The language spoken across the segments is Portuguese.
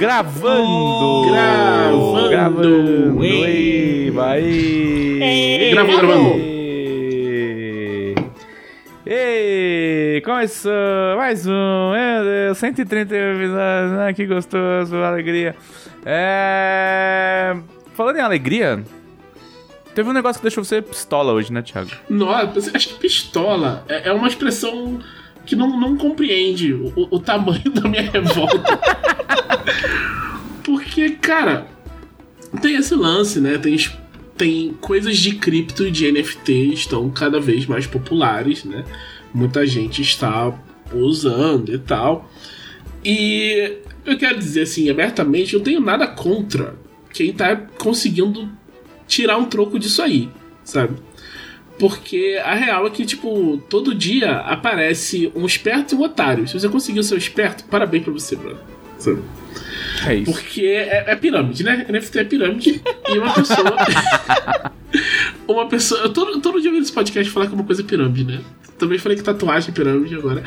Gravando! Gravando! Gravando! Ei. Vai! Ei, Gravou, gravando. Ei, Ei, começou mais um, meu Deus, 130 episódios, ah, que gostoso, alegria. É... Falando em alegria, teve um negócio que deixou você pistola hoje, né, Thiago? Nossa, acho que pistola é é uma expressão que não, não compreende o, o tamanho da minha revolta. Porque, cara, tem esse lance, né? Tem, tem coisas de cripto e de NFT estão cada vez mais populares, né? Muita gente está usando e tal. E eu quero dizer assim, abertamente, eu tenho nada contra quem tá conseguindo tirar um troco disso aí, sabe? Porque a real é que, tipo, todo dia aparece um esperto e um otário. Se você conseguiu ser um esperto, parabéns pra você, brother. Sabe? É isso. Porque é, é pirâmide, né? NFT é pirâmide. e uma pessoa. uma pessoa. Eu todo, todo dia eu vejo esse podcast falar que uma coisa é pirâmide, né? Também falei que tatuagem é pirâmide agora.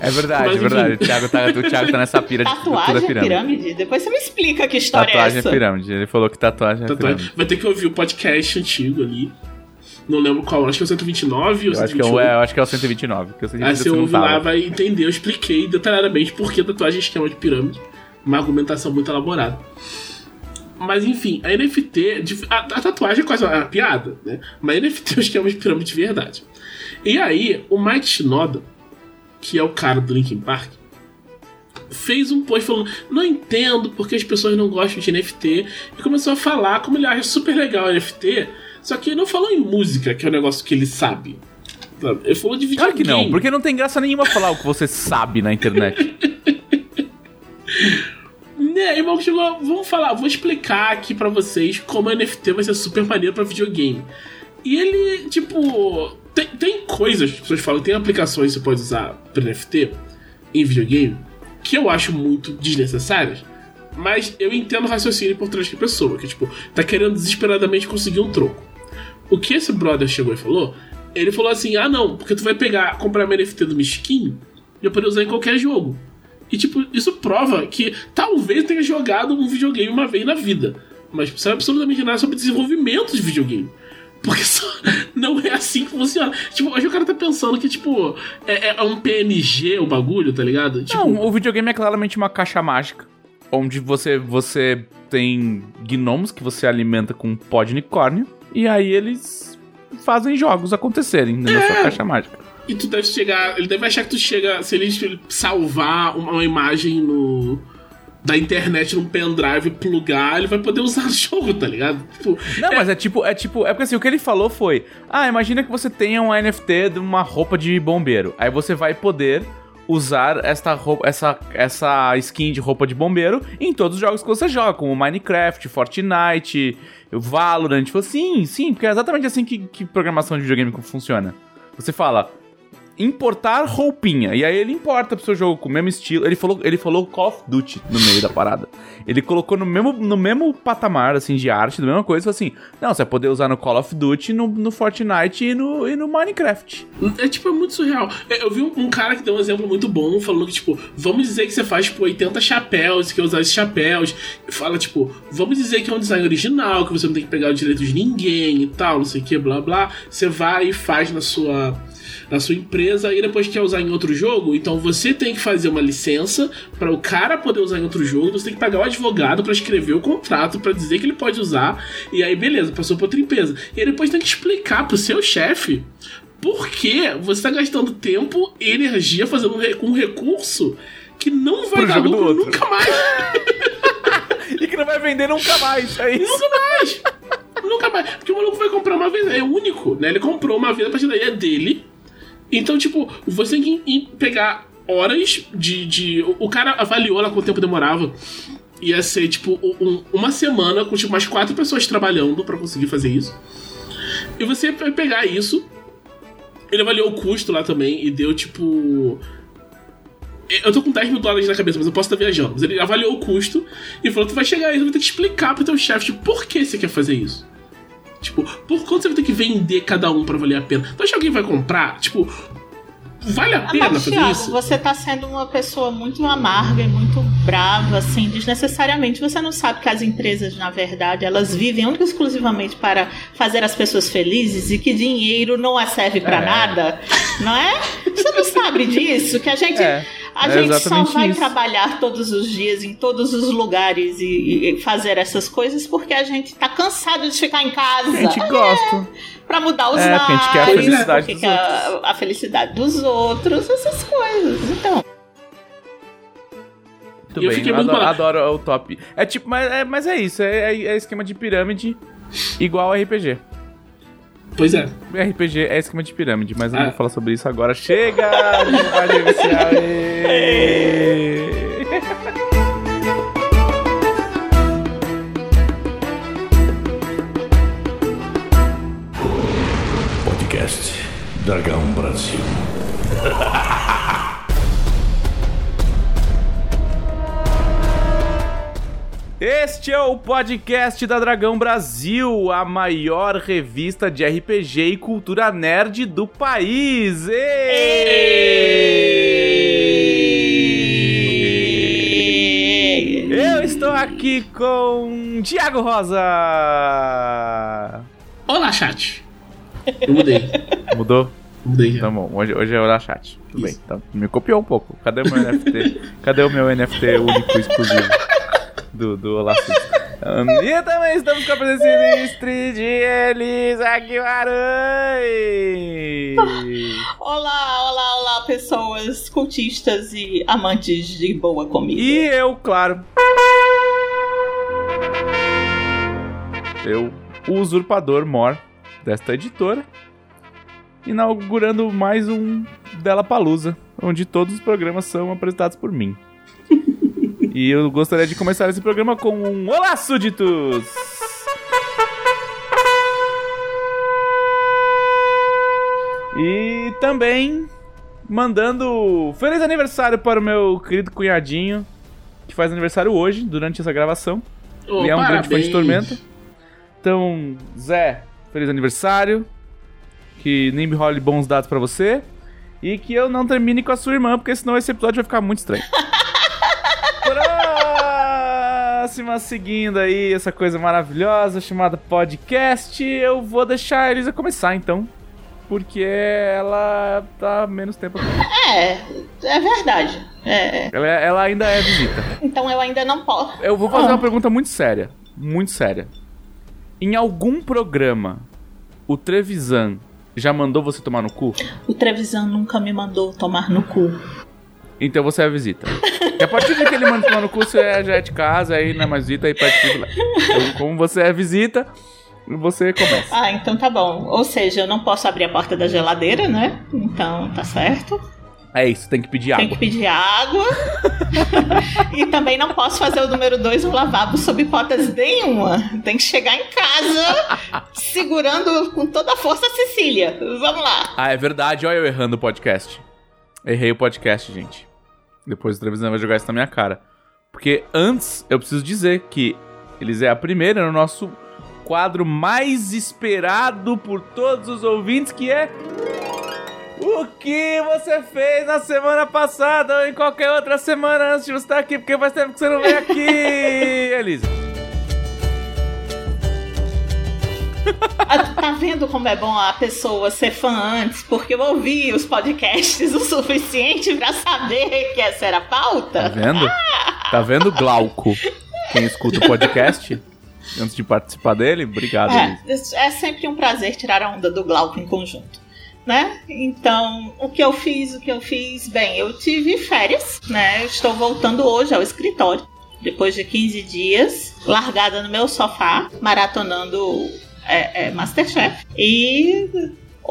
É verdade, Mas, é verdade. enfim. O Thiago, tá, o Thiago tá nessa pira de tudo é Tatuagem é pirâmide. pirâmide? Depois você me explica que história Tatuagem é é essa. pirâmide. Ele falou que tatuagem é Tatuagem. pirâmide. Vai ter que ouvir o podcast antigo ali. Não lembro qual, acho que é o 129 ou Eu acho, que é, 128. o- é, eu acho que é o 129. Que eu sei Aí que você ouve lá, vai entender. Eu expliquei detalhadamente por que tatuagem é esquema de pirâmide. Uma argumentação muito elaborada. Mas enfim, a NFT. A, a tatuagem é quase uma piada, né? Mas a NFT é um esquema de pirâmide de verdade. E aí, o Mike Shinoda, que é o cara do Linkin Park, fez um post falando: Não entendo porque as pessoas não gostam de NFT. E começou a falar como ele acha super legal o NFT. Só que ele não falou em música, que é o negócio que ele sabe. Ele falou de Claro videogame. que não, porque não tem graça nenhuma falar o que você sabe na internet. Né, e o maluco chegou, vamos falar, vou explicar aqui pra vocês como a NFT vai ser super maneiro pra videogame. E ele, tipo, tem, tem coisas, as pessoas falam, tem aplicações que você pode usar pra NFT em videogame que eu acho muito desnecessárias, mas eu entendo o raciocínio por trás da pessoa, que, tipo, tá querendo desesperadamente conseguir um troco. O que esse brother chegou e falou, ele falou assim: ah, não, porque tu vai pegar, comprar uma NFT do Miskin e eu poder usar em qualquer jogo. E, tipo, isso prova que talvez tenha jogado um videogame uma vez na vida. Mas sabe absolutamente nada sobre desenvolvimento de videogame. Porque só não é assim que funciona. Tipo, hoje o cara tá pensando que, tipo, é, é um PNG o bagulho, tá ligado? Tipo, Não, o videogame é claramente uma caixa mágica. Onde você, você tem gnomos que você alimenta com pó de unicórnio. E aí eles fazem jogos acontecerem na É. sua caixa mágica. E tu deve chegar. Ele deve achar que tu chega. Se ele salvar uma, uma imagem no. Da internet num pendrive plugar, ele vai poder usar no jogo, tá ligado? Tipo, Não, mas é tipo, é tipo, é porque assim, o que ele falou foi: Ah, imagina que você tenha um NFT de uma roupa de bombeiro. Aí você vai poder usar esta roupa, essa, essa skin de roupa de bombeiro em todos os jogos que você joga, como Minecraft, Fortnite, Valorant. Tipo, sim, sim, porque é exatamente assim que, que programação de videogame funciona. Você fala. Importar roupinha. E aí ele importa pro seu jogo com o mesmo estilo. Ele falou, ele falou Call of Duty no meio da parada. Ele colocou no mesmo, no mesmo patamar, assim, de arte, da mesma coisa. Assim: Não, você vai poder usar no Call of Duty, no, no Fortnite e no, e no Minecraft. É tipo, é muito surreal. Eu vi um, um cara que deu um exemplo muito bom, falando que, tipo, vamos dizer que você faz, tipo, 80 chapéus, que usar esses chapéus. Fala, tipo, vamos dizer que é um design original, que você não tem que pegar o direito de ninguém e tal, não sei o que, blá blá. Você vai e faz na sua. Na sua empresa e depois quer usar em outro jogo, então você tem que fazer uma licença para o cara poder usar em outro jogo. então Você tem que pagar o advogado para escrever o contrato para dizer que ele pode usar. E aí, beleza, passou para outra empresa. E aí depois tem que explicar pro seu chefe por que você está gastando tempo e energia fazendo um um recurso que não vai Pro dar lucro outro. nunca mais. E que não vai vender nunca mais. É isso. nunca mais. nunca mais. Porque o maluco vai comprar uma vez, é único, né? Ele comprou uma vez, a partir daí é dele. Então, tipo, você tem que pegar horas de. de o- cara avaliou lá quanto tempo demorava. Ia ser, tipo, um- uma semana com tipo, mais quatro pessoas trabalhando pra conseguir fazer isso. E você vai pegar isso. Ele avaliou o custo lá também e deu, tipo. Eu tô com 10 mil dólares na cabeça, mas eu posso estar viajando. Mas ele avaliou o custo e falou: tu vai chegar aí, tu vai ter que explicar pro teu chefe tipo, por que você quer fazer isso. Tipo, por quanto você vai ter que vender cada um pra valer a pena? Tu acha que alguém vai comprar? Tipo, vale a pena mas, fazer Thiago, isso? você tá sendo uma pessoa muito amarga e muito brava, assim, desnecessariamente. Você não sabe que as empresas, na verdade, elas vivem única e exclusivamente para fazer as pessoas felizes e que dinheiro não serve pra É. nada, não é? Você não sabe disso? Que a gente. É, A é gente só vai isso. trabalhar todos os dias em todos os lugares e, e fazer essas coisas porque a gente tá cansado de ficar em casa. A gente gosta. Pra mudar os É, a gente quer a felicidade porque dos quer a, a felicidade dos outros, essas coisas. Então, Muito eu bem, fiquei eu muito adoro, adoro o top. É tipo, mas é, mas é isso, é, é- é esquema de pirâmide igual RPG. Pois é. RPG é esquema de pirâmide, mas eu não Ah. vou falar sobre isso agora. Chega de Podcast Dragão Brasil. Este é o podcast da Dragão Brasil, a maior revista de RPG e cultura nerd do país. Ê! Eu estou aqui com Tiago Rosa. Olá, chat. Eu mudei. Mudou? Mudei já. Tá bom, hoje, hoje é o chat. Tudo bem, então me copiou um pouco. Cadê o meu NFT? Cadê o meu NFT único e exclusivo do, do Olá? Um, e também estamos com a presença ilustre de Elisa Guimarães. olá, olá, olá, pessoas cultistas e amantes de boa comida. E eu, claro. Eu, o usurpador Mor desta editora, inaugurando mais um Della Palusa, onde todos os programas são apresentados por mim. e eu gostaria de começar esse programa com um Olá, súditos! E também mandando feliz aniversário para o meu querido cunhadinho, que faz aniversário hoje, durante essa gravação. Ô, Ele é um grande fã de parabéns. Tormenta. Então, Zé, feliz aniversário. Que nem me role bons dados pra você. E que eu não termine com a sua irmã, porque senão esse episódio vai ficar muito estranho. Próxima, seguindo aí essa coisa maravilhosa chamada podcast, eu vou deixar a Elisa começar então. Porque ela tá menos tempo aqui. É, é verdade. É, Ela, ela ainda é visita. então eu ainda não posso. Eu vou fazer Ah. uma pergunta muito séria. Muito séria. Em algum programa, o Trevisan já mandou você tomar no cu? O Trevisan nunca me mandou tomar no cu. Então você é visita. E a partir de que ele manda tomar no cu, você é- já é de casa, aí não é mais visita, aí participa. Então, como você é visita, você começa. Ah, então tá bom. Ou seja, eu não posso abrir a porta da geladeira, né? Então tá certo. É isso, tem que pedir Tem água. que pedir água. e também não posso fazer o número dois no lavabo sob hipótese nenhuma. Tem que chegar em casa segurando com toda a força a Cecília. Vamos lá. Ah, é verdade, olha eu errando o podcast. Errei o podcast, gente. Depois o Trevisan vai jogar isso na minha cara. Porque antes, eu preciso dizer que eles é a primeira no nosso quadro mais esperado por todos os ouvintes, que é... O que você fez na semana passada ou em qualquer outra semana antes de você estar aqui? Porque faz tempo que você não vem aqui, Elisa. Ah, Tá vendo como é bom a pessoa ser fã antes? Porque eu ouvi os podcasts o suficiente pra saber que essa era a Tá pauta. vendo? Tá vendo, Glauco? Quem escuta o podcast antes de participar dele, obrigado. É, é sempre um prazer tirar a onda do Glauco em conjunto. Né? Então, o que eu fiz, o que eu fiz, bem, eu tive férias, né? Eu estou voltando hoje ao escritório, depois de 15 dias, largada no meu sofá, maratonando é, é, Masterchef. E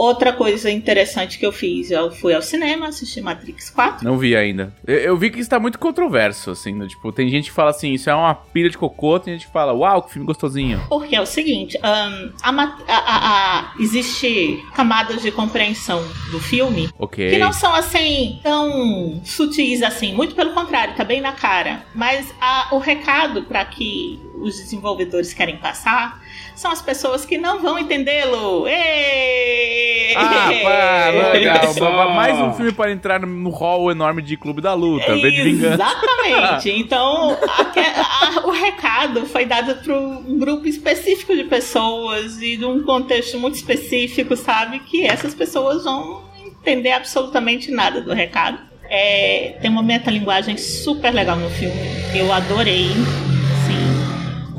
outra coisa interessante que eu fiz, eu fui ao cinema, assisti Matrix 4. Não vi ainda. Eu, eu vi que isso tá muito controverso, assim, né? tipo, tem gente que fala assim, isso é uma pilha de cocô, tem gente que fala, uau, que filme gostosinho. Porque é o seguinte, ahn, a a- a- existe camadas de compreensão do filme Ok. que não são assim tão sutis assim, muito pelo contrário, tá bem na cara. Mas a- o recado para que os desenvolvedores querem passar são as pessoas que não vão entendê-lo. Ah, pá, legal. Só. Mais um filme para entrar no hall enorme de Clube da Luta. V de vingança. Exatamente. Então, aque- a- o recado foi dado para um grupo específico de pessoas e de um contexto muito específico, sabe? Que essas pessoas vão entender absolutamente nada do recado. É, tem uma metalinguagem super legal no filme. Eu adorei.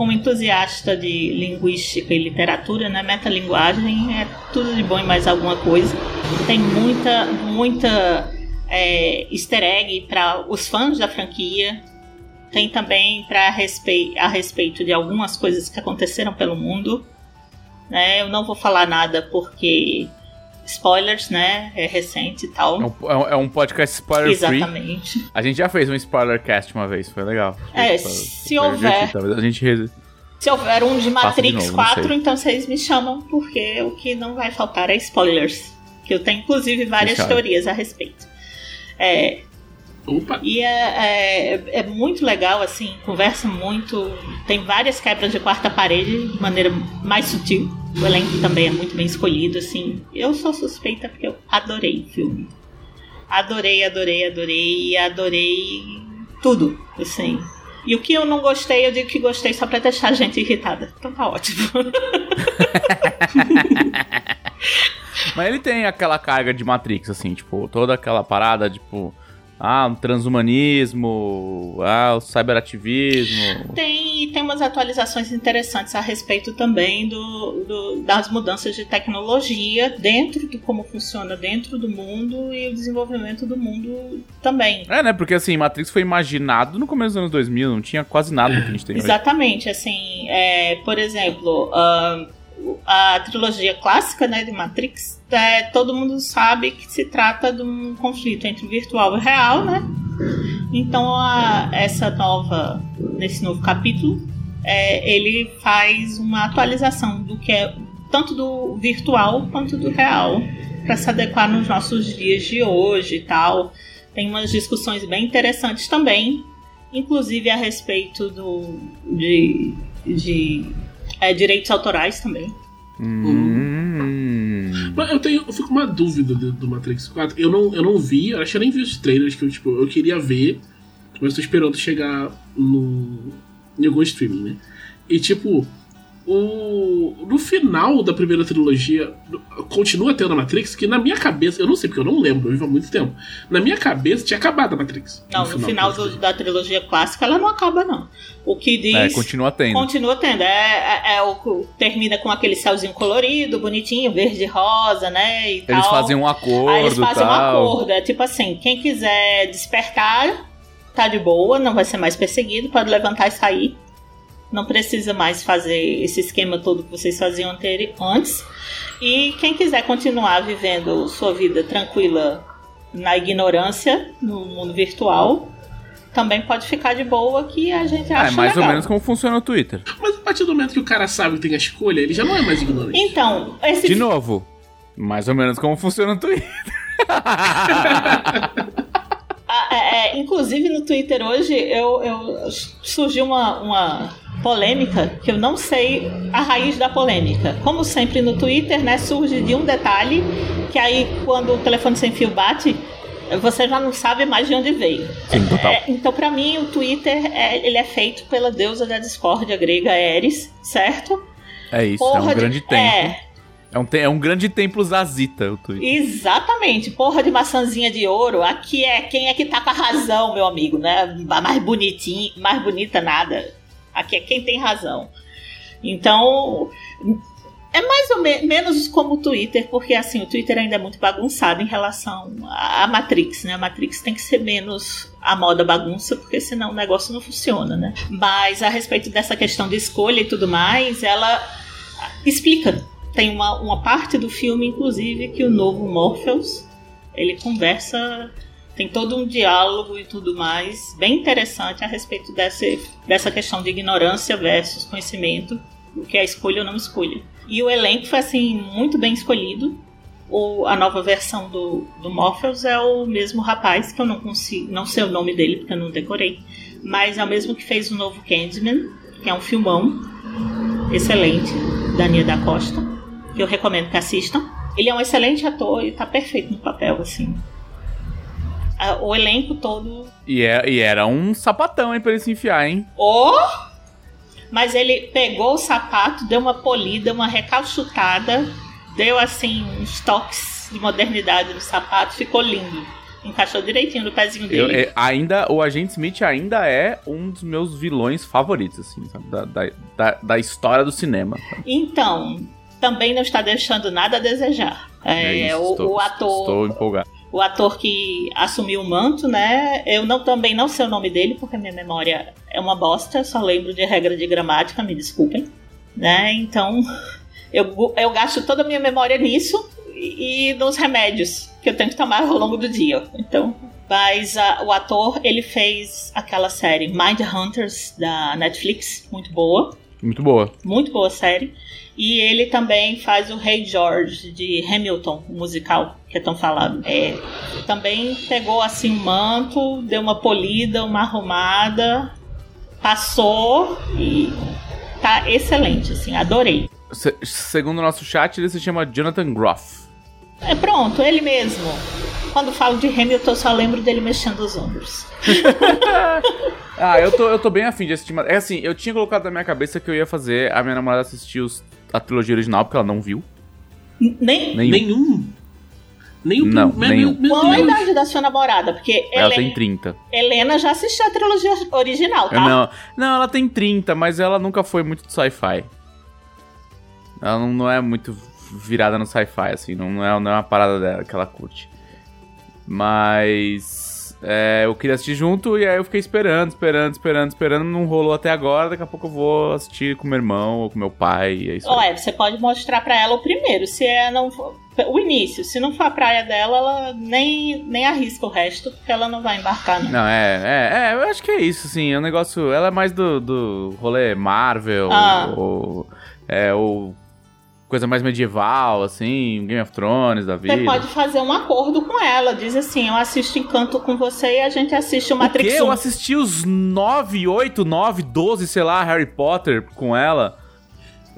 Como entusiasta de linguística e literatura, né? Metalinguagem é tudo de bom e mais alguma coisa. Tem muita, muita é, easter egg para os fãs da franquia. Tem também para respeito, a respeito de algumas coisas que aconteceram pelo mundo. Né? Eu não vou falar nada porque spoilers, né? É recente e É tal. é um- é um podcast spoiler free. Exatamente. A gente já fez um spoiler cast uma vez, foi legal. É, se houver. talvez A gente Se houver um de Faça de Matrix novo, não 4, sei. então vocês me chamam, porque o que não vai faltar é spoilers. Que eu tenho, inclusive, várias Fechado. teorias a respeito. É, Opa! E é, é, é muito legal, assim, conversa muito. Tem várias quebras de quarta parede de maneira mais sutil. O elenco também é muito bem escolhido, assim. Eu sou suspeita porque eu adorei o filme. Adorei, adorei, adorei, adorei tudo, assim. E o que eu não gostei, eu digo que gostei só pra deixar a gente irritada. Então tá ótimo. Mas ele tem aquela carga de Matrix, assim, tipo, toda aquela parada, tipo, ah, um transhumanismo, ah, o cyberativismo. Tem, tem umas atualizações interessantes a respeito também do, do- das mudanças de tecnologia dentro de como funciona dentro do mundo e o desenvolvimento do mundo também. É, né? Porque assim, Matrix foi imaginado no começo dos anos 2000, não tinha quase nada do que a gente tem hoje. Exatamente, assim, é, por exemplo, ahn, a trilogia clássica né, de Matrix, é, todo mundo sabe que se trata de um conflito entre virtual e real, né? Então, a- essa nova, nesse novo capítulo, é, ele faz uma atualização do que é tanto do virtual quanto do real, para se adequar nos nossos dias de hoje e tal. Tem umas discussões bem interessantes também, inclusive a respeito do, de, de é, direitos autorais também. Hum. Mas eu tenho. Eu fico com uma dúvida do, do Matrix 4. Eu não, eu não vi, eu acho que eu nem vi os trailers que eu, tipo, eu queria ver, mas tô esperando chegar no. em algum streaming, né? E tipo, o. No final da primeira trilogia, continua tendo a Matrix, que na minha cabeça, eu não sei porque eu não lembro, eu vivo há muito tempo. Na minha cabeça tinha acabado a Matrix. Não, no final, do- da trilogia clássica ela não acaba, não. O que diz. É, continua tendo. Continua tendo. É, é, é o termina com aquele céuzinho colorido, bonitinho, verde e rosa, né? E Eles tal. fazem um acordo Aí eles fazem um tal. acordo. É tipo assim: quem quiser despertar, tá de boa, não vai ser mais perseguido, pode levantar e sair. Não precisa mais fazer esse esquema todo que vocês faziam antes. E quem quiser continuar vivendo sua vida tranquila na ignorância, no mundo virtual, também pode ficar de boa que a gente É, acha mais ou legal. menos como funciona o Twitter. Mas a partir do momento que o cara sabe que tem a escolha, ele já não é mais ignorante. Então, esse De novo, mais ou menos como funciona o Twitter. Ah, é, é, inclusive no Twitter hoje eu, eu- surgiu uma, uma polêmica que eu não sei a raiz da polêmica. Como sempre no Twitter, né, surge de um detalhe que aí quando o telefone sem fio bate, você já não sabe mais de onde veio. Sim, total. É, então, pra mim, o Twitter é, ele é feito pela deusa da discórdia grega Eris, certo? É isso, é um Porra de- grande templo. É, É um, te- é um grande templo zazita o Twitter. Exatamente, porra de maçãzinha de ouro. Aqui é quem é que tá com a razão, meu amigo, né? A Mais bonitinho, mais bonita nada. Aqui é quem tem razão. Então, é mais ou me- menos como o Twitter, porque assim, o Twitter ainda é muito bagunçado em relação à Matrix, né? A Matrix tem que ser menos a moda bagunça, porque senão o negócio não funciona, né? Mas a respeito dessa questão de escolha e tudo mais, ela explica. Tem uma, uma parte do filme, inclusive, que o novo Morpheus ele conversa, tem todo um diálogo e tudo mais, bem interessante a respeito desse, dessa questão de ignorância versus conhecimento, o que é escolha ou não escolha. E o elenco foi assim muito bem escolhido. O, a nova versão do, do Morpheus é o mesmo rapaz, que eu não consigo, não sei o nome dele porque eu não decorei, mas é o mesmo que fez o novo Candyman, que é um filmão excelente. Dania da Costa, que eu recomendo que assistam. Ele é um excelente ator e tá perfeito no papel, assim. Ah, O elenco todo. E, é- e era um sapatão, hein, pra ele se enfiar, hein? Oh! Mas ele pegou o sapato, deu uma polida, uma recalchutada, deu assim uns toques de modernidade no sapato, ficou lindo. Encaixou direitinho no pezinho Eu- dele. é, ainda, o Agente Smith ainda é um dos meus vilões favoritos, assim, sabe? Da, da, da, da história do cinema. sabe? Então, também não está deixando nada a desejar. É, isso, o, estou, o ator. Estou empolgado. O ator que assumiu o manto, né? Eu não, também não sei o nome dele, porque minha memória é uma bosta, só lembro de regra de gramática, me desculpem. Né? Então, eu, eu gasto toda a minha memória nisso e, e nos remédios que eu tenho que tomar ao longo do dia. Então, mas ah, o ator, ele fez aquela série Mind Hunters da Netflix, muito boa. Muito boa. Muito boa série. E ele também faz o Rei George de Hamilton, o musical que é tão falado. É, também pegou assim um manto, deu uma polida, uma arrumada, passou e tá excelente, assim, adorei. Se- segundo o nosso chat, ele se chama Jonathan Groff. É pronto, ele mesmo. Quando falo de Hamilton, eu só lembro dele mexendo os ombros. Ah, eu tô, eu tô bem afim de assistir. É assim, eu tinha colocado na minha cabeça que eu ia fazer a minha namorada assistir os- a trilogia original, porque ela não viu. Nem Nenhum. Nenhum. Nenhum. Não, meu, nenhum. Meu, meu qual a idade da sua namorada, porque Ela Helen- tem 30. Helena já assistiu a trilogia original, tá? Não, não, ela tem 30, mas ela nunca foi muito do sci-fi. Ela não, não é muito virada no sci-fi, assim, não, não, é, não é uma parada dela que ela curte. Mas é, eu queria assistir junto e aí eu fiquei esperando, esperando, esperando, esperando. Não rolou até agora. Daqui a pouco eu vou assistir com meu irmão ou com meu pai. É isso. Olha, você pode mostrar pra ela o primeiro, se é não o início, se não for a praia dela, ela nem, nem arrisca o resto, porque ela não vai embarcar não. Não, é, é, é, eu acho que é isso, assim, é um negócio, ela é mais do, do rolê Marvel, Ah. ou, é, ou coisa mais medieval, assim, Game of Thrones da vida. Você pode fazer um acordo com ela, diz assim, eu assisto Encanto com você e a gente assiste o Matrix O quê? 1. Eu assisti os 9, 8, 9, 12, sei lá, Harry Potter com ela.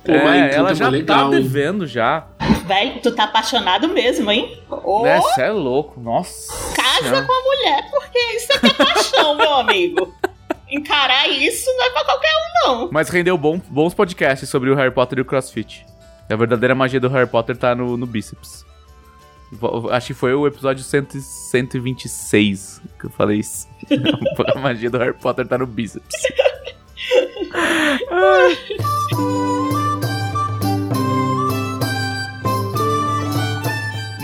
Pô, é, ela é já legal, tá devendo já. Velho, tu tá apaixonado mesmo, hein? Né, cê é louco, nossa. casa senhora. com a mulher, porque isso é é paixão, meu amigo. Encarar isso não é pra qualquer um, não. Mas rendeu bom- bons podcasts sobre o Harry Potter e o CrossFit. A verdadeira magia do Harry Potter tá no, no bíceps. Acho que foi o episódio 100 e 126 que eu falei isso. A magia do Harry Potter tá no bíceps.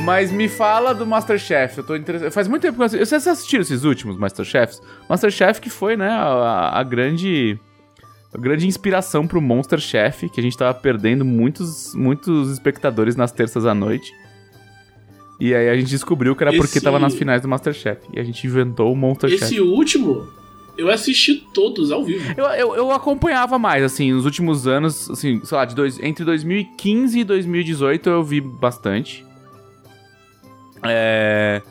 Mas me fala do Masterchef, eu tô interessado. Faz muito tempo que eu assisti. Vocês assistiram esses últimos Masterchefs? Masterchef que foi, né, a, a grande grande inspiração pro Monster Chef, que a gente tava perdendo muitos, muitos espectadores nas terças à noite. E aí a gente descobriu que era porque Esse- tava nas finais do Masterchef. E a gente inventou o Monster Chef. Esse último, eu assisti todos ao vivo. Eu, eu, eu acompanhava mais, assim, nos últimos anos, assim, sei lá, de dois, entre 2015 e 2018 eu vi bastante. É.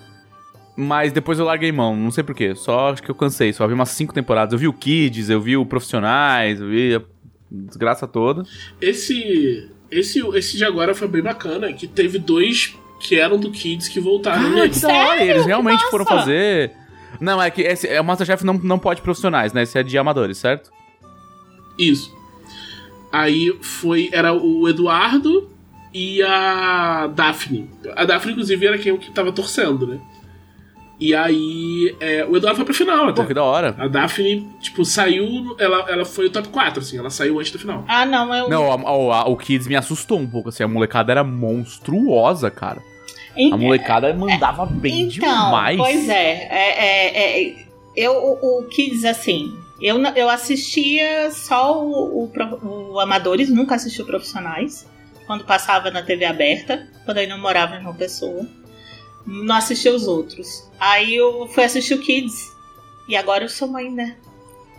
Mas depois eu larguei mão, não sei porquê. Só acho que eu cansei. Só vi umas cinco temporadas. Eu vi o Kids, eu vi o Profissionais, eu vi a desgraça toda. Esse, esse, esse de agora foi bem bacana, que teve dois que eram do Kids que voltaram Ah, nele. que da? Eles Que realmente massa! foram fazer. Não, é que esse, é, o Masterchef não, não pode profissionais, né? Esse é de amadores, certo? Isso. Aí foi. Era o Eduardo e a Daphne. A Daphne, inclusive, era quem eu que tava torcendo, né? E aí. é, o Eduardo foi pra final até. Pô, que da hora. A Daphne, tipo, saiu. Ela, ela foi o top 4, assim, ela saiu antes da final. Ah, não, eu... Não, a- a- a- o Kids me assustou um pouco, assim. A molecada era monstruosa, cara. Em- A molecada mandava bem Então, demais. pois é, é, é, é, eu, o, o Kids, assim, eu, não- eu assistia só o, o, o Amadores, nunca assisti o Profissionais, quando passava na TV aberta, quando eu ainda morava em uma pessoa. Não assistia os outros. Aí eu fui assistir o Kids, e agora eu sou mãe, né?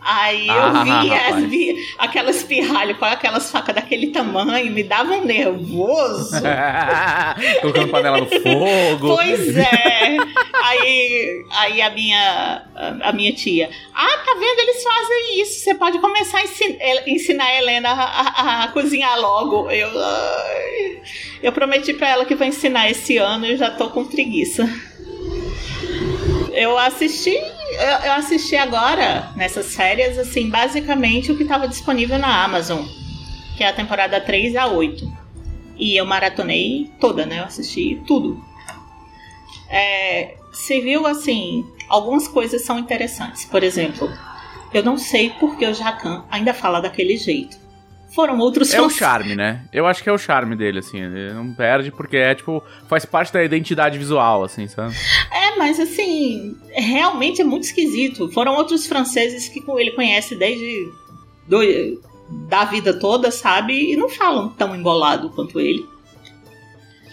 Aí eu Ah, vi, as, rapaz. vi aquelas pirralhas com aquelas facas daquele tamanho, me dava um nervoso. Colocando panela no fogo. Pois é. Aí, aí a minha a, minha tia, ah, tá vendo? Eles fazem isso. Você pode começar a ensin- el- ensinar a Helena a, a- a cozinhar logo. Eu, eu prometi pra ela que vou ensinar esse ano e já tô com preguiça. Eu assisti, eu, eu assisti agora nessas férias, assim, basicamente o que estava disponível na Amazon, que é a temporada 3 a 8. E eu maratonei toda, né? Eu assisti tudo. É, se viu assim, algumas coisas são interessantes. Por exemplo, eu não sei porque o Jacan ainda fala daquele jeito. Foram outros É o charme, né? Eu acho que é o charme dele, assim. Ele não perde porque é, tipo, faz parte da identidade visual, assim, sabe? É, mas assim, realmente é muito esquisito. Foram outros franceses que ele conhece desde do- da vida toda, sabe? E não falam tão embolado quanto ele.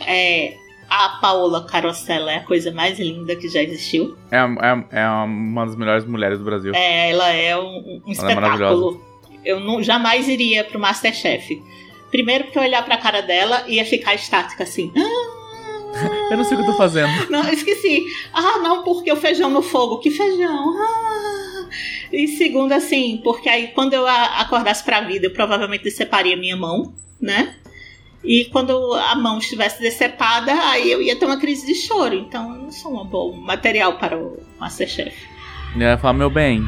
É, a Paola Carosella é a coisa mais linda que já existiu. É, é, é uma das melhores mulheres do Brasil. É, ela é um, um Ela é espetáculo. Eu não, jamais iria pro Masterchef. Primeiro porque eu olhar pra cara dela ia ficar estática assim. Eu não sei o que eu tô fazendo. Não, esqueci. Ah, não, porque o feijão no fogo. Que feijão? Ah. E segundo, assim, porque aí quando eu acordasse pra vida, eu provavelmente deceparia minha mão, né? E quando a mão estivesse decepada, aí eu ia ter uma crise de choro. Então eu não sou um bom material para o Masterchef. Ela fala, meu bem,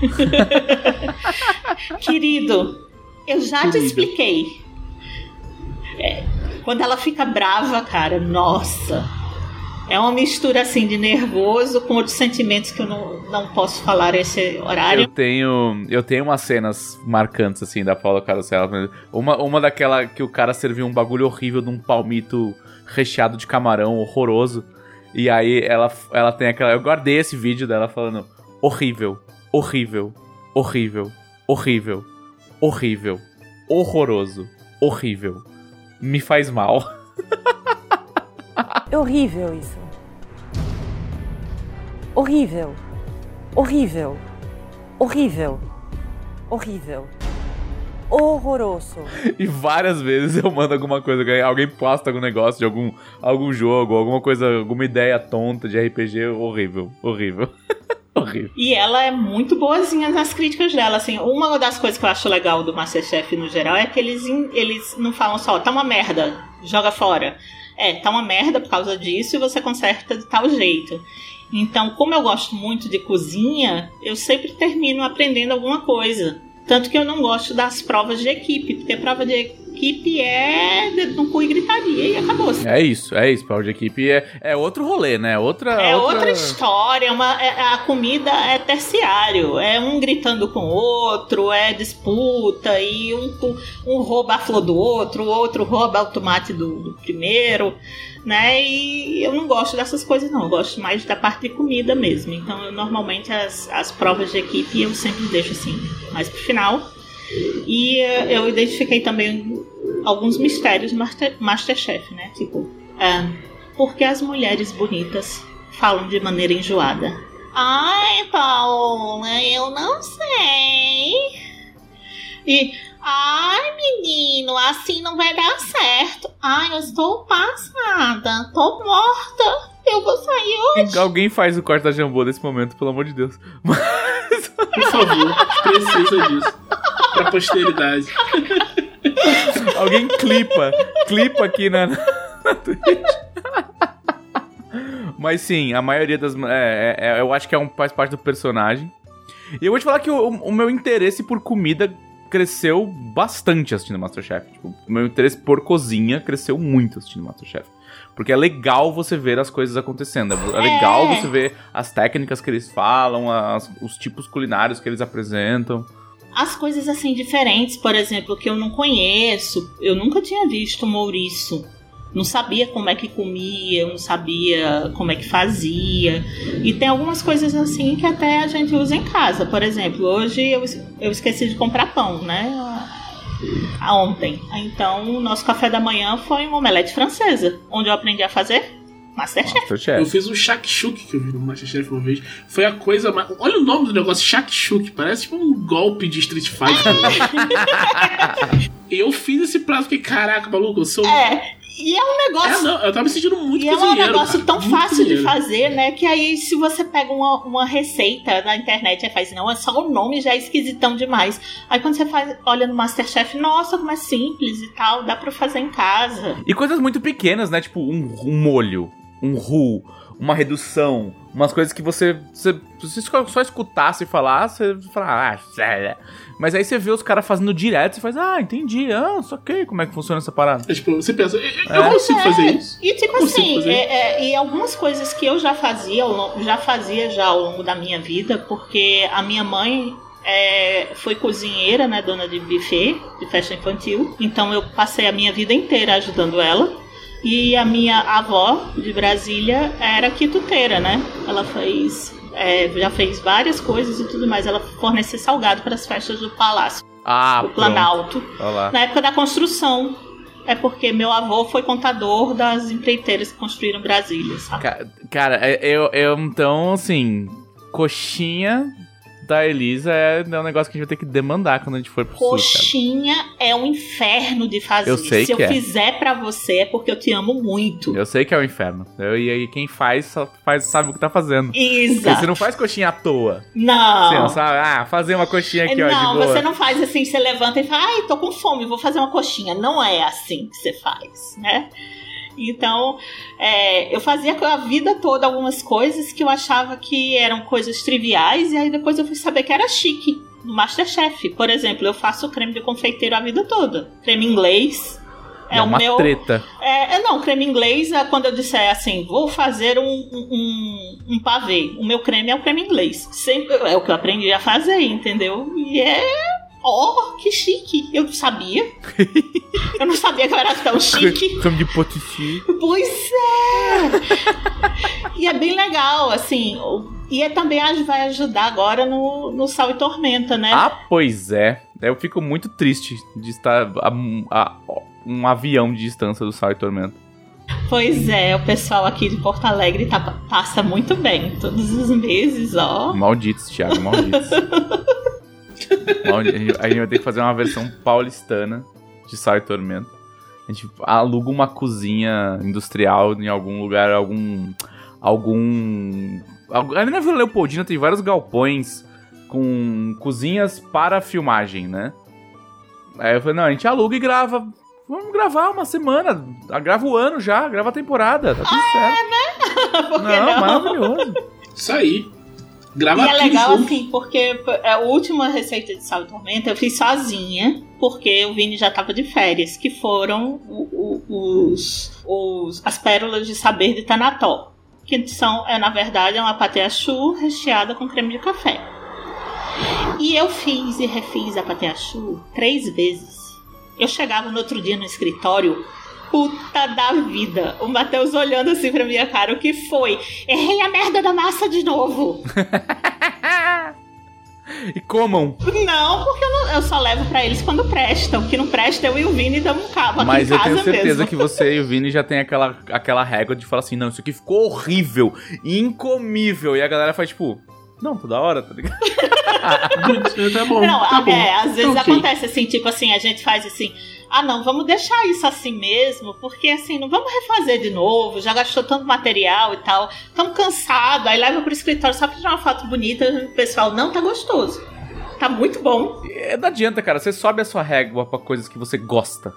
Querido, eu já te Querido. expliquei. É, quando ela fica brava, cara, nossa. É uma mistura assim de nervoso com outros sentimentos que eu não, não posso falar esse horário. eu tenho. Eu tenho umas cenas marcantes, assim, da Paula Carosella. Uma, uma daquela que o cara serviu um bagulho horrível de um palmito recheado de camarão horroroso. E aí ela, ela tem aquela. Eu guardei esse vídeo dela falando: horrível, horrível, horrível, horrível, horrível, horroroso, horrível. Me faz mal. É horrível isso. Horrível. Horrível. Horrível. Horrível. Horroroso. E várias vezes eu mando alguma coisa, alguém posta algum negócio de algum, algum jogo, alguma coisa, alguma ideia tonta de RPG horrível, horrível. horrível. E ela é muito boazinha nas críticas dela. Assim, uma das coisas que eu acho legal do Masterchef no geral é que eles, eles não falam só, tá uma merda, joga fora. É, tá uma merda por causa disso e você conserta de tal jeito. Então, como eu gosto muito de cozinha, eu sempre termino aprendendo alguma coisa. Tanto que eu não gosto das provas de equipe, porque prova de equipe é dedo no cu e gritaria e acabou-se. É isso, é isso. Power de equipe é, é outro rolê, né? Outra. É outra história, é uma, é- a comida é terciário, é um gritando com o outro, é disputa, e um, um rouba a flor do outro, o outro rouba o tomate do, do primeiro, né? E eu não gosto dessas coisas, não, eu gosto mais da parte de comida mesmo. Então, eu, normalmente as, as provas de equipe eu sempre deixo assim, mais pro final. E eh, eu identifiquei também alguns mistérios Master, Masterchef, né? Tipo, ah, por que as mulheres bonitas falam de maneira enjoada? Ai, Paola, eu não sei. E, ai, menino, assim não vai dar certo. Ai, eu estou passada, tô morta. Eu vou sair hoje. Alguém faz o corte da Jambô nesse momento, pelo amor de Deus. Mas. Por favor, precisa disso. Pra posteridade. Alguém clipa. clipa aqui na. na Twitch. Mas sim, a maioria das. É, é- é- eu acho que é um, faz parte do personagem. E eu vou te falar que o, o meu interesse por comida cresceu bastante assistindo Masterchef. Tipo, o meu interesse por cozinha cresceu muito assistindo Masterchef. Porque é legal você ver as coisas acontecendo. É legal É. você ver as técnicas que eles falam, as- os tipos culinários que eles apresentam. As coisas assim diferentes, por exemplo, que eu não conheço. Eu nunca tinha visto um ouriço. Não sabia como é que comia, eu não sabia como é que fazia. E tem algumas coisas assim que até a gente usa em casa. Por exemplo, hoje eu, eu esqueci de comprar pão, né? A- Ontem. Então, o nosso café da manhã foi uma omelete francesa, onde eu aprendi a fazer Masterchef. Eu Masterchef. fiz um shakshuka que eu vi no Masterchef uma vez. Foi a coisa mais. Olha o nome do negócio, shakshuka. Parece tipo um golpe de Street Fighter. eu fiz esse prato, fiquei, caraca, maluco, eu sou. É, E é um negócio. É, não, eu tava me sentindo muito E é um negócio cara, tão fácil de fazer, né? Que aí, se você pega uma, uma receita na internet e faz, não, é só o nome já é esquisitão demais. Aí quando você faz, olha no Masterchef, nossa, como é simples e tal, dá pra fazer em casa. E coisas muito pequenas, né? Tipo um, um molho, um roux, uma redução, umas coisas que você, você, se você só escutasse falar, você fala, ah, sério. Mas aí você vê os caras fazendo direto, você faz, ah, entendi, ah, só que como é que funciona essa parada. É, tipo, você pensa, eu, eu É. consigo fazer É, isso. E tipo assim, é, é, e algumas coisas que eu já fazia, ao longo- já fazia já ao longo da minha vida, porque a minha mãe é, foi cozinheira, né, dona de buffet, de festa infantil. Então eu passei a minha vida inteira ajudando ela. E a minha avó de Brasília era quituteira, né? Ela fez, é, já fez várias coisas e tudo mais. Ela fornecia salgado para as festas do Palácio, Ah, do pronto. Planalto Olha lá. na época da construção. É porque meu avô foi contador das empreiteiras que construíram Brasília, sabe? Ca- Cara, é- eu, eu então, assim, coxinha da Elisa é, é um negócio que a gente vai ter que demandar quando a gente for pro sul. Coxinha é um inferno de fazer. Eu sei Se que eu é. fizer pra você é porque eu te amo muito. Eu sei que é o inferno. Eu, e aí quem faz, só faz sabe o que tá fazendo. Porque Exato. você não faz coxinha à toa. Não. Você não sabe, ah, fazer uma coxinha aqui, ó, de não, você não faz assim, você levanta e fala, ai, tô com fome, vou fazer uma coxinha. Não é assim que você faz, né? Então, é, eu fazia a vida toda algumas coisas que eu achava que eram coisas triviais, e aí depois eu fui saber que era chique no Masterchef. Por exemplo, eu faço creme de confeiteiro a vida toda. Creme inglês. É, É o uma meu. treta. É, é, não, creme inglês é quando eu disser assim, vou fazer um, um, um pavê. O meu creme é o creme inglês. Sempre é o que eu aprendi a fazer, entendeu? E é. Oh, que chique! Eu não sabia. eu não sabia que eu era tão chique. Creme de potici. Pois é! e é bem legal, assim. E é também vai ajudar agora no, no Sal e Tormenta, né? Ah, pois é. Eu fico muito triste de estar a, a- um avião de distância do Sal e Tormenta. Pois é, o pessoal aqui de Porto Alegre tá- passa muito bem. Todos os meses, ó. Malditos, Thiago, malditos. A gente- a gente vai ter que fazer uma versão paulistana de Sal e Tormenta. A gente aluga uma cozinha industrial em algum lugar, algum. Algum. algu- Ali na Vila Leopoldina tem vários galpões com cozinhas para filmagem, né? Aí eu falei, não, a gente aluga e grava. Vamos gravar uma semana. Ah, Grava o ano já, grava a temporada. Tá tudo certo. Que não, não? maravilhoso. Isso aí. Grava E é legal junto. assim, porque a última receita de sal e tormenta eu fiz sozinha, porque o Vini já tava de férias, que foram o- o- os, os- as pérolas de saber de Tanató. Que são, é, na verdade, é uma pateachu recheada com creme de café. E eu fiz e refiz a pateachu três vezes. Eu chegava no outro dia no escritório, puta da vida. O Matheus olhando assim pra minha cara, o que foi? Errei a merda da massa de novo. E comam. Não, porque eu, não- eu só levo pra eles quando presta. O que não presta, eu e o Vini damos um cabo aqui Mas em eu casa tenho certeza mesmo. que você e o Vini já tem aquela, aquela régua de falar assim, não, isso aqui ficou horrível, incomível. E a galera faz tipo, não, toda hora, tá ligado? Tá bom, Não, tá bom. é, às vezes Tá ok. acontece assim, tipo assim, a gente faz assim, ah não, vamos deixar isso assim mesmo, porque assim, não vamos refazer de novo, já gastou tanto material e tal, estamos cansados, aí leva pro escritório só pra tirar uma foto bonita, o pessoal, não, tá gostoso. Tá muito bom. É, não adianta, cara, você sobe a sua régua pra coisas que você gosta.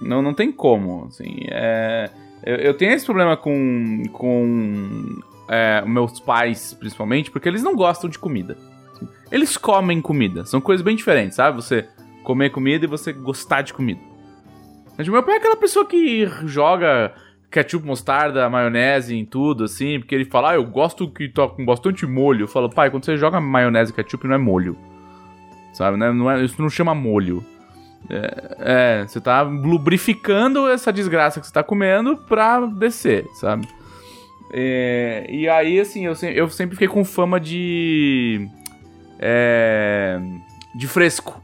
Não, não tem como, assim, é... Eu, eu tenho esse problema com, com é, meus pais, principalmente, porque eles não gostam de comida. Eles comem comida, são coisas bem diferentes, sabe? Você comer comida e você gostar de comida. Mas meu pai é aquela pessoa que joga ketchup, mostarda, maionese em tudo, assim, porque ele fala, ah, eu gosto que tá com bastante molho. Eu falo, pai, quando você joga maionese e ketchup, não é molho. Sabe, né? Não é, isso não chama molho. É, é, você tá lubrificando essa desgraça que você tá comendo pra descer, sabe? É, e aí, assim, eu, se- eu sempre fiquei com fama de. É, de fresco.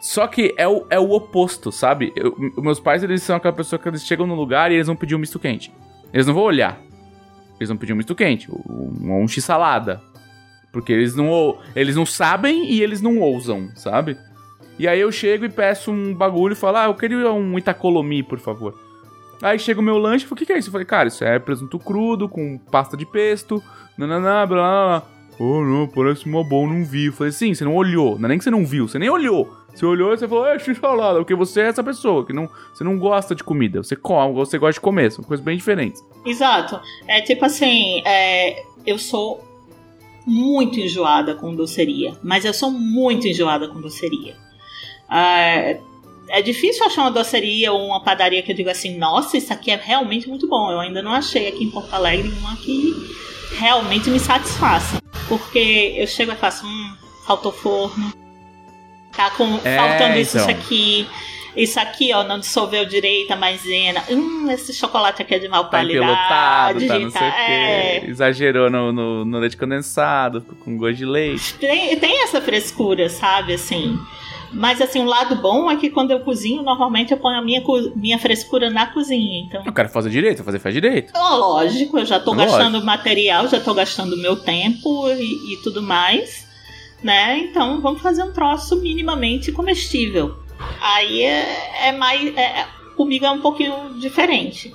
Só que é o, é o oposto, sabe? Eu- meus pais, eles são aquela pessoa que eles chegam no lugar e eles vão pedir um misto quente. Eles não vão olhar. Eles vão pedir um misto quente, um, um x-salada. Porque eles não, eles não sabem e eles não ousam, sabe? E aí eu chego e peço um bagulho e falo, ah, eu queria um Itacolomi, por favor. Aí chega o meu lanche, eu falei, o que, que é isso? Eu falei, cara, isso é presunto crudo com pasta de pesto, nananã, blá, blá, blá. Oh, não, parece mó bom, não vi. Eu falei, sim, você não olhou. Não é nem que você não viu, você nem olhou. Você olhou e você falou, é x-salada, porque você é essa pessoa, que não, você não gosta de comida. Você come, você gosta de comer, são coisas bem diferentes. Exato. É tipo assim, é, eu sou muito enjoada com doceria, mas eu sou muito enjoada com doceria. É, é difícil achar uma doceria ou uma padaria que eu digo assim, nossa, isso aqui é realmente muito bom. Eu ainda não achei aqui em Porto Alegre uma que realmente me satisfaça. Porque eu chego e faço, hum, faltou forno, tá com, É, faltando isso, então. isso aqui. Isso aqui, ó, não dissolveu direito a maisena. Hum, esse chocolate aqui é de mal Tá qualidade. tá não sei o tá- é. quê. Exagerou no, no, no leite condensado, com gosto de leite. Tem, tem essa frescura, sabe, assim. Mas, assim, o lado bom é que quando eu cozinho, normalmente eu ponho a minha, minha frescura na cozinha. Então, Eu quero fazer direito, fazer faz direito. ó, lógico, eu já tô Lógico. gastando material, já tô gastando meu tempo e, e tudo mais, né? Então, vamos fazer um troço minimamente comestível. Aí é, é mais... é- comigo é um pouquinho diferente.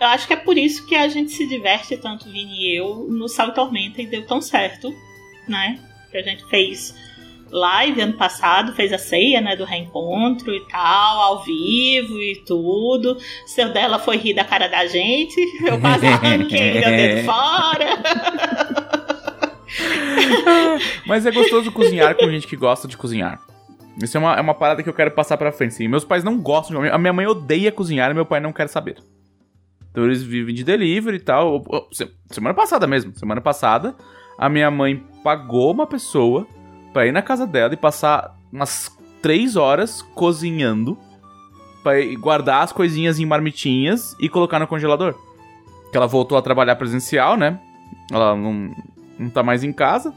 Eu acho que é por isso que a gente se diverte tanto, Vini e eu, no Sal e Tormenta e deu tão certo, né? Que a gente fez live ano passado, fez a ceia, né, do reencontro e tal, ao vivo e tudo. Seu dela foi rir da cara da gente, eu quase arranquei meu dedo fora. Mas é gostoso cozinhar com gente que gosta de cozinhar. Isso é uma, é uma parada que eu quero passar pra frente. Sim. Meus pais não gostam de A minha mãe odeia cozinhar e meu pai não quer saber. Então eles vivem de delivery e tal. Se- Semana passada mesmo. Semana passada, a minha mãe pagou uma pessoa pra ir na casa dela e passar umas três horas cozinhando. Ir guardar as coisinhas em marmitinhas e colocar no congelador. Que ela voltou a trabalhar presencial, né? Ela não, não tá mais em casa.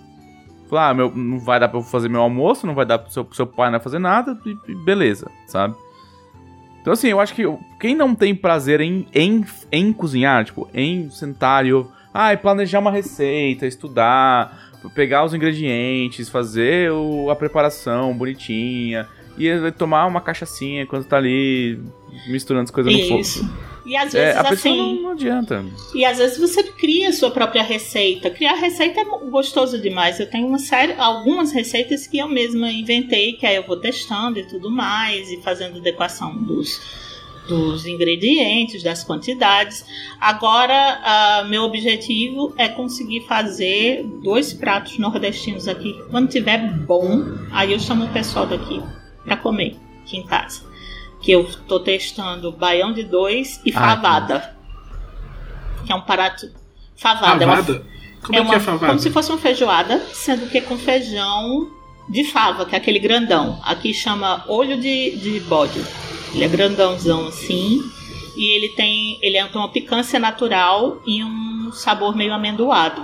Falou, ah, meu, não vai dar pra eu fazer meu almoço, não vai dar pro seu, pro seu pai não fazer nada, e, e beleza, sabe? Então, assim, eu acho que quem não tem prazer em, em, em cozinhar, tipo, em sentar e ah, planejar uma receita, estudar, pegar os ingredientes, fazer o- a preparação bonitinha, e tomar uma cachaçinha enquanto tá ali misturando as coisas no fogo. Isso. E às É, vezes a pessoa assim. não, não adianta. E às vezes você cria a sua própria receita. Criar receita é gostoso demais. Eu tenho uma série, algumas receitas que eu mesma inventei, que aí eu vou testando e tudo mais, e fazendo adequação dos, dos ingredientes, das quantidades. Agora, ah, meu objetivo é conseguir fazer dois pratos nordestinos aqui. Quando tiver bom, aí eu chamo o pessoal daqui para comer aqui em casa. Que eu tô testando baião de dois e Ah, favada. Que é um prato. Favada. é uma- Favada? Como é, que uma- é favada? Como se fosse uma feijoada, sendo que com feijão de fava, que é aquele grandão. Aqui chama olho de, de bode. Ele é grandãozão assim. E ele tem, ele tem uma picância natural e um sabor meio amendoado.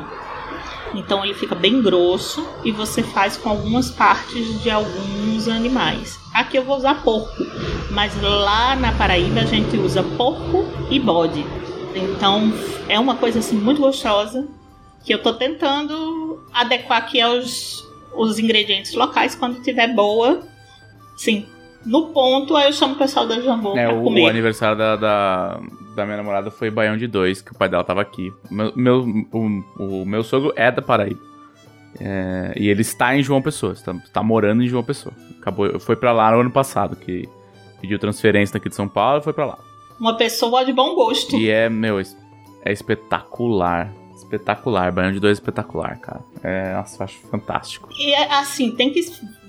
Então ele fica bem grosso e você faz com algumas partes de alguns animais. Aqui eu vou usar porco, mas lá na Paraíba a gente usa porco e bode. Então é uma coisa assim muito gostosa que eu tô tentando adequar aqui aos os ingredientes locais quando tiver boa. Sim, no ponto aí eu chamo o pessoal da Jambô É, pra o, o comer. aniversário da, da, da minha namorada foi Baião de dois, que o pai dela tava aqui. Meu, meu, o, o meu sogro é da Paraíba. É, e ele está em João Pessoa, está, está morando em João Pessoa. Acabou, foi pra lá no ano passado, que pediu transferência daqui de São Paulo e foi pra lá. Uma pessoa de bom gosto. E é, meu, é espetacular. Espetacular, Baião de dois é espetacular, cara. É, nossa, eu acho fantástico. E é, assim, tem que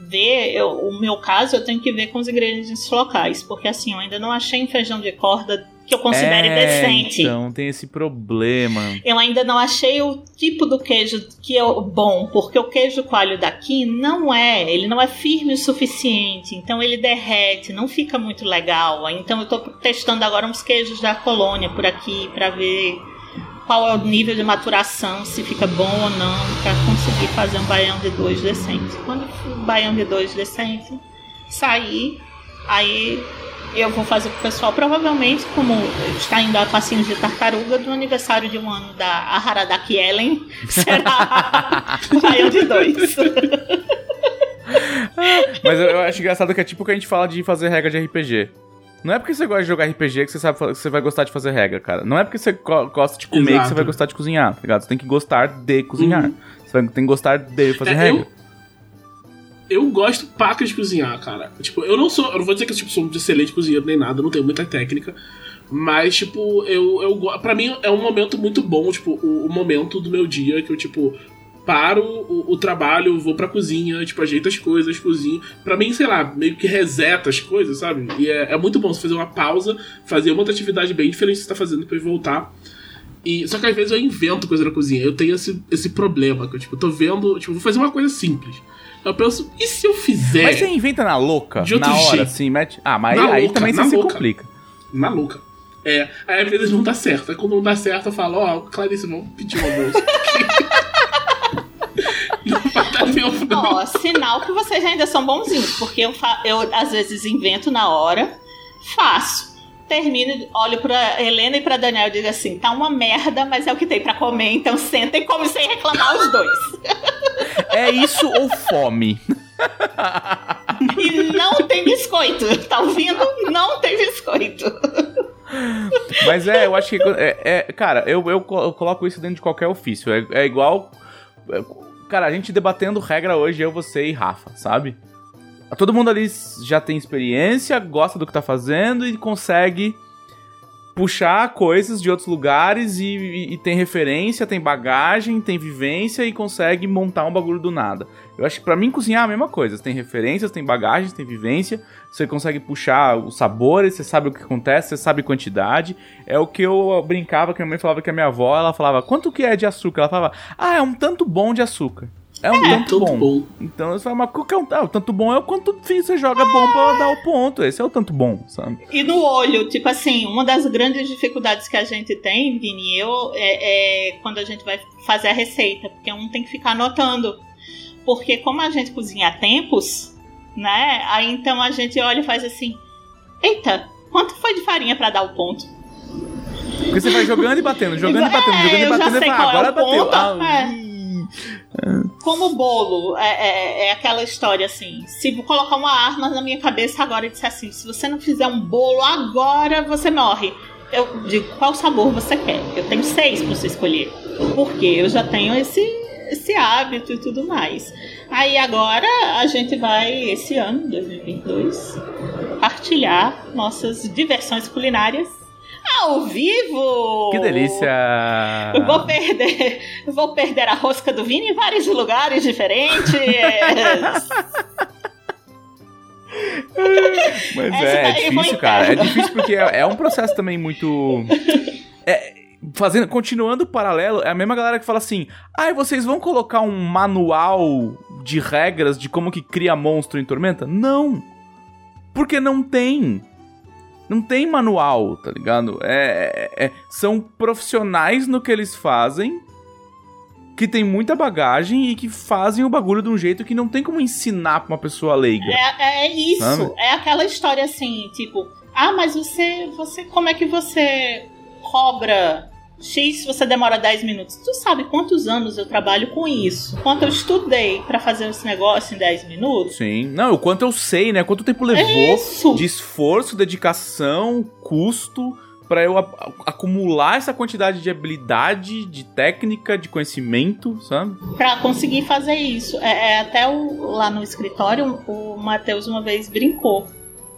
ver, eu- o meu caso, eu tenho que ver com os ingredientes locais, porque assim, eu ainda não achei um feijão de corda que eu considere é, decente. Então, tem esse problema. Eu ainda não achei o tipo do queijo que é bom, porque o queijo coalho daqui não é, ele não é firme o suficiente, então ele derrete, não fica muito legal. Então eu tô testando agora uns queijos da colônia por aqui pra ver qual é o nível de maturação, se fica bom ou não, pra conseguir fazer um baião de dois decente. Quando o baião de dois decente sair, aí eu vou fazer pro pessoal, provavelmente, como está indo a passinhos de tartaruga, do aniversário de um ano da Haradaki Ellen, será baião de dois. Mas eu, eu acho engraçado que é tipo o que a gente fala de fazer regra de RPG. Não é porque você gosta de jogar RPG que você sabe que você vai gostar de fazer regra, cara. Não é porque você go- gosta de comer que Exato. você vai gostar de cozinhar, tá ligado? Você tem que gostar de cozinhar. Você vai- tem que gostar de fazer É, regra. eu, eu gosto paca de cozinhar, cara. Tipo, eu não sou. Eu não vou dizer que eu tipo, sou um excelente cozinheiro nem nada, não tenho muita técnica. Mas, tipo, eu, eu. Pra mim é um momento muito bom, tipo, o, o momento do meu dia que eu, tipo, paro o, o trabalho, vou pra cozinha, tipo, ajeito as coisas, cozinho. Pra mim, sei lá, meio que reseta as coisas, sabe? E é, é muito bom você fazer uma pausa, fazer uma outra atividade bem diferente que você tá fazendo depois voltar. E, só que às vezes eu invento coisa na cozinha. Eu tenho esse, esse problema, que eu, tipo, tô vendo, tipo, vou fazer uma coisa simples. Eu penso, e se eu fizer Mas você inventa na louca, De outro na hora, jeito. assim, mete. Ah, mas Na aí louca, também na você se louca. complica. maluca? É, aí às vezes não dá certo. Aí quando não dá certo, eu falo, ó, Clarice, vamos pedir um almoço. Ó, sinal que vocês ainda são bonzinhos, porque eu, eu às vezes invento na hora, faço. Termino, olho pra Helena e pra Daniel e digo assim: tá uma merda, mas é o que tem pra comer, então senta e come sem reclamar os dois. É isso ou fome? E não tem biscoito, tá ouvindo? Não tem biscoito. Mas é, eu acho que. É, é- cara, eu, eu, co- eu coloco isso dentro de qualquer ofício. É, é igual. Cara, a gente debatendo regra hoje, eu, você e Rafa, sabe? Todo mundo ali já tem experiência, gosta do que tá fazendo e consegue puxar coisas de outros lugares e, e- e tem referência, tem bagagem, tem vivência e consegue montar um bagulho do nada. Eu acho que pra mim cozinhar é a mesma coisa. Você tem referências, tem bagagens, tem vivência, você consegue puxar os sabores, você sabe o que acontece, você sabe quantidade. É o que eu brincava, que minha mãe falava que a minha avó, ela falava, quanto que é de açúcar? Ela falava, ah, é um tanto bom de açúcar. É um tanto, Tanto bom. bom. Então você fala, mas qual que é um, ah, o tanto bom é o quanto você joga bom pra dar o ponto. Esse é o tanto bom, sabe? E no olho, tipo assim, uma das grandes dificuldades que a gente tem, Vini, e eu, é, é quando a gente vai fazer a receita, porque um tem que ficar anotando. Porque como a gente cozinha a tempos, né? Aí então a gente olha e faz assim: eita, quanto foi de farinha pra dar o ponto? Porque você vai jogando e batendo, jogando e batendo, É, jogando e batendo e fala, qual é agora o bateu. ponto, Ah, é. ih. Como bolo, é, é- é aquela história assim: se eu colocar uma arma na minha cabeça agora e disser assim, se você não fizer um bolo agora, você morre. Eu digo, qual sabor você quer? Eu tenho seis pra você escolher. Porque eu já tenho esse, esse hábito e tudo mais. Aí agora a gente vai, esse ano, 2022, partilhar nossas diversões culinárias ao vivo! Que delícia! Eu vou perder, vou perder a rosca do Vini em vários lugares diferentes. Mas é, é foi difícil, cara. É difícil porque é, é um processo também muito. É, fazendo, continuando o paralelo, é a mesma galera que fala assim: ai, vocês vão colocar um manual de regras de como que cria monstro em Tormenta? Não! Porque não tem. Não tem manual, tá ligado? É, é- é- são profissionais no que eles fazem, que tem muita bagagem e que fazem o bagulho de um jeito que não tem como ensinar pra uma pessoa leiga. É, é isso. Sabe? É aquela história assim, tipo, ah, mas você, você, como é que você cobra X se você demora 10 minutos? Tu sabe quantos anos eu trabalho com isso? Quanto eu estudei pra fazer esse negócio em 10 minutos? Sim. Não, o quanto eu sei, né? Quanto tempo levou Isso. de esforço, dedicação, custo pra eu acumular essa quantidade de habilidade, de técnica, de conhecimento, sabe? Pra conseguir fazer isso. É, é, até o- lá no escritório, o Matheus uma vez brincou.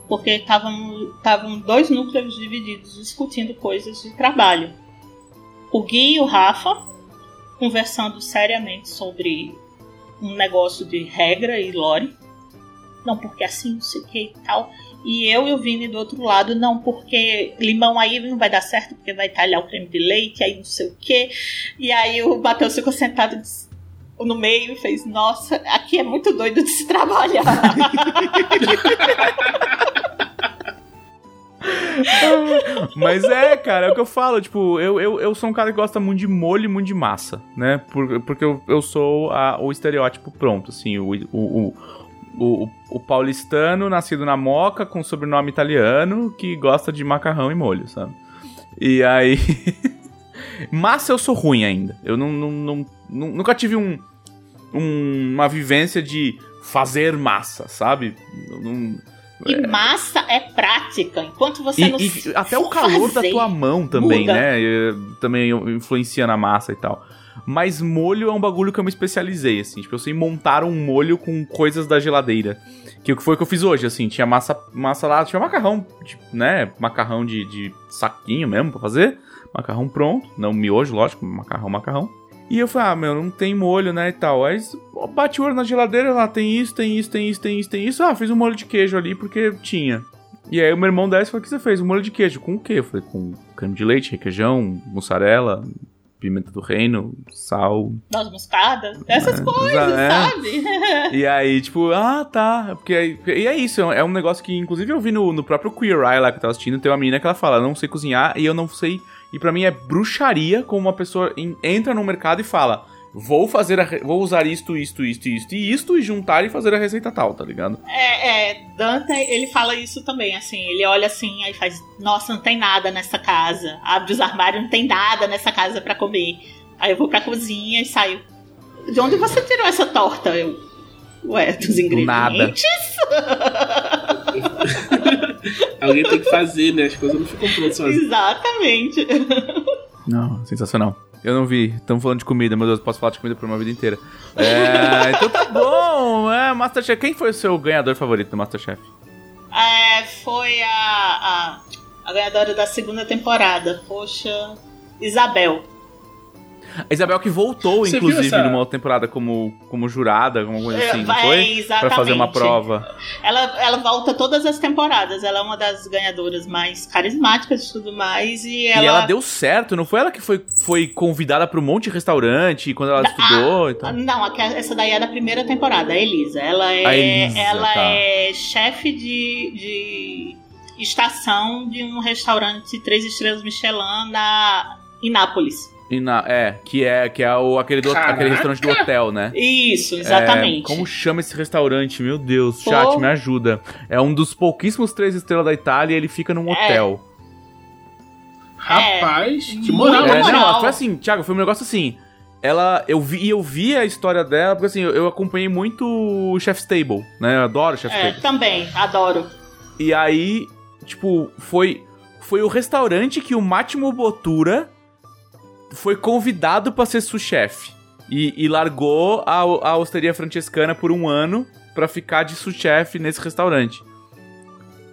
Porque estavam estavam dois núcleos divididos discutindo coisas de trabalho. O Gui e o Rafa conversando seriamente sobre um negócio de regra e lore. Não, porque assim, não sei o que e tal. E eu e o Vini do outro lado, não, porque limão aí não vai dar certo, porque vai talhar o creme de leite, aí não sei o que. E aí o Matheus ficou sentado no meio e fez, nossa, aqui é muito doido de se trabalhar. Mas é, cara, é o que eu falo. Tipo, eu, eu, eu sou um cara que gosta muito de molho e muito de massa, né? Por- porque eu, eu sou a- o estereótipo pronto, assim. O, o, o, o, paulistano nascido na moca com sobrenome italiano que gosta de macarrão e molho, sabe? E aí. massa eu sou ruim ainda. Eu não, não, não- nu- nunca tive um, um- uma vivência de fazer massa, sabe? Não- E massa é prática. Enquanto você E, não e até o calor da fazer, tua mão também, muda. né? Também influencia na massa e tal. Mas molho é um bagulho que eu me especializei, assim. Tipo, eu sei montar um molho com coisas da geladeira. Que foi o que eu fiz hoje, assim. Tinha massa, massa lá, tinha macarrão, tipo, né? Macarrão de, de saquinho mesmo pra fazer. Macarrão pronto. Não miojo, lógico. Macarrão, macarrão. E eu falei, ah, meu, não tem molho, né, e tal. Aí bate o olho na geladeira, lá tem isso, tem isso, tem isso, tem isso, tem isso. Ah, fiz um molho de queijo ali porque tinha. E aí o meu irmão desce e falou, o que você fez? Um molho de queijo. Com o quê? Eu falei, com creme de leite, requeijão, mussarela, pimenta do reino, sal. Noz moscada, essas É, coisas, é. sabe? E aí, tipo, ah, tá. Porque aí, e é isso, é um negócio que, inclusive, eu vi no, no próprio Queer Eye lá que eu tava assistindo, tem uma menina que ela fala, não sei cozinhar e eu não sei. E pra mim é bruxaria como uma pessoa en- entra no mercado e fala. Vou fazer a vou usar isto, isto, isto, isto e isto e juntar e fazer a receita tal, tá ligado? É, é, Dante, ele fala isso também, assim, ele olha assim, aí faz, nossa, não tem nada nessa casa. Abre os armários, não tem nada nessa casa pra comer. Aí eu vou pra cozinha e saio. De onde você tirou essa torta? Eu, ué, dos ingredientes? nada. Alguém tem que fazer, né? As coisas não ficam prontas sozinhas. Exatamente. Não, sensacional. Eu não vi. Estamos falando de comida, meu Deus, posso falar de comida por uma vida inteira. É, então tá bom. É, Masterchef. Quem foi o seu ganhador favorito do Masterchef? É, foi a, a, a ganhadora da segunda temporada. Poxa, Isabel. A Isabel que voltou, Você inclusive, essa- numa outra temporada como, como jurada, alguma coisa assim, não É, foi? exatamente. Pra fazer uma prova. Ela, ela volta todas as temporadas. Ela é uma das ganhadoras mais carismáticas e tudo mais. E ela, E ela deu certo, não foi ela que foi, foi convidada pra um monte de restaurante quando ela estudou e tal? Não, essa daí é da primeira temporada, a Elisa. Ela é, A Elisa, ela tá. é chefe de, de estação de um restaurante três estrelas Michelin na, em Nápoles. E na, é, que é, que é o, aquele, do, aquele restaurante do hotel, né? Isso, É, exatamente. como chama esse restaurante? Meu Deus, Pô. chat, me ajuda. É um dos pouquíssimos três estrelas da Itália e ele fica num É. hotel. Rapaz, que moral. É, na não, moral. foi assim, Thiago, foi um negócio assim. Ela, eu vi, e eu vi a história dela, porque assim, eu, eu acompanhei muito o Chef's Table, né? Eu adoro o Chef's É, Table. também, adoro. E aí, tipo, foi foi o restaurante que o Máximo Botura foi convidado pra ser sous-chefe. E, e largou a, a francescana por um ano pra ficar de sous-chefe nesse restaurante.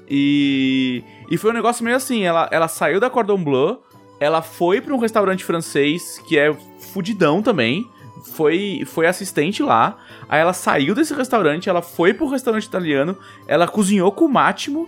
E, e foi um negócio meio assim, ela, ela saiu da Cordon Bleu, ela foi pra um restaurante francês que é fudidão também, foi, foi assistente lá, aí ela saiu desse restaurante, ela foi pro restaurante italiano, ela cozinhou com o Máximo,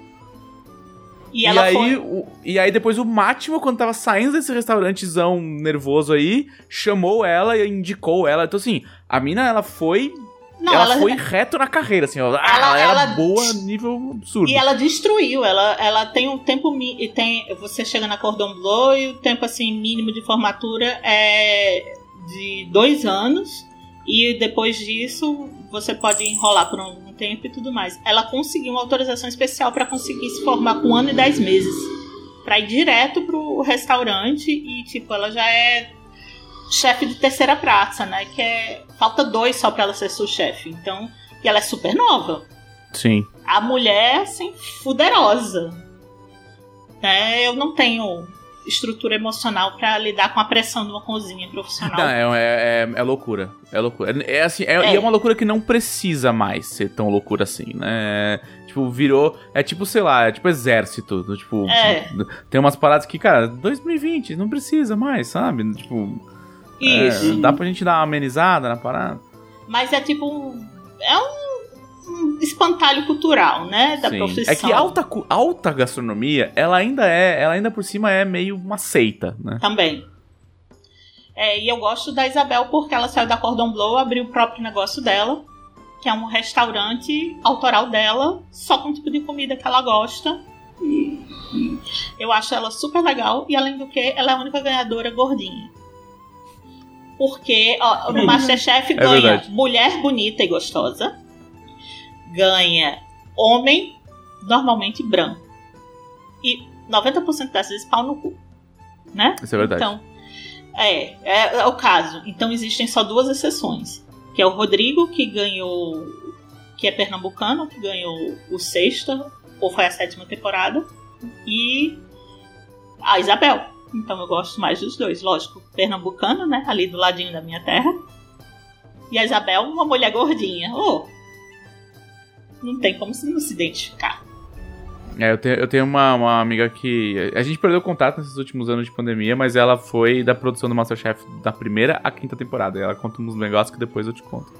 E, e, aí, foi. o, e aí depois o Máximo, quando tava saindo desse restaurantezão nervoso aí, chamou ela e indicou ela. Então assim, a mina, ela foi... Não, ela, ela, foi reto na carreira, assim. Ah, Ela- ela, era ela- boa nível absurdo. E ela destruiu, ela, ela tem um tempo e tem você chega na Cordon Bleu e o tempo assim mínimo de formatura é de dois anos e depois disso você pode enrolar por um tempo e tudo mais. Ela conseguiu uma autorização especial para conseguir se formar com um ano e dez meses para ir direto pro restaurante e tipo ela já é chefe de terceira praça, né? Que é falta dois só para ela ser sous-chefe. Então e ela é super nova Sim. a mulher, assim, fuderosa. Né? Eu não tenho estrutura emocional pra lidar com a pressão de uma cozinha profissional. Não, é, é, é- é loucura. É loucura. É, é assim, é, É. E é uma loucura que não precisa mais ser tão loucura assim, né? Tipo, virou. É tipo, sei lá, é tipo exército. do Tipo, É. tem umas paradas que, cara, 2020, não precisa mais, sabe? Tipo, é, Isso. dá pra gente dar uma amenizada na parada. Mas é tipo. É um, um espantalho cultural, né? Da Sim. profissão. É que alta, alta gastronomia, ela ainda é, ela ainda por cima é meio uma seita, né? Também. É, e eu gosto da Isabel porque ela saiu da Cordon Bleu, abriu o próprio negócio dela, que é um restaurante autoral dela, só com o tipo de comida que ela gosta. E, e eu acho ela super legal e além do que, ela é a única ganhadora gordinha. Porque ó, no Masterchef É ganha verdade. mulher bonita e gostosa, ganha homem normalmente branco. E 90% das vezes pau no cu. Né? Isso é verdade. Então, é, é, é o caso. Então existem só duas exceções. Que é o Rodrigo, que ganhou. que é pernambucano, que ganhou o sexta ou foi a sétima temporada, e a Isabel. Então eu gosto mais dos dois, lógico. Pernambucano, né? Ali do ladinho da minha terra. E a Isabel, uma mulher gordinha. Oh, não tem como se não se identificar. É, eu tenho, eu tenho uma, uma amiga que. A gente perdeu contato nesses últimos anos de pandemia, mas ela foi da produção do Masterchef da primeira à quinta temporada. E ela conta uns negócios que depois eu te conto.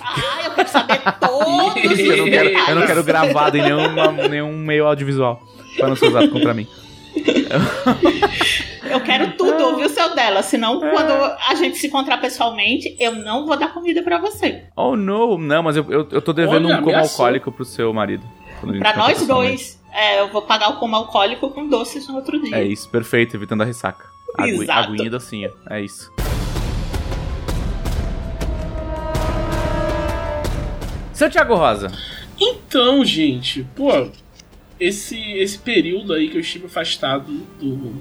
Ah, eu quero saber todos os eu, não quero, eu não quero gravado em nenhuma, nenhum meio audiovisual. Pra não ser usado contra mim. Eu quero tudo, ouvir o seu dela. Senão, É. quando a gente se encontrar pessoalmente, eu não vou dar comida pra você. Oh, no. Não, mas eu, eu, eu tô devendo Olha, um como alcoólico pro seu marido. Pra nós dois, é, eu vou pagar o coma alcoólico com doces no outro dia. É isso, perfeito, evitando a ressaca. Agu, Exato. aguinha e docinha, é isso. Seu Thiago Rosa, Então, gente, pô, esse, esse período aí que eu estive afastado do,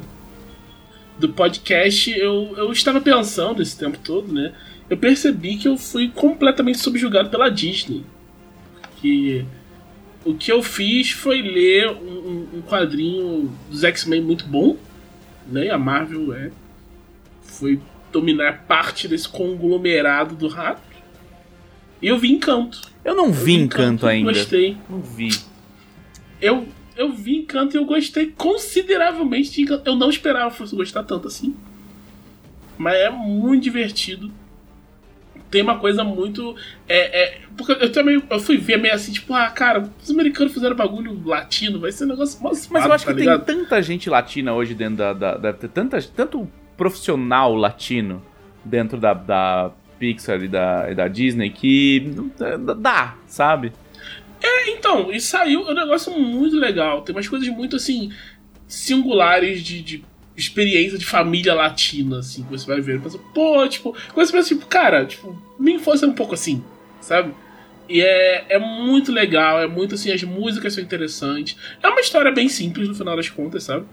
do podcast, eu, eu estava pensando esse tempo todo, né? Eu percebi que eu fui completamente subjugado pela Disney. Que o que eu fiz foi ler um, um- quadrinho dos X-Men muito bom, né? A Marvel é, foi dominar parte desse conglomerado do rato. E eu vi Encanto. eu não vi Encanto ainda. Gostei. Não vi. Eu, eu vi Encanto e eu gostei consideravelmente de Encanto. Eu não esperava que fosse gostar tanto assim. Mas é muito divertido. Tem uma coisa muito. É, é, porque eu também eu fui ver meio assim, tipo, ah, cara, os americanos fizeram bagulho latino, vai ser um negócio Mas eu acho tá que ligado? tem tanta gente latina hoje dentro da. da ter tanta, tanto profissional latino dentro da, da Pixar e da, e da Disney que não- dá- dá, sabe? Então, e saiu um negócio muito legal. Tem umas coisas muito assim, singulares de, de experiência de família latina, assim, que você vai ver. Pensa, pô, tipo, coisa tipo, cara, tipo, minha infância é um pouco assim, sabe? E é, é muito legal, é muito assim, as músicas são interessantes. É uma história bem simples no final das contas, sabe?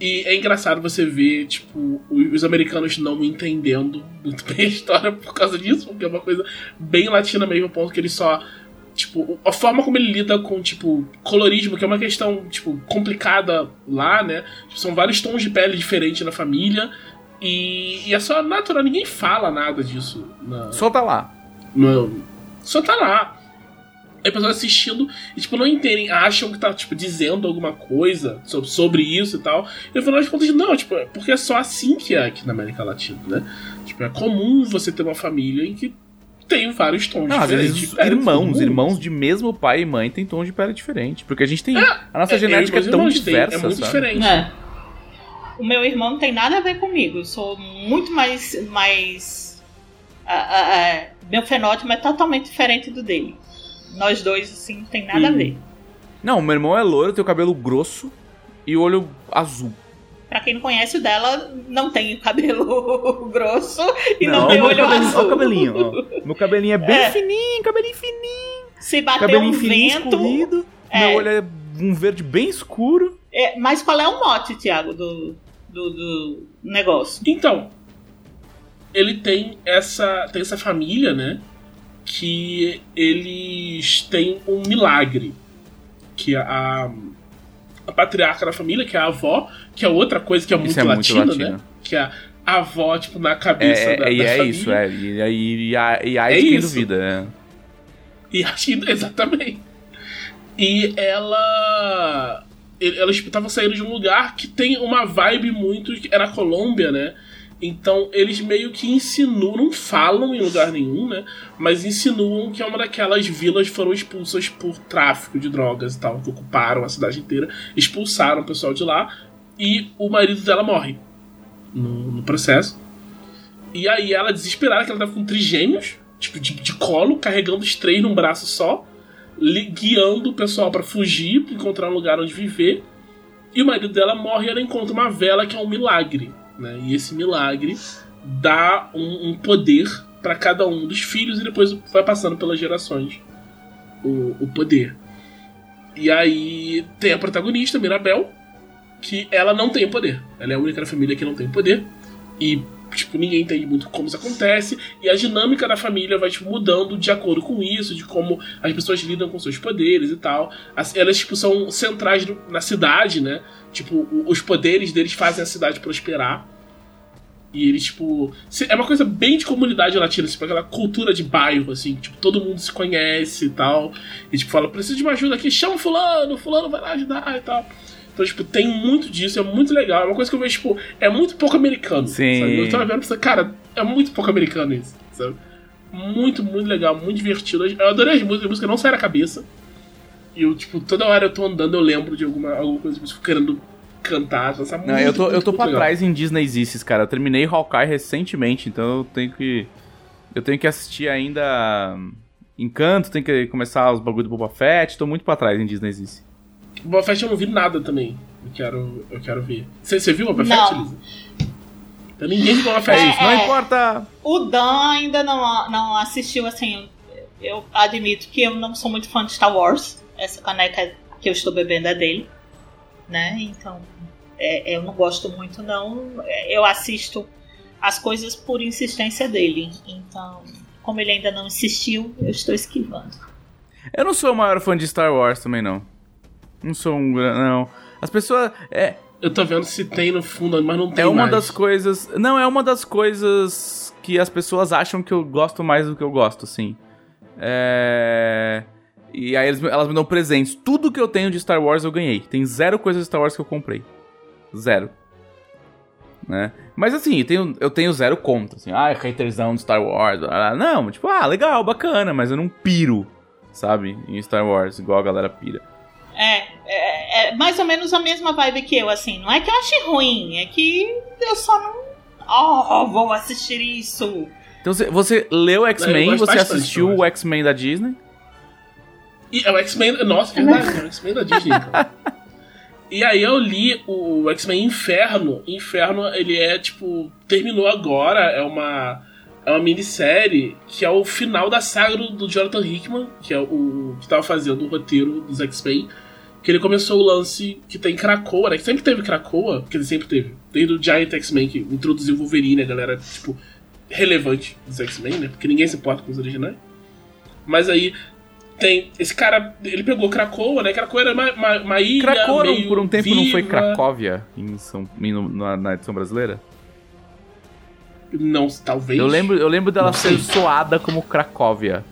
E é engraçado você ver, tipo, os americanos não entendendo muito bem a história por causa disso, porque é uma coisa bem latina mesmo, ponto que eles só tipo, a forma como ele lida com, tipo, colorismo, que é uma questão, tipo, complicada lá, né? Tipo, são vários tons de pele diferentes na família. E, e é só natural, ninguém fala nada disso. Na, Só tá lá. no- só tá lá. Aí pessoas assistindo e, tipo, não entendem, acham que tá, tipo, dizendo alguma coisa sobre, sobre isso e tal. E no final das contas, não, tipo, é porque é só assim que é aqui na América Latina, né? Tipo, é comum você ter uma família em que tem vários tons Não, às diferentes. vezes de pele, irmãos, irmãos de mesmo pai e mãe têm tons de pele diferente. Porque a gente tem. a nossa É, genética é tão têm, diversa, É muito sabe? diferente. É. O meu irmão não tem nada a ver comigo. Eu sou muito mais. mais ah, ah, ah, meu fenótipo é totalmente diferente do dele. Nós dois, assim, não tem nada a Hum. ver. Não, meu irmão é loiro, tem o cabelo grosso e o olho azul. Pra quem não conhece, o dela não tem cabelo grosso e não, Não, tem olho cabelinho, azul. Olha o cabelinho, ó. Meu cabelinho é bem É. fininho, cabelinho fininho. Se bater Cabelinho um fininho, vento. escorrido. É. Meu olho é um verde bem escuro. É, mas qual é o mote, Thiago, do, do, do negócio? Então, ele tem essa, tem essa família, né? Que eles têm um milagre. Que a, a patriarca da família, que é a avó, que é outra coisa que é muito Isso é muito latina, latino. né? Que é a avó, tipo, na cabeça É, da, é, e da é família. isso, é. E, e, e, e aí É quem isso. duvida, né? E exatamente. E ela. Elas estavam saindo de um lugar que tem uma vibe muito. Era a Colômbia, né? Então eles meio que insinuam, não falam em lugar nenhum, né? Mas insinuam que é uma daquelas vilas foram expulsas por tráfico de drogas e tal, que ocuparam a cidade inteira, expulsaram o pessoal de lá e o marido dela morre no, no processo. E aí ela, desesperada, que ela tava com trigêmeos, tipo, de, de colo, carregando os três num braço só, guiando o pessoal pra fugir, pra encontrar um lugar onde viver. E o marido dela morre e ela encontra uma vela que é um milagre. Né? E esse milagre dá um, um poder pra cada um dos filhos e depois vai passando pelas gerações o, o poder. E aí tem a protagonista, Mirabel, que ela não tem poder. Ela é a única da família que não tem poder. E tipo, ninguém entende muito como isso acontece, e a dinâmica da família vai, tipo, mudando de acordo com isso, de como as pessoas lidam com seus poderes e tal. As, elas, tipo, são centrais do, na cidade, né? Tipo, os poderes deles fazem a cidade prosperar. E eles, tipo. É uma coisa bem de comunidade latina, tipo, aquela cultura de bairro, assim, tipo, todo mundo se conhece e tal. E, tipo, fala, preciso de uma ajuda aqui, chama fulano, fulano vai lá ajudar e tal. Então, tipo, tem muito disso, é muito legal. É uma coisa que eu vejo, tipo, é muito pouco americano. Sim. Sabe? Eu tava vendo, pensando, cara, é muito pouco americano isso, sabe? Muito, muito legal, muito divertido. Eu adorei as músicas, a música não sai da cabeça. E eu, tipo, toda hora eu tô andando, eu lembro de alguma, alguma coisa, tipo, querendo cantar, muito. Não, eu tô, muito, eu tô muito pra legal. trás em Disney Zices, cara. Eu terminei Hawkeye recentemente, então eu tenho que. Eu tenho que assistir ainda. Encanto, tenho que começar os bagulho do Boba Fett. Tô muito pra trás em Disney Zice. Boba Fett eu não vi nada também. Eu quero, eu quero ver. Você, você viu Boba Fett, Não. Lisa? Então ninguém viu Boba Fett. É isso, não é. importa. O Dan ainda não, não assistiu, assim. Eu admito que eu não sou muito fã de Star Wars. Essa caneca que eu estou bebendo é dele. Né? Então, é, eu não gosto muito, não. Eu assisto as coisas por insistência dele. Então, como ele ainda não insistiu, eu estou esquivando. Eu não sou o maior fã de Star Wars também, não. Não sou um. Não. As pessoas. É, Eu tô vendo se tem no fundo, mas não tem é uma mais. das coisas. Não, é uma das coisas que as pessoas acham que eu gosto mais do que eu gosto, assim. É. E aí elas me dão presentes. Tudo que eu tenho de Star Wars eu ganhei. Tem zero coisas de Star Wars que eu comprei. Zero. Né? Mas assim, eu tenho, eu tenho zero conta. Assim, ah, haterzão de Star Wars. Não, tipo, ah, legal, bacana, mas eu não piro, sabe? Em Star Wars, igual a galera pira. É, é, é mais ou menos a mesma vibe que eu, assim. Não é que eu ache ruim, é que eu só não. Oh, vou assistir isso. Então você, você leu X-Men, você bastante, assistiu o X-Men da Disney. E é o X-Men. Nossa, verdade, é o X-Men da Disney. cara. E aí eu li o X-Men Inferno. Inferno, ele é tipo. Terminou agora, é uma. É uma minissérie que é o final da saga do, Jonathan Hickman, que é o, que tava fazendo o roteiro dos X-Men. Que ele começou o lance que tem Krakoa, né? Que sempre teve Krakoa, porque ele sempre teve. Desde o Giant X-Men, que introduziu o Wolverine, a galera, tipo, relevante dos X-Men, né? Porque ninguém se importa com os originais. Mas aí tem. Esse cara, ele pegou Krakoa, né? Krakoa era uma, uma, uma ilha. Krakoa por um tempo não foi viva. Cracóvia em São, em- na, na edição brasileira? Não, talvez. Eu lembro, eu lembro dela ser soada como Cracóvia.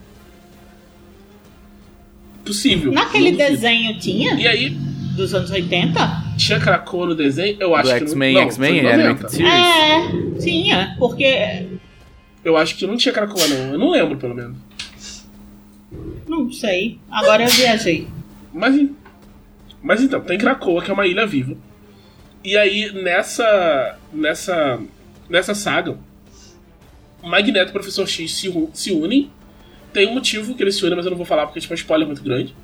Possível. Naquele desenho tinha? E aí, Dos anos 80? tinha Krakoa no desenho? Eu acho Do que X-Men, não. não, X-Men, foi Animated 90. Series? É, tinha. Porque. Eu acho que não tinha Krakoa, não. Eu não lembro, pelo menos. Não sei. Agora eu viajei. Mas, mas então, tem Krakoa, que é uma ilha viva. E aí, nessa. Nessa. Nessa saga, Magneto e Professor X se, se unem. Tem um motivo que eles se unem, mas eu não vou falar porque tipo, é um spoiler muito grande.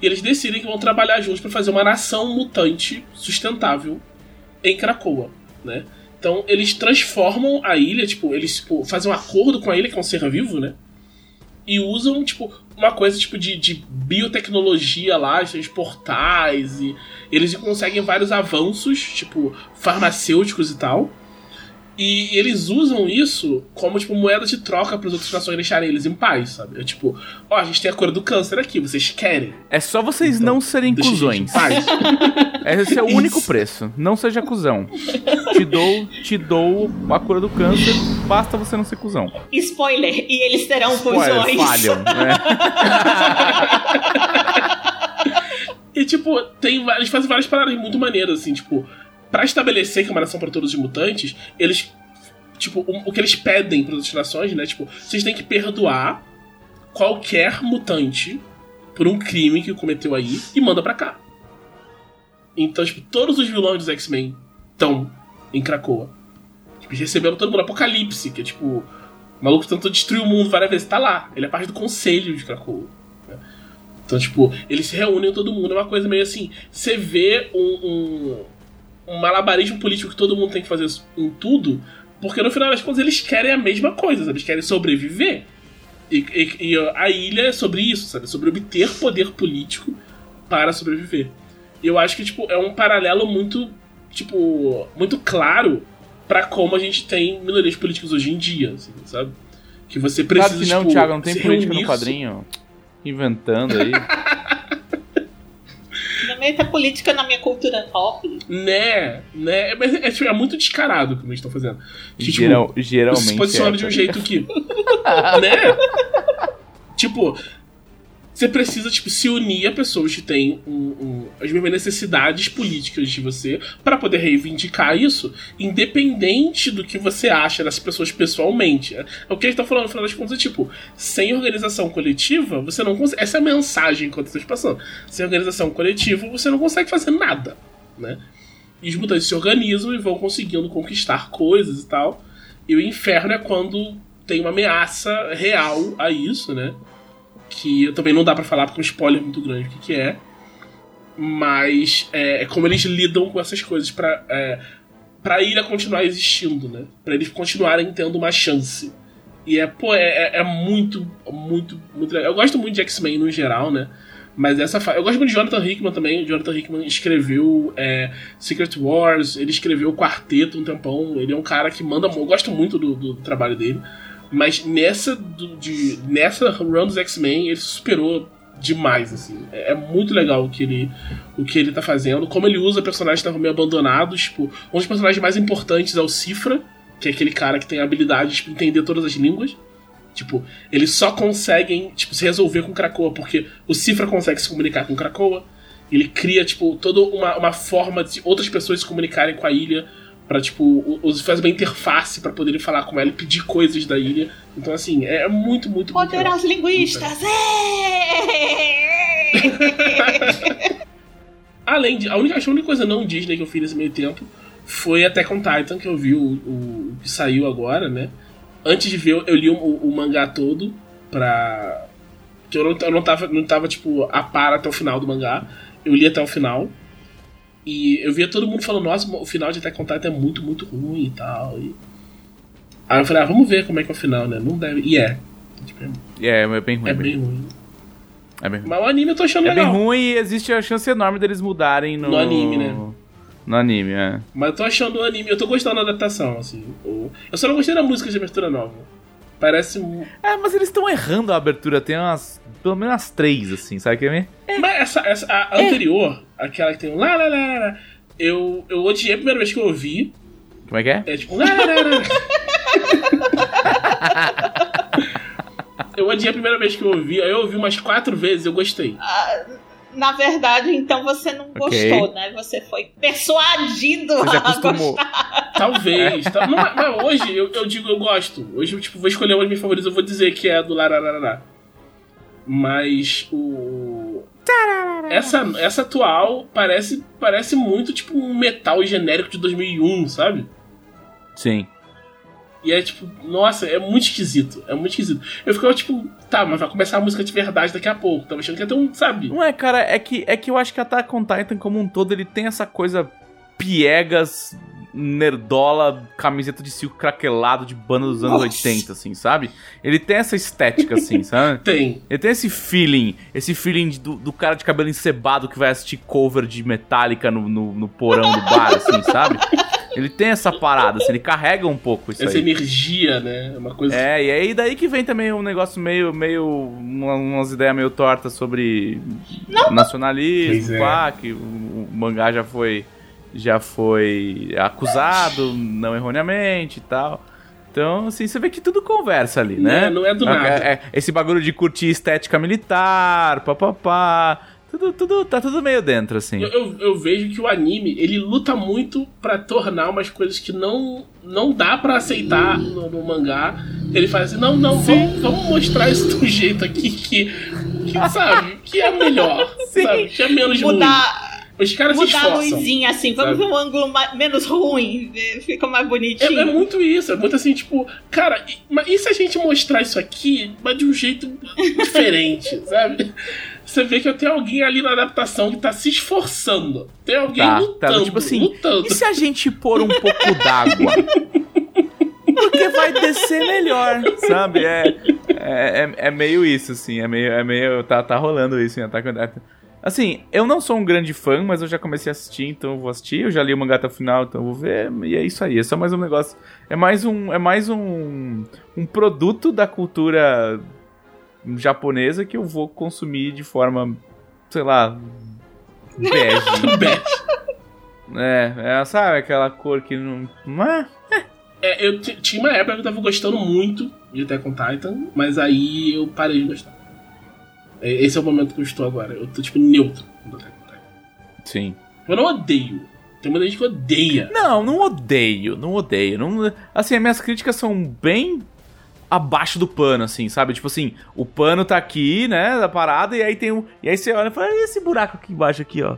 E eles decidem que vão trabalhar juntos para fazer uma nação mutante sustentável em Krakoa, né? Então eles transformam a ilha, tipo, eles tipo, fazem um acordo com a ilha, que é um ser vivo, né? e usam, tipo, uma coisa tipo de, de biotecnologia lá, os portais, e eles conseguem vários avanços, tipo, farmacêuticos e tal. E eles usam isso como, tipo, moeda de troca para as outras nações deixarem eles em paz, sabe? É tipo, ó, a gente tem a cura do câncer aqui, vocês querem? É só vocês não serem cuzões. paz. Esse é o Isso. único preço. Não seja cuzão. Te dou, te dou a cura do câncer, basta você não ser cuzão. Spoiler. E eles serão Spoiler, fusões. falham, né? E, tipo, tem, eles fazem várias paradas muito maneiras, assim, tipo, pra estabelecer que é uma nação para todos os mutantes, eles, tipo, o, o que eles pedem para outras nações, né, tipo, vocês têm que perdoar qualquer mutante por um crime que cometeu aí e manda pra cá. Então, tipo, todos os vilões dos X-Men estão em Krakoa. Tipo, receberam todo mundo. Apocalipse, que é tipo, o maluco tentou destruir o mundo várias vezes, tá lá. Ele é parte do conselho de Krakoa. Então, tipo, eles se reúnem todo mundo, é uma coisa meio assim. Você vê um, um, um malabarismo político que todo mundo tem que fazer em tudo, porque no final das contas eles querem a mesma coisa, sabe? Eles querem sobreviver. E, e- e a ilha é sobre isso, sabe? Sobre obter poder político para sobreviver. E eu acho que, tipo, é um paralelo muito, tipo, muito claro pra como a gente tem minorias políticas hoje em dia, assim, sabe? Que você precisa, Claro que não, tipo, Thiago, não tem política no quadrinho. Inventando aí. Meta política na minha cultura pop. Né, né? Mas é, tipo, é muito descarado o que eles estão fazendo. Que, tipo, Geral, geralmente. se posiciona é, de um tá jeito que. né? Tipo, você precisa, tipo, se unir a pessoas que têm um- um- as mesmas necessidades políticas de você para poder reivindicar isso, independente do que você acha dessas pessoas pessoalmente. É o que a gente tá falando, no final das contas, é tipo, sem organização coletiva, você não consegue. Essa é a mensagem que eu tô passando. Sem organização coletiva, você não consegue fazer nada, né? E os mutantes se organizam e vão conseguindo conquistar coisas e tal. E o inferno é quando tem uma ameaça real a isso, né? Que também não dá pra falar porque é um spoiler muito grande o que, que é. Mas é, é como eles lidam com essas coisas pra, é, pra ilha continuar existindo, né? Pra eles continuarem tendo uma chance. E é, pô, é, é- é muito, muito, muito legal. Eu gosto muito de X-Men no geral, né? Mas essa fa... Eu gosto muito de Jonathan Hickman também. O Jonathan Hickman escreveu é, Secret Wars, ele escreveu Quarteto um tempão. Ele é um cara que manda. Eu gosto muito do, do trabalho dele. Mas nessa, do- de, nessa run dos X-Men, ele superou demais, assim. É, é muito legal o que, ele, o que ele tá fazendo. Como ele usa personagens que estavam meio abandonados. Tipo, um dos personagens mais importantes é o Cifra, que é aquele cara que tem a habilidade de entender todas as línguas. Tipo, eles só conseguem tipo, se resolver com Krakoa, porque o Cifra consegue se comunicar com Krakoa. Ele cria, tipo, toda uma, uma forma de outras pessoas se comunicarem com a ilha. Pra, tipo, os faz uma interface pra poderem falar com ela e pedir coisas da ilha. Então, assim, é muito, muito. Poderosos linguistas! É! Além de. A única, acho que a única coisa não Disney que eu fiz nesse meio tempo foi Attack on Titan, que eu vi o, o- o que saiu agora, né? Antes de ver, eu li o, o mangá todo pra. Que eu não, eu não tava, não tava, tipo, a par até o final do mangá. Eu li até o final. E eu via todo mundo falando, nossa, o final de Attack on Titan é muito, muito ruim e tal. E... Aí eu falei, ah, vamos ver como é que é o final, né? Não deve. E é. Tipo, é, É, é bem ruim. é é bem ruim. É bem ruim. Mas o anime eu tô achando É bem legal. ruim e existe a chance enorme deles mudarem no, No anime, né? No anime, é. Mas eu tô achando o anime, eu tô gostando da adaptação, assim. Eu só não gostei da música de abertura nova. Parece. É, mas eles estão errando a abertura. Tem umas. Pelo menos umas três, assim, sabe o que é? Mas essa, essa a anterior, aquela que tem um lá, lá, lá, lá, eu, eu odiei a primeira vez que eu ouvi. Como é que é? É tipo. Lá, lá, lá, lá. eu odiei a primeira vez que eu ouvi, aí eu ouvi umas quatro vezes eu gostei. Na verdade, então você não Ok. gostou, né? Você foi persuadido Você a acostumou. gostar. Talvez. tá- não, mas mas hoje eu, eu digo eu gosto. Hoje eu tipo, vou escolher uma das minhas favoritas, eu vou dizer que é a do Larararará. Mas o. Essa, essa atual parece, parece muito tipo um metal genérico de 2001, sabe? Sim. E é tipo, nossa, é muito esquisito. É muito esquisito. Eu ficava tipo, tá, mas vai começar a música de verdade daqui a pouco. Tava achando que ia ter um, sabe? Não é, cara, é que, é que eu acho que Attack on Titan como um todo, ele tem essa coisa piegas, nerdola, camiseta de silco craquelado de banda dos anos Nossa. 80, assim, sabe? Ele tem essa estética, assim, sabe? Tem. Ele tem esse feeling, esse feeling de- do, do cara de cabelo encebado que vai assistir cover de Metallica no, no, no porão do bar, assim, sabe? Ele tem essa parada, assim, ele carrega um pouco isso Essa aí. energia, né? Uma coisa. É, e aí daí que vem também um negócio meio, meio, uma- umas ideias meio tortas sobre Pois nacionalismo, é. pá, que o, o mangá já foi, já foi acusado, não erroneamente e tal. Então, assim, você vê que tudo conversa ali, né? Né, não é do Ah, nada. é- é esse bagulho de curtir estética militar, papapá, tudo, tudo, tá tudo meio dentro, assim. Eu, eu, eu vejo que o anime, ele luta muito pra tornar umas coisas que não, não dá pra aceitar no, no mangá. Ele faz assim, não, não, vamos, vamos mostrar isso de um jeito aqui que, que sabe, que é melhor, Sim. sabe, que é menos ruim. Mudar, Os caras se mudar a esforçam. luzinha assim, vamos ver um ângulo mais- menos ruim, fica mais É, bonitinho. é muito isso, é muito assim, tipo, cara, e, mas e se a gente mostrar isso aqui, mas de um jeito diferente, sabe? Você vê que tem alguém ali na adaptação que tá se esforçando. Tem alguém Tá, lutando, tá, tipo assim, lutando. E se a gente pôr um pouco d'água? Porque vai descer melhor, sabe? É, é, é, é meio isso, assim. É meio. É meio tá, tá rolando isso em Attack on Titan. Assim, eu não sou um grande fã, mas eu já comecei a assistir, então eu vou assistir. Eu já li o mangá até o final, então eu vou ver. E é isso aí. É só mais um negócio. É mais um. É mais um. Um produto da cultura japonesa que eu vou consumir de forma. Sei lá. Bege. é, é, sabe aquela cor que não. Não é? É, eu tinha uma época que eu tava gostando muito de Attack on Titan, mas aí eu parei de gostar. É, Esse é o momento que eu estou agora. Eu tô, tipo, neutro no Attack on Titan. Sim. Eu não odeio. Tem muita gente que odeia. Não, não odeio, não odeio. Não, assim, as minhas críticas são bem abaixo do pano, assim, sabe? Tipo assim, o pano tá aqui, né, da parada, e aí tem um. E aí você olha e fala, e esse buraco aqui embaixo aqui, ó.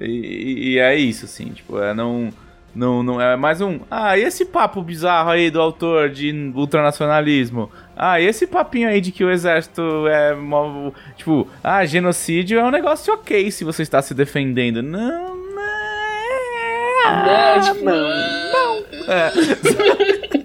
E, e- e é isso, assim, tipo, é não. Não, não é mais um. Ah, e esse papo bizarro aí do autor de ultranacionalismo? Ah, esse papinho aí de que o exército é. Tipo, ah, genocídio é um negócio ok se você está se defendendo. Não, não. Né, tipo, É.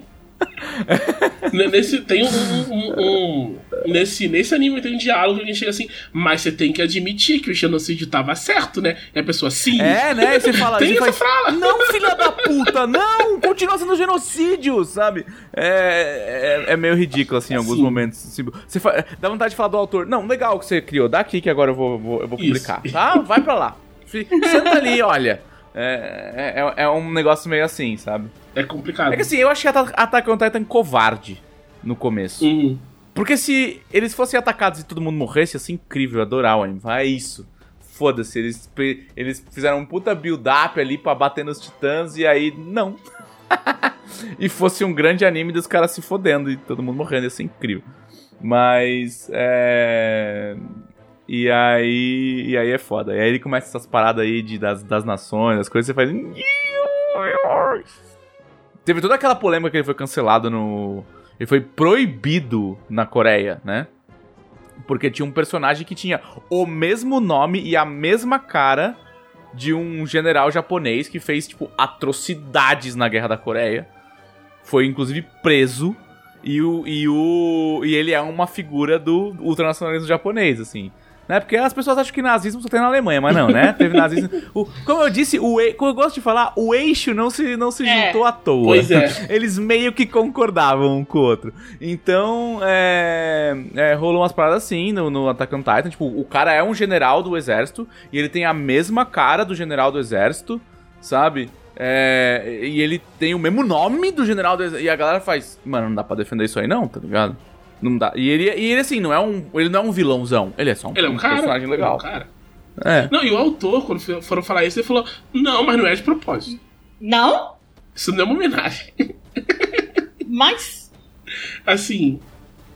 Nesse, tem um, um- um- nesse, nesse anime tem um diálogo que a gente chega assim, mas você tem que admitir que o genocídio tava certo, né? E a pessoa, sim. É, né? E você fala. Tem essa fala. Não, filha da puta, não! Continua sendo genocídio, sabe? É, é, é meio ridículo, assim, em alguns Sim. momentos. assim, Você dá vontade de falar do autor. Não, legal que você criou. Dá aqui que agora eu vou, vou- eu vou Isso. publicar. Tá? Vai pra lá. Senta ali, olha. É, é, é um negócio meio assim, sabe? É complicado. É que assim, eu achei Attack on Titan covarde no começo. Uhum. Porque se eles fossem atacados e todo mundo morresse, ia ser incrível, eu adorar o anime. É isso. Foda-se, eles, eles fizeram um puta build-up ali pra bater nos titãs e aí, não. e fosse um grande anime dos caras se fodendo e todo mundo morrendo, ia ser incrível. Mas, é... E aí, e aí é foda. E aí ele começa essas paradas aí de, das, das nações, as coisas, você faz... Teve toda aquela polêmica que ele foi cancelado no... Ele foi proibido na Coreia, né? Porque tinha um personagem que tinha o mesmo nome e a mesma cara de um general japonês que fez, tipo, atrocidades na Guerra da Coreia. Foi, inclusive, preso. E, o, e, o, e ele é uma figura do ultranacionalismo japonês, assim. Né? Porque as pessoas acham que nazismo só tem na Alemanha, mas não, né? Teve nazismo. O, como eu disse, o, como eu gosto de falar, o eixo não se, não se É. juntou à toa. Pois é. Eles meio que concordavam um com o outro. Então, é, é, rolou umas paradas assim no, no Attack on Titan. Tipo, o cara é um general do exército e ele tem a mesma cara do general do exército, sabe? É, e ele tem o mesmo nome do general do exército. E a galera faz, mano, não dá pra defender isso aí não, tá ligado? Não dá. E ele, e ele assim, não é um, ele não é um vilãozão. Ele é só um, Ele é um cara. personagem legal. Ele é um cara. É. Não, e o autor, quando foram falar isso, ele falou: Não, mas não é de propósito. Não, Isso não é uma homenagem. mas Assim,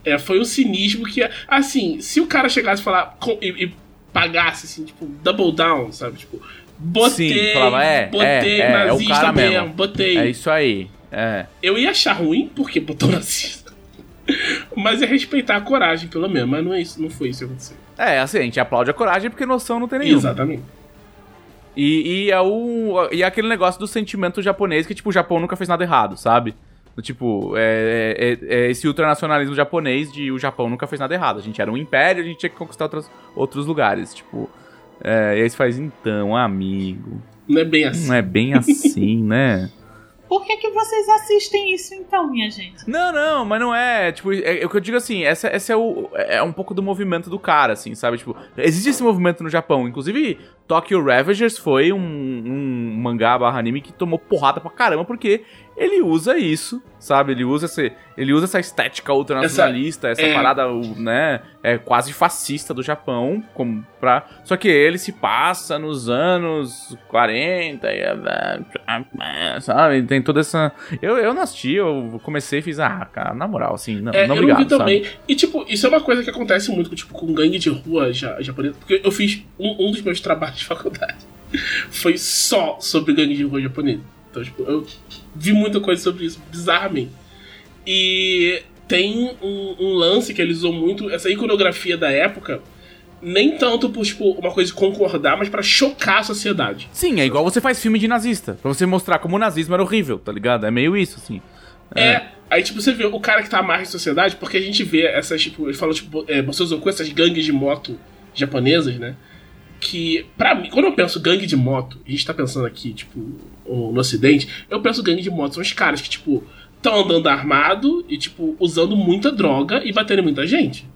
é, foi um cinismo que. Assim, se o cara chegasse e falar com- e, e pagasse, assim, tipo, double down, sabe? Tipo, botei. Sim, falava, é, botei é, é, é o nazista cara mesmo, mesmo. botei. É isso aí. É. Eu ia achar ruim porque botou nazista. Mas é respeitar a coragem, pelo menos. Mas não, é isso, não foi isso que aconteceu. É, assim, a gente aplaude a coragem porque noção não tem nenhuma. Exatamente. E, e é o. E é aquele negócio do sentimento japonês que, tipo, o Japão nunca fez nada errado, sabe? Tipo, é, é- é esse ultranacionalismo japonês de o Japão nunca fez nada errado. A gente era um império, a gente tinha que conquistar outros, outros lugares. Tipo. É, e aí você faz, então, amigo. Não é bem assim. Não é bem assim, né? por que, que vocês assistem isso então, minha gente? Não, não, mas não é. Tipo, é, é o que eu digo assim, essa, essa é, o, é um pouco do movimento do cara, assim, sabe? Tipo, existe esse movimento no Japão. Inclusive, Tokyo Revengers foi um, um mangá barra anime que tomou porrada pra caramba, porque ele usa isso, sabe? Ele usa, esse, ele usa essa estética ultranacionalista, essa, é. parada, né? É quase fascista do Japão, como pra. Só que ele se passa nos anos 40, e, é, sabe? Tem toda essa. Eu, eu não assisti, eu comecei e fiz, ah, cara, na moral, assim, não, É, não eu obrigado, não vi sabe? também. E, tipo, isso é uma coisa que acontece muito com, tipo, com gangue de rua ja, japonesa. Porque eu fiz um, um dos meus trabalhos de faculdade. Foi só sobre gangue de rua japonesa. Então, tipo, eu vi muita coisa sobre isso, bizarramente. E tem um, um lance que eles usam muito, essa iconografia da época, nem tanto por, tipo, uma coisa de concordar, mas pra chocar a sociedade. Sim, é igual você faz filme de nazista, pra você mostrar como o nazismo era horrível, tá ligado? É meio isso, assim. É. Aí, tipo, você vê o cara que tá à margem da sociedade, porque a gente vê essas, tipo, ele falou, tipo, é, Bolsonaro com essas gangues de moto japonesas, né? que, pra mim, quando eu penso gangue de moto, a gente tá pensando aqui, tipo, no ocidente, eu penso gangue de moto são os caras que, tipo, estão andando armado e, tipo, usando muita droga e batendo muita gente.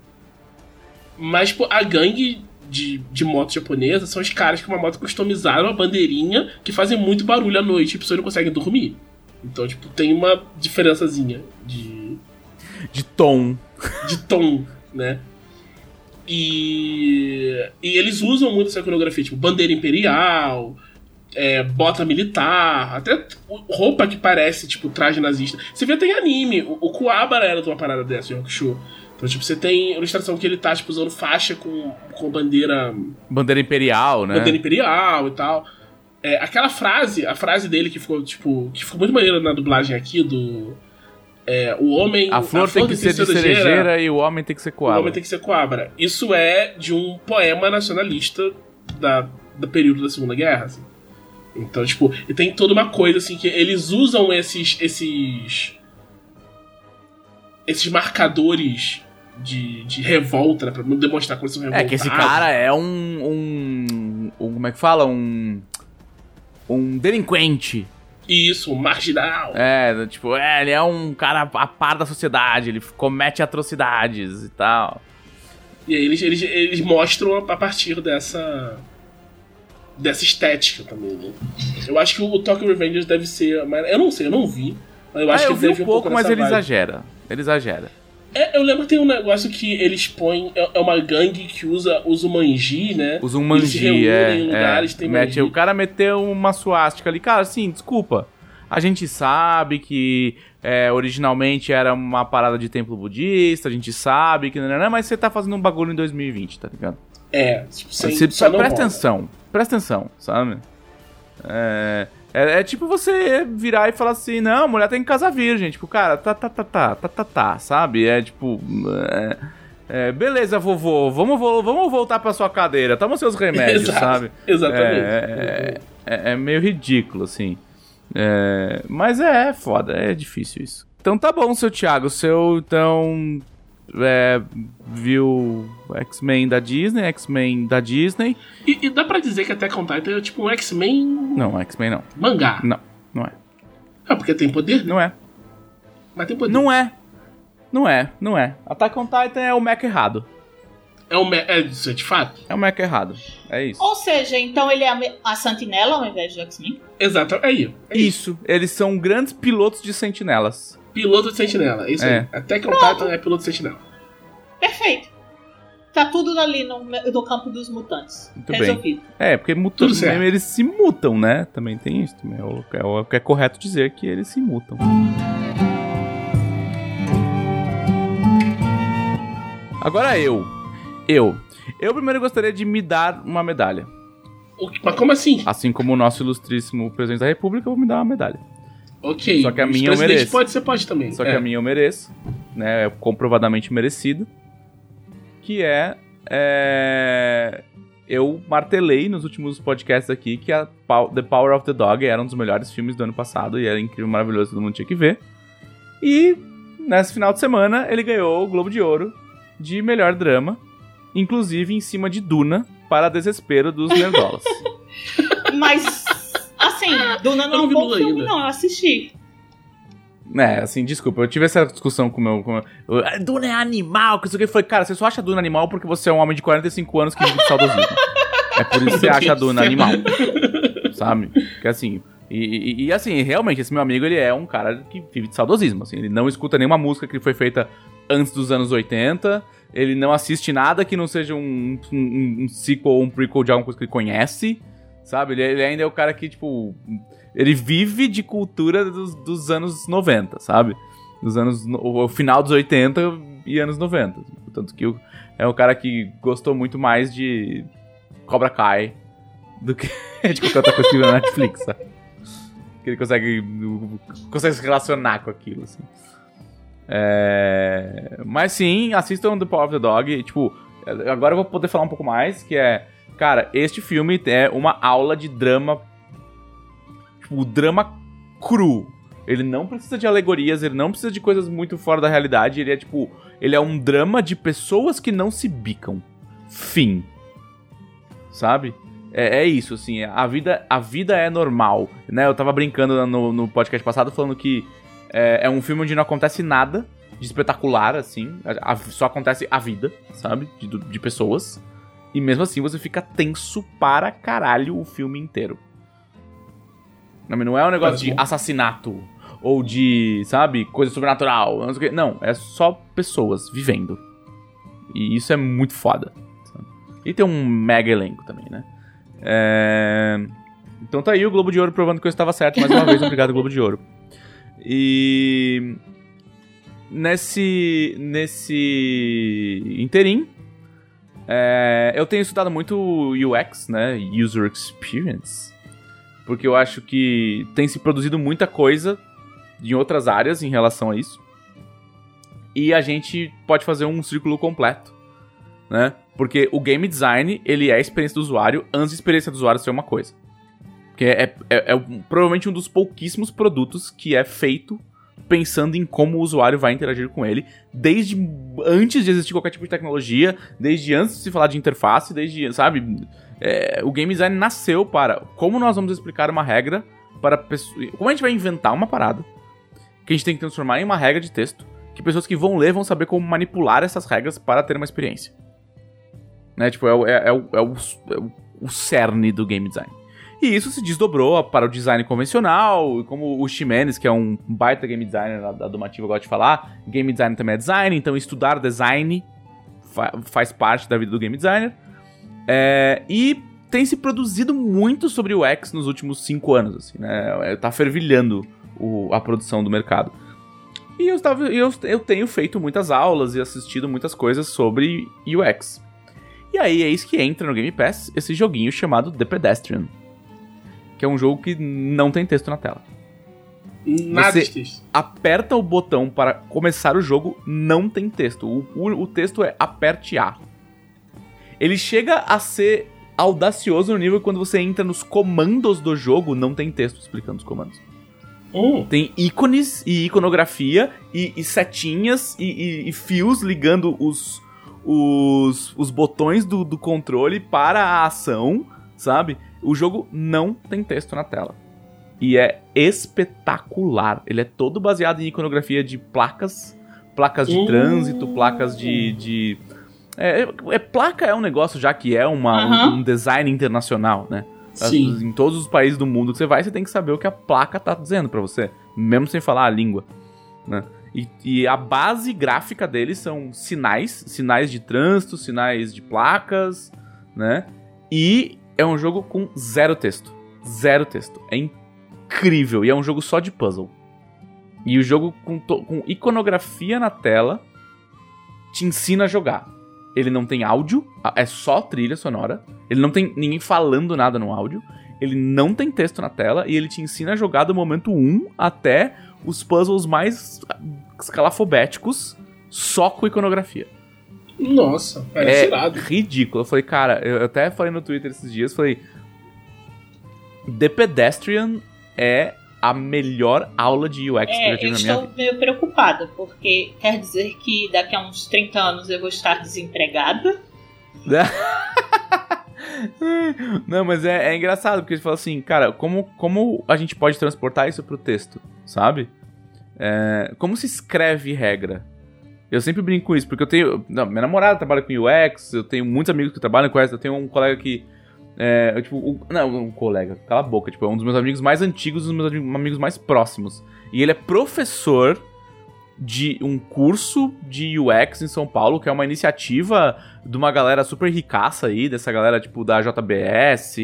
Mas, tipo, a gangue de, de moto japonesa são os caras com uma moto customizada, uma bandeirinha, que fazem muito barulho à noite e pessoas não conseguem dormir. Então, tipo, tem uma diferençazinha de. De tom. De tom, né? E, e eles usam muito essa coreografia, tipo, bandeira imperial, é, bota militar, até roupa que parece, tipo, traje nazista. Você vê, tem anime. O, o Kuwabara era de uma parada dessa, o Show. Então, tipo, você tem ilustração que ele tá, tipo, usando faixa com, com bandeira. Bandeira imperial, né? Bandeira imperial e tal. É, aquela frase, a frase dele que ficou, tipo, que ficou muito maneira na dublagem aqui do é, o homem. A flor, a flor tem que ser de cerejeira, cerejeira, e o homem tem que ser coabra. O homem tem que ser coabra. Isso é de um poema nacionalista da, do período da Segunda Guerra. Assim. Então, tipo, e tem toda uma coisa assim que eles usam esses. esses. esses marcadores de, de revolta, pra demonstrar como eles são revoltados. É que esse cara é um, um, um. Como é que fala? Um. Um delinquente isso, marginal. É, tipo, é, ele é um cara a par da sociedade, ele comete atrocidades e tal. E aí eles, eles, eles mostram a partir dessa. Dessa estética também, né? Eu acho que o Tokyo Revengers deve ser. Eu não sei, eu não vi. Mas eu acho ah, que eu vi um pouco, mas ele vibe. exagera. Ele exagera. É, eu lembro que tem um negócio que eles põem. É, é uma gangue que usa, usa o manji, né? Usa um manji, é. Em lugares, é. Tem Mete. O cara meteu uma suástica ali. Cara, assim, desculpa. A gente sabe que é, originalmente era uma parada de templo budista, a gente sabe que. Não, não, não, mas você tá fazendo um bagulho em 2020, tá ligado? É, tipo, sem, você, presta atenção, presta atenção, sabe? É, é, é, tipo você virar e falar assim, não, mulher tem que casar virgem. Tipo, cara, tá, tá, tá, tá, tá, tá, tá, sabe? É tipo. É, é, beleza, vovô, vamos, vamos voltar pra sua cadeira, toma seus remédios, Exato, sabe? Exatamente. É, é, é, meio ridículo, assim. mas é, é foda, é difícil isso. Então tá bom, seu Thiago, seu, então, é, viu X-Men da Disney, X-Men da Disney. E, e, dá pra dizer que até contar é tipo um X-Men. Não, X-Men não. Mangá. Não, não é. Ah, porque tem poder? Não é. Mas tem poder. Não é. Não é, não é. Attack on Titan é o Mac errado. É o Mac. É, isso é de fato? É o Mac errado. É isso. Ou seja, então ele é a Sentinela ao invés de X-Men? Exato, é, aí, é isso. isso. Eles são grandes pilotos de sentinelas. Piloto de sentinela, é isso é. aí. Até que o Titan é piloto de sentinela. Perfeito. Tá tudo ali no, no campo dos mutantes. Muito Resolvido. bem. É, porque mutantes eles se mutam, né? Também tem isso. É o, é o que é correto dizer que eles se mutam. Agora eu. Eu. Eu primeiro gostaria de me dar uma medalha. Mas como assim? Assim como o nosso ilustríssimo presidente da república, eu vou me dar uma medalha. Ok. Só que a minha eu mereço. pode, você pode também. Só é. que a minha eu mereço. Né, é comprovadamente merecido que é, é, eu martelei nos últimos podcasts aqui que a The Power of the Dog era um dos melhores filmes do ano passado e era incrível, maravilhoso, todo mundo tinha que ver. E nesse final de semana ele ganhou o Globo de Ouro de melhor drama, inclusive em cima de Duna, para desespero dos nerdolas. Mas assim, Duna não é um bom filme, ainda. não, eu assisti. É, assim, desculpa, eu tive essa discussão com o meu. Com meu Duna é animal, que isso aqui foi. Cara, você só acha Duna animal porque você é um homem de 45 anos que vive de saudosismo. é por isso que você acha Duna animal. Sabe? Que assim. E, e, e, assim, realmente, esse meu amigo, ele é um cara que vive de saudosismo, assim. Ele não escuta nenhuma música que foi feita antes dos anos 80. Ele não assiste nada que não seja um, um, um sequel ou um prequel de alguma coisa que ele conhece. Sabe? Ele, ele ainda é o cara que, tipo ele vive de cultura dos, dos anos 90, sabe? Dos anos. O final dos 80 e anos 90. Portanto, que o, é um cara que gostou muito mais de Cobra Kai do que de qualquer outra coisa que na Netflix, sabe? Que ele consegue, consegue se relacionar com aquilo, assim. É... Mas sim, assistam The Power of the Dog. Tipo, agora eu vou poder falar um pouco mais, que é... Cara, este filme é uma aula de drama tipo, o drama cru. Ele não precisa de alegorias, ele não precisa de coisas muito fora da realidade. Ele é tipo. Ele é um drama de pessoas que não se bicam. Fim. sabe? É, é isso, assim, a vida, a vida é normal, né? Eu tava brincando no, no podcast passado falando que é, é um filme onde não acontece nada de espetacular, assim, a- a- só acontece a vida, sabe? De, de pessoas. E mesmo assim você fica tenso para caralho o filme inteiro. Não, é um negócio de assassinato ou de, sabe, coisa sobrenatural. Não, é só pessoas vivendo. E isso é muito foda. sabe? E tem um mega elenco também, né? É... Então tá aí o Globo de Ouro provando que eu estava certo. Mais uma vez, obrigado, Globo de Ouro. E nesse nesse interim é, eu tenho estudado muito UX, né, User Experience, porque eu acho que tem se produzido muita coisa em outras áreas em relação a isso. E a gente pode fazer um círculo completo, né? Porque o game design, ele é a experiência do usuário antes da experiência do usuário ser uma coisa. Que é, é- é provavelmente um dos pouquíssimos produtos que é feito pensando em como o usuário vai interagir com ele, desde antes de existir qualquer tipo de tecnologia, desde antes de se falar de interface, desde, sabe? É, o game design nasceu para como nós vamos explicar uma regra para pessoas. Como a gente vai inventar uma parada que a gente tem que transformar em uma regra de texto, que pessoas que vão ler vão saber como manipular essas regras para ter uma experiência. Né? Tipo, é, é- é é o- é o- o cerne do game design. E isso se desdobrou para o design convencional, como o Ximenes, que é um baita game designer da, Domativa, gosta de falar, game design também é design, então estudar design fa- faz parte da vida do game designer. É, e tem se produzido muito sobre o X nos últimos cinco anos, assim, né? Tá fervilhando o- a produção do mercado. E eu, eu, eu tenho feito muitas aulas e assistido muitas coisas sobre UX. E aí é isso que entra no Game Pass, esse joguinho chamado The Pedestrian. Que é um jogo que não tem texto na tela. Nada Você- de texto. Aperta o botão para começar o jogo, não tem texto. O, o- o texto é aperte A. Ele chega a ser audacioso no nível quando você entra nos comandos do jogo, não tem texto explicando os comandos. Hum, Tem ícones e iconografia e, e setinhas e, e- e fios ligando os, os, os botões do, do controle para a ação, sabe? O jogo não tem texto na tela. E é espetacular. Ele é todo baseado em iconografia de placas, placas de Hum. trânsito, placas de. de é, é- é- placa é um negócio já que é uma, um- Aham. um design internacional, né? sim. Em todos os países do mundo que você vai, você tem que saber o que a placa tá dizendo pra você, mesmo sem falar a língua, né? E, e a base gráfica deles são sinais, sinais de trânsito, sinais de placas, né? E é um jogo com zero texto, zero texto. É incrível e é um jogo só de puzzle. E o jogo com, com iconografia na tela te ensina a jogar. Ele não tem áudio, é só trilha sonora. Ele não tem ninguém falando nada no áudio. Ele não tem texto na tela e ele te ensina a jogar do momento 1 até os puzzles mais escalafobéticos só com iconografia. Nossa, parece é irado. ridículo. Eu falei, cara, eu até falei no Twitter esses dias, falei, The Pedestrian é a melhor aula de UX que eu É, tive eu na minha estou vida. meio preocupada, porque quer dizer que daqui a uns 30 anos eu vou estar desempregada. Não, mas é, é engraçado, porque ele fala assim, cara, como, como a gente pode transportar isso pro texto, sabe? É, como se escreve regra? Eu sempre brinco com isso, porque eu tenho. Não, minha namorada trabalha com UX, eu tenho muitos amigos que trabalham com essa, eu tenho um colega que. É, eu, tipo, um- não, um colega, cala a boca, tipo, é um dos meus amigos mais antigos um dos meus ami- amigos mais próximos. E ele é professor de um curso de UX em São Paulo, que é uma iniciativa de uma galera super ricaça aí, dessa galera tipo da JBS,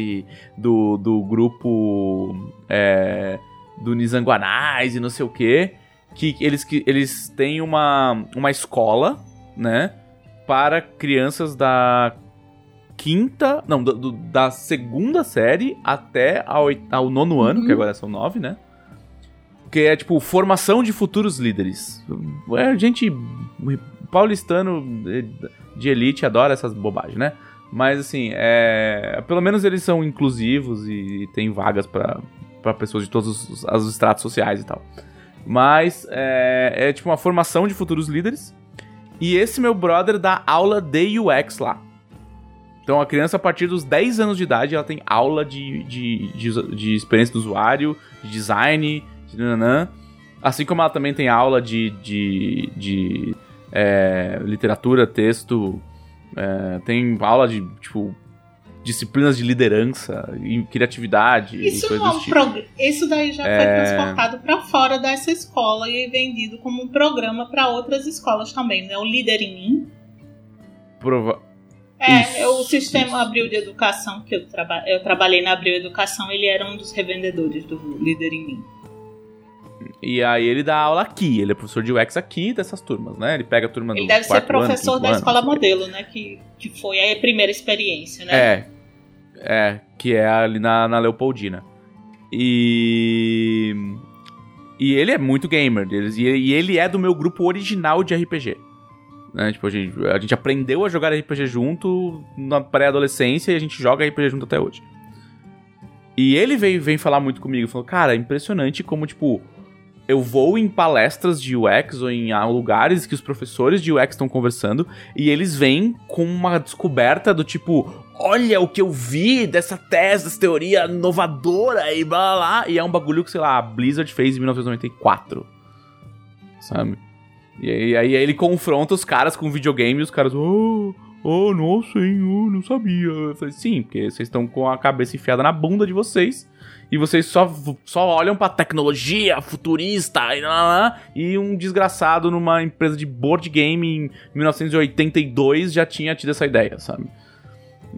do, do grupo é, do Nizanguanais e não sei o que, que eles, que eles têm uma, uma escola, né, para crianças da quinta, não, do- do- da segunda série até ao, ao nono ano, que agora são nove, né, que é tipo formação de futuros líderes. É gente paulistano de- elite adora essas bobagens, né? Mas assim, é, pelo menos eles são inclusivos e tem vagas pra pessoas de todos os, os estratos sociais e tal. Mas é, é tipo uma formação de futuros líderes. E esse meu brother dá aula de UX lá. Então a criança, a partir dos 10 anos de idade, ela tem aula de, de, de, de experiência do usuário, de design, de. Assim como ela também tem aula de, de, de é, literatura, texto, é, tem aula de, tipo, disciplinas de liderança e criatividade Isso e coisas não é um tipo. Isso daí já É. foi transportado para fora dessa escola e vendido como um programa para outras escolas também, né? O Líder em Mim. Prova- É, Isso, é o sistema Abril de Educação, que eu, traba eu trabalhei na Abril Educação, ele era um dos revendedores do Líder em Mim. E aí ele dá aula aqui, ele é professor de UX aqui dessas turmas, né? Ele pega a turma Ele do deve ser ano, professor quinto da ano, escola não modelo, né? Que, que foi a primeira experiência, né? É. É, que é ali na, na Leopoldina. E. E ele é muito gamer. E e ele é do meu grupo original de RPG. Né? Tipo, a gente, a gente aprendeu a jogar RPG junto na pré-adolescência e a gente joga RPG junto até hoje. E ele veio, vem falar muito comigo, falou, cara, é impressionante como, tipo, eu vou em palestras de UX ou em ah, lugares que os professores de UX estão conversando e eles vêm com uma descoberta do tipo, olha o que eu vi dessa tese, dessa teoria inovadora e blá blá blá. E é um bagulho que, sei lá, a Blizzard fez em 1994. Sabe? E aí, aí ele confronta os caras com videogame e os caras, oh, oh, nossa, hein, oh, não sabia. Eu falei, sim, porque vocês estão com a cabeça enfiada na bunda de vocês e vocês só, só olham pra tecnologia futurista e, lá, lá, e um desgraçado numa empresa de board game em 1982 já tinha tido essa ideia, sabe?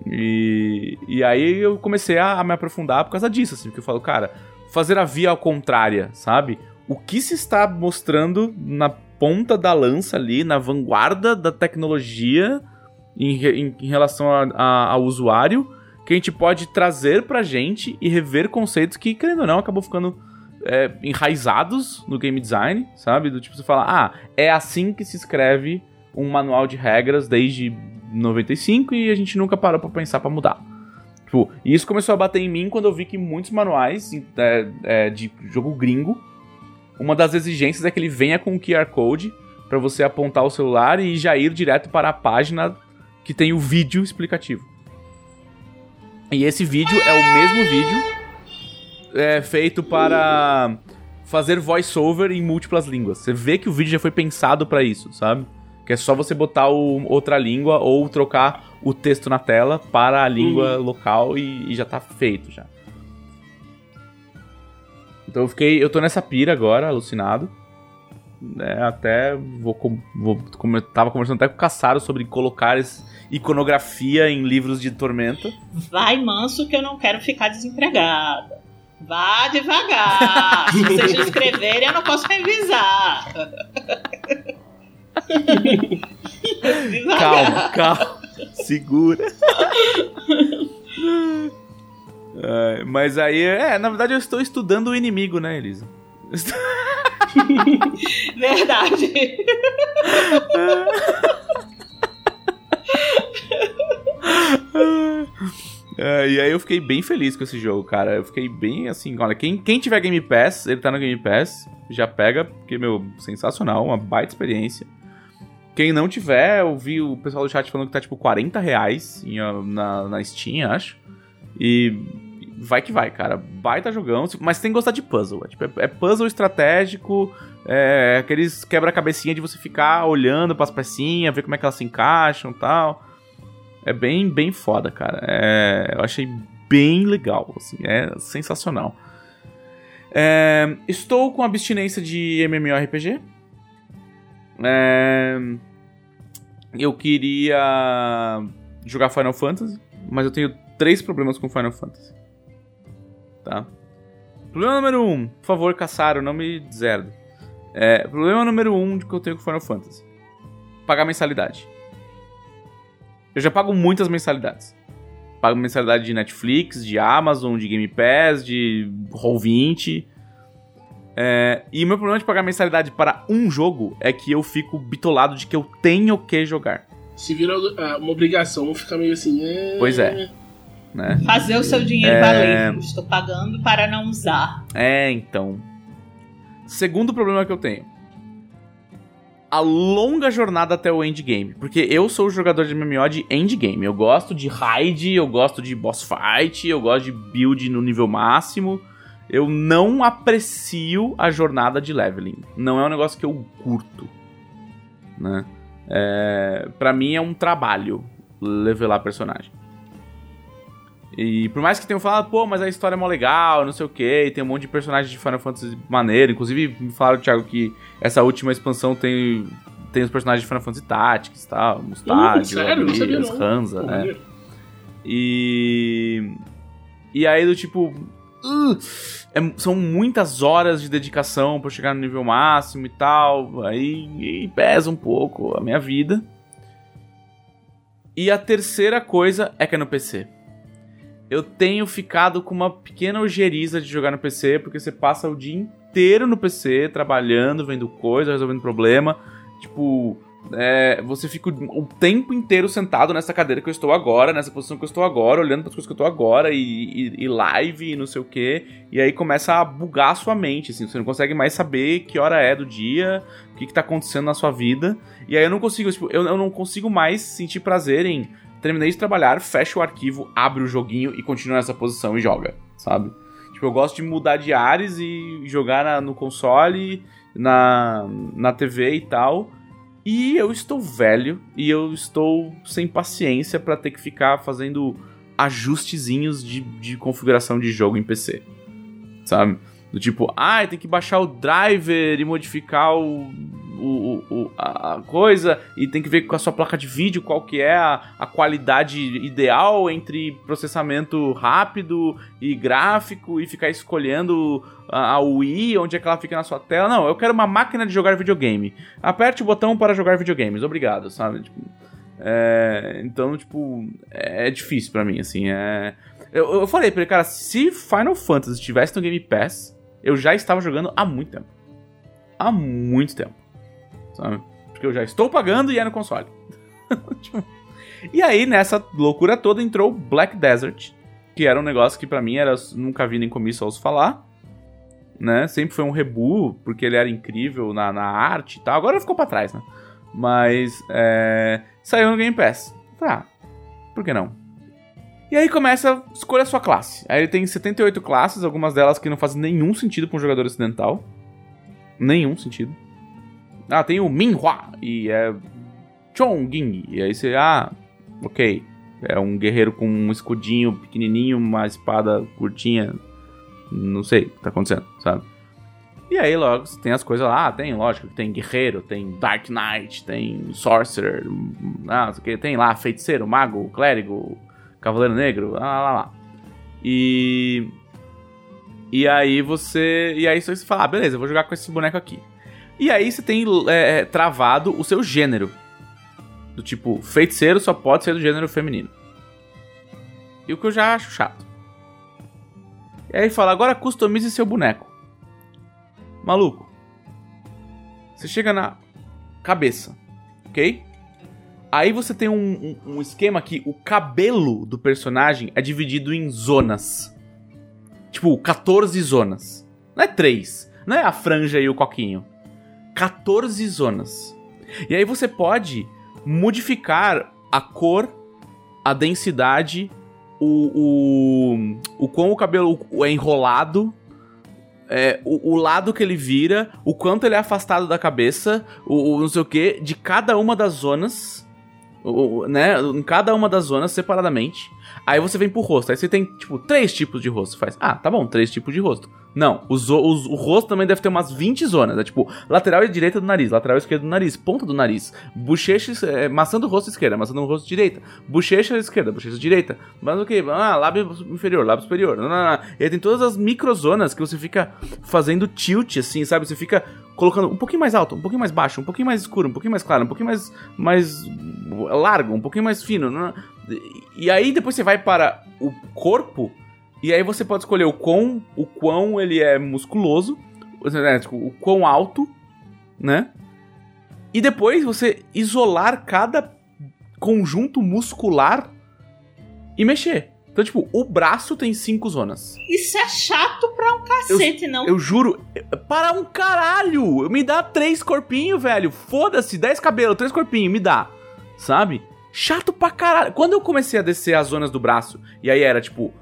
E, e aí eu comecei a, a me aprofundar por causa disso, assim, porque eu falo, cara, fazer a via ao contrária, sabe? O que se está mostrando na ponta da lança ali, na vanguarda da tecnologia em, em- em relação a- a- ao usuário, que a gente pode trazer pra gente e rever conceitos que, querendo ou não, acabam ficando é, enraizados no game design, sabe? Do tipo, você fala, ah, é assim que se escreve um manual de regras desde 95 e a gente nunca parou pra pensar pra mudar. Tipo, e isso começou a bater em mim quando eu vi que muitos manuais é, é, de jogo gringo, uma das exigências é que ele venha com um QR Code pra você apontar o celular e já ir direto para a página que tem o vídeo explicativo. E esse vídeo é o mesmo vídeo é, feito para fazer voiceover em múltiplas línguas. Você vê que o vídeo já foi pensado pra isso, sabe? Que é só você botar o- outra língua ou trocar o texto na tela para a língua local e, e já tá feito já. Então eu fiquei, eu tô nessa pira agora, alucinado. É, até vou, vou como eu tava conversando até com o Caçaro sobre colocar esse- iconografia em livros de Tormenta. Vai manso que eu não quero ficar desempregada. Vá devagar. Se vocês escreverem, eu não posso revisar. Calma, calma. Segura. É, mas aí, é, na verdade eu estou estudando o inimigo, né, Elisa? Verdade. É, e aí eu fiquei bem feliz com esse jogo, cara. Eu fiquei bem assim, olha, quem, quem tiver Game Pass, ele tá no Game Pass, já pega, porque, meu, sensacional, uma baita experiência. Quem não tiver, eu vi o pessoal do chat falando que tá tipo 40 reais em, ah, na, na Steam, acho. E vai que vai, cara. Baita jogão, mas tem que gostar de puzzle. É, tipo, é- é puzzle estratégico, é aqueles quebra-cabecinha de você ficar olhando pras pecinhas, ver como é que elas se encaixam e tal. É bem, bem foda, cara. É, eu achei bem legal, assim, é sensacional. É, estou com abstinência de MMORPG. É, eu queria jogar Final Fantasy, mas eu tenho três problemas com Final Fantasy. Tá? Problema número um, por favor, Caçaro, não me zero. É, problema número um que eu tenho com Final Fantasy: pagar mensalidade. Eu já pago muitas mensalidades. Pago mensalidade de Netflix, de Amazon, de Game Pass, de Roll20. É, e o meu problema de pagar mensalidade para um jogo é que eu fico bitolado de que eu tenho que jogar. Se vira ah, uma obrigação, fica meio assim. é... Pois é. Né? Fazer o seu dinheiro É. valer. Estou pagando para não usar. É, então. Segundo problema que eu tenho. a longa jornada até o endgame. Porque eu sou o jogador de MMO de endgame. Eu gosto de raid, eu gosto de boss fight, eu gosto de build no nível máximo. Eu não aprecio a jornada de leveling. Não é um negócio que eu curto. Né? É, pra mim é um trabalho levelar personagem. E por mais que tenham falado, pô, mas a história é mó legal, não sei o que, tem um monte de personagens de Final Fantasy maneiro. Inclusive, me falaram, Thiago, que essa última expansão tem, tem os personagens de Final Fantasy Tactics e tal, Mustad. Hansa, né? E. E aí, do tipo. É- são muitas horas de dedicação pra chegar no nível máximo e tal. Aí e pesa um pouco a minha vida. E a terceira coisa é que é no PC. Eu tenho ficado com uma pequena ojeriza de jogar no PC, porque você passa o dia inteiro no PC, trabalhando, vendo coisa, resolvendo problema. Tipo, é, você fica o tempo inteiro sentado nessa cadeira que eu estou agora, nessa posição que eu estou agora, olhando para as coisas que eu estou agora, e, e- e live e não sei o que. E aí começa a bugar a sua mente, assim, você não consegue mais saber que hora é do dia, o que, que tá acontecendo na sua vida. E aí eu não consigo, tipo, eu, eu não consigo mais sentir prazer em terminei de trabalhar, fecha o arquivo, abre o joguinho e continua nessa posição e joga, sabe? Tipo, eu gosto de mudar de ares e jogar na- no console, na, na TV e tal. E eu estou velho e eu estou sem paciência pra ter que ficar fazendo ajustezinhos de, de configuração de jogo em PC. Sabe? Do tipo, ah, tem que baixar o driver e modificar o, o, o- a coisa e tem que ver com a sua placa de vídeo qual que é a, a qualidade ideal entre processamento rápido e gráfico e ficar escolhendo a, a UI, onde é que ela fica na sua tela. Não, eu quero uma máquina de jogar videogame. Aperte o botão para jogar videogames. Obrigado, sabe? Tipo, é, então, tipo, é difícil pra mim, assim. É... Eu, falei pra ele, cara, se Final Fantasy estivesse no Game Pass, eu já estava jogando há muito tempo. Há muito tempo. Sabe? Porque eu já estou pagando e é no console. Tipo, e aí, nessa loucura toda, entrou Black Desert, que era um negócio que pra mim era nunca vi nem comi só os falar. Né? Sempre foi um rebu, porque ele era incrível na, na arte e tal. Agora ficou pra trás, né? Mas é, saiu no Game Pass. Tá, por que não? E aí começa, escolha a sua classe. Aí ele tem 78 classes, algumas delas que não fazem nenhum sentido pra um jogador ocidental. Nenhum sentido. Ah, tem o Minhua e é Chongqing. E aí você, ah, ok. É um guerreiro com um escudinho pequenininho, uma espada curtinha. Não sei o que tá acontecendo, sabe? E aí logo você tem as coisas lá, tem, lógico, tem guerreiro, tem Dark Knight, tem Sorcerer, ah, não sei o que, tem lá feiticeiro, mago, clérigo, cavaleiro negro, lá lá lá. E e aí você. E aí você fala, ah, beleza, eu vou jogar com esse boneco aqui. E aí você tem é, travado o seu gênero. Do tipo, feiticeiro só pode ser do gênero feminino. E o que eu já acho chato. E aí fala, agora customize seu boneco. Maluco. Você chega na cabeça, ok? Aí você tem um, um- um esquema que o cabelo do personagem é dividido em zonas. Tipo, 14 zonas. Não é 3. Não é a franja e o coquinho. 14 zonas. E aí você pode modificar a cor, a densidade, o, o, o quão o cabelo é enrolado, é, o, o lado que ele vira, o quanto ele é afastado da cabeça, o, o não sei o que, de cada uma das zonas, né? Em cada uma das zonas separadamente. Aí você vem pro rosto. Aí você tem, tipo, três tipos de rosto. Faz, ah, tá bom, três tipos de rosto. Não, os, os- o rosto também deve ter umas 20 zonas. É tipo, lateral e direita do nariz, lateral esquerda do nariz, ponta do nariz, bochecha, é, maçã do rosto esquerda, maçã do rosto direita, bochecha esquerda, bochecha direita. Mas o que? Ah, lábio inferior, lábio superior. Não, não, não. E aí tem todas as microzonas que você fica fazendo tilt, assim, sabe? Você fica colocando um pouquinho mais alto, um pouquinho mais baixo, um pouquinho mais escuro, um pouquinho mais claro, um pouquinho mais, mais largo, um pouquinho mais fino. não- E aí depois você vai para o corpo e aí você pode escolher o quão, o quão ele é musculoso, né, tipo, o quão alto, né? E depois você isolar cada conjunto muscular e mexer. Então, tipo, o braço tem cinco zonas. Isso é chato pra um cacete, não? Eu juro, para um caralho! Me dá três corpinhos, velho. Foda-se, dez cabelos, três corpinhos, me dá. Sabe? Chato pra caralho. Quando eu comecei a descer as zonas do braço, e aí era tipo,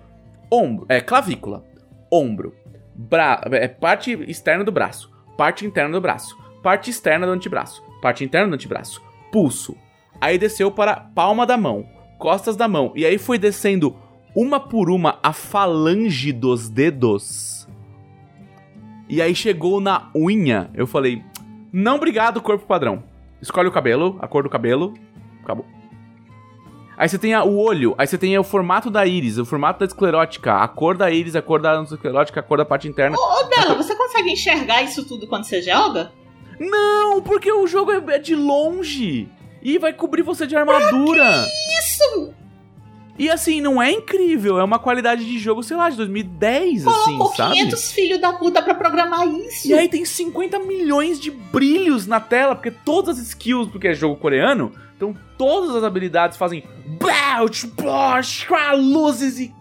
ombro, é, clavícula, ombro, bra é, parte externa do braço, parte interna do braço, parte externa do antebraço, parte interna do antebraço, pulso. Aí desceu para palma da mão, costas da mão, e aí foi descendo uma por uma a falange dos dedos. E aí chegou na unha, eu falei: "Não, obrigado, corpo padrão. Escolhe o cabelo, a cor do cabelo, acabou." Aí você tem a, o olho, aí você tem o formato da íris, o formato da esclerótica, a cor da íris, a cor da esclerótica, a cor da parte interna. Ô, Bela, você consegue enxergar isso tudo quando você joga? Não, porque o jogo é, é de longe e vai cobrir você de armadura. Isso! E assim, não é incrível, é uma qualidade de jogo, sei lá, de 2010, assim, Colocou sabe? 500 filhos da puta pra programar isso. E aí tem 50 milhões de brilhos na tela, porque todas as skills, porque é jogo coreano, então todas as habilidades fazem tchupó, chua, luzes e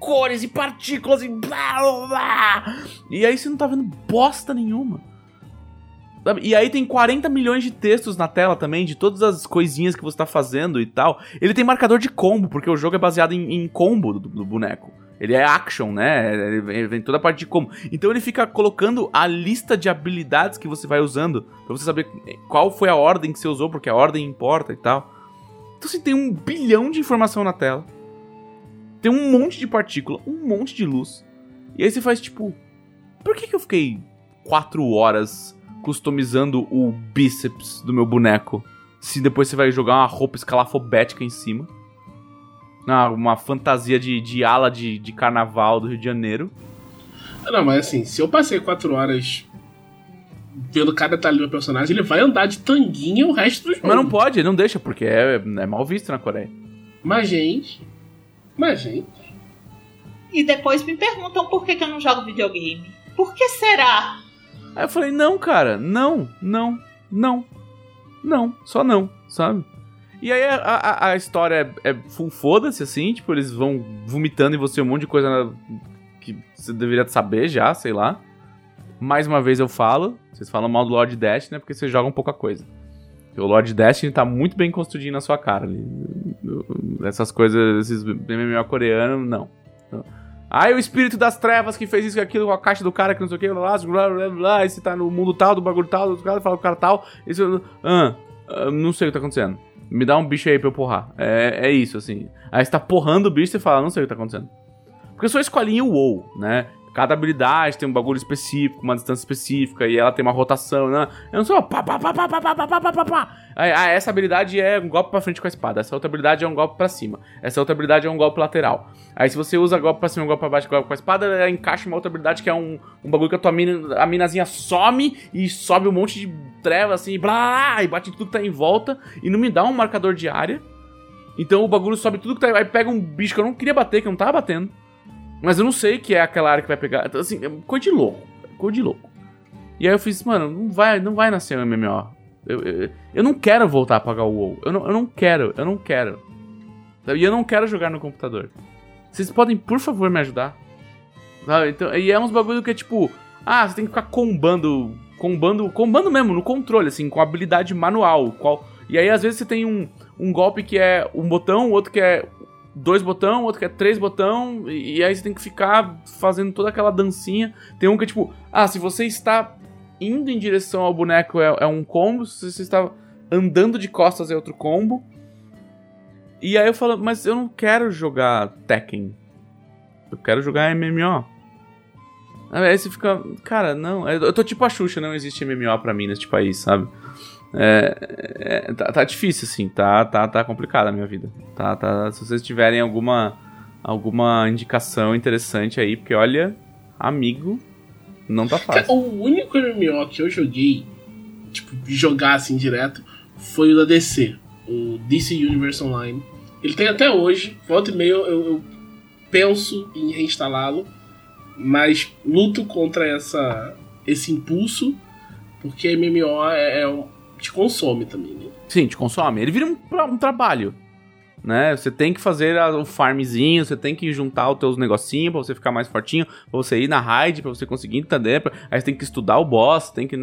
cores e partículas e blá, blá. E aí você não tá vendo bosta nenhuma. E aí tem 40 milhões de textos na tela também, de todas as coisinhas que você tá fazendo e tal. Ele tem marcador de combo, porque o jogo é baseado em, em combo do, do boneco. Ele é action, né? Ele vem- toda a parte de combo. Então ele fica colocando a lista de habilidades que você vai usando, pra você saber qual foi a ordem que você usou, porque a ordem importa e tal. Então você tem um bilhão de informação na tela. Tem um monte de partícula, um monte de luz. E aí você faz tipo. Por que, que eu fiquei quatro horas customizando o bíceps do meu boneco? Se depois você vai jogar uma roupa escalafobética em cima. Ah, uma fantasia de, de ala de, de carnaval do Rio de Janeiro. Não, mas assim, se eu passei quatro horas vendo cada detalhe do meu personagem, ele vai andar de tanguinha o resto do jogo. Mas não pode, ele não deixa, porque é, é mal visto na Coreia. Mas, gente. Mas, gente. E depois me perguntam por que, que eu não jogo videogame. Por que será? Aí eu falei, não, cara, não, não, não, não, só não, sabe? E aí a, a, a história é, é full foda-se, assim, tipo, eles vão vomitando em você um monte de coisa que você deveria saber já, sei lá. Mais uma vez eu falo, vocês falam mal do Lord Dash, né? Porque vocês jogam pouca coisa. O Lord Destiny tá muito bem construidinho na sua cara ali. Essas coisas, esses MMO coreanos, não. Ai, o espírito das trevas que fez isso e aquilo com a caixa do cara que não sei o que, blá, blá, blá, blá, blá, esse tá no mundo tal, do bagulho tal, do cara fala o cara tal, esse, ah, ah, não sei o que tá acontecendo. Me dá um bicho aí pra eu porrar. É, é isso, assim. Aí você tá porrando o bicho e você fala, não sei o que tá acontecendo. Porque eu sou escolinha WoW, né? Cada habilidade tem um bagulho específico, uma distância específica, e ela tem uma rotação, né? Eu não sou pá, pá, pá, pá, pá, pá, pá, pá, pá. Aí, Ah, essa habilidade é um golpe pra frente com a espada. Essa outra habilidade é um golpe pra cima. Essa outra habilidade é um golpe lateral. Aí se você usa golpe pra cima, golpe pra baixo, golpe com a espada, ela encaixa uma outra habilidade que é um, um bagulho que a tua mina, a minazinha some e sobe um monte de treva assim, blá, e bate tudo que tá em volta e não me dá um marcador de área. Então o bagulho sobe tudo que tá. Aí pega um bicho que eu não queria bater, que eu não tava batendo. Mas eu não sei que é aquela área que vai pegar. Então, assim, é coisa de louco. Coisa de louco. E aí eu fiz, mano, não vai, não vai nascer um MMO. Eu, eu, eu não quero voltar a pagar o WoW. Eu não, eu não quero, eu não quero. E eu não quero jogar no computador. Vocês podem, por favor, me ajudar? Sabe? Então, e é uns bagulho que é tipo, ah, você tem que ficar combando, combando, combando mesmo, no controle, assim, com habilidade manual. Qual, e aí, às vezes, você tem um, um golpe que é um botão, outro que é dois botão, outro que é três botão, e, aí você tem que ficar fazendo toda aquela dancinha. Tem um que é tipo, ah, se você está indo em direção ao boneco é, é um combo, se você está andando de costas é outro combo. E aí eu falo, mas eu não quero jogar Tekken. Eu quero jogar MMO. Aí você fica, cara, não, eu tô tipo a Xuxa, não existe MMO pra mim neste país, sabe? É, é, tá, tá difícil, assim, tá, tá, tá complicada a minha vida. Tá, tá, se vocês tiverem alguma, alguma indicação interessante aí, porque olha, amigo, não tá fácil. O único MMO que eu joguei, tipo, jogar assim direto, foi o da DC, o DC Universe Online. Ele tem até hoje, volta e meia eu, eu penso em reinstalá-lo, mas luto contra essa, esse impulso, porque MMO é, é um, te consome também, né? Sim, te consome. Ele vira um, um trabalho. né? Você tem que fazer a- o farmzinho, você tem que juntar os teus negocinhos pra você ficar mais fortinho, pra você ir na raid, pra você conseguir entender, pra- aí você tem que estudar o boss, tem que...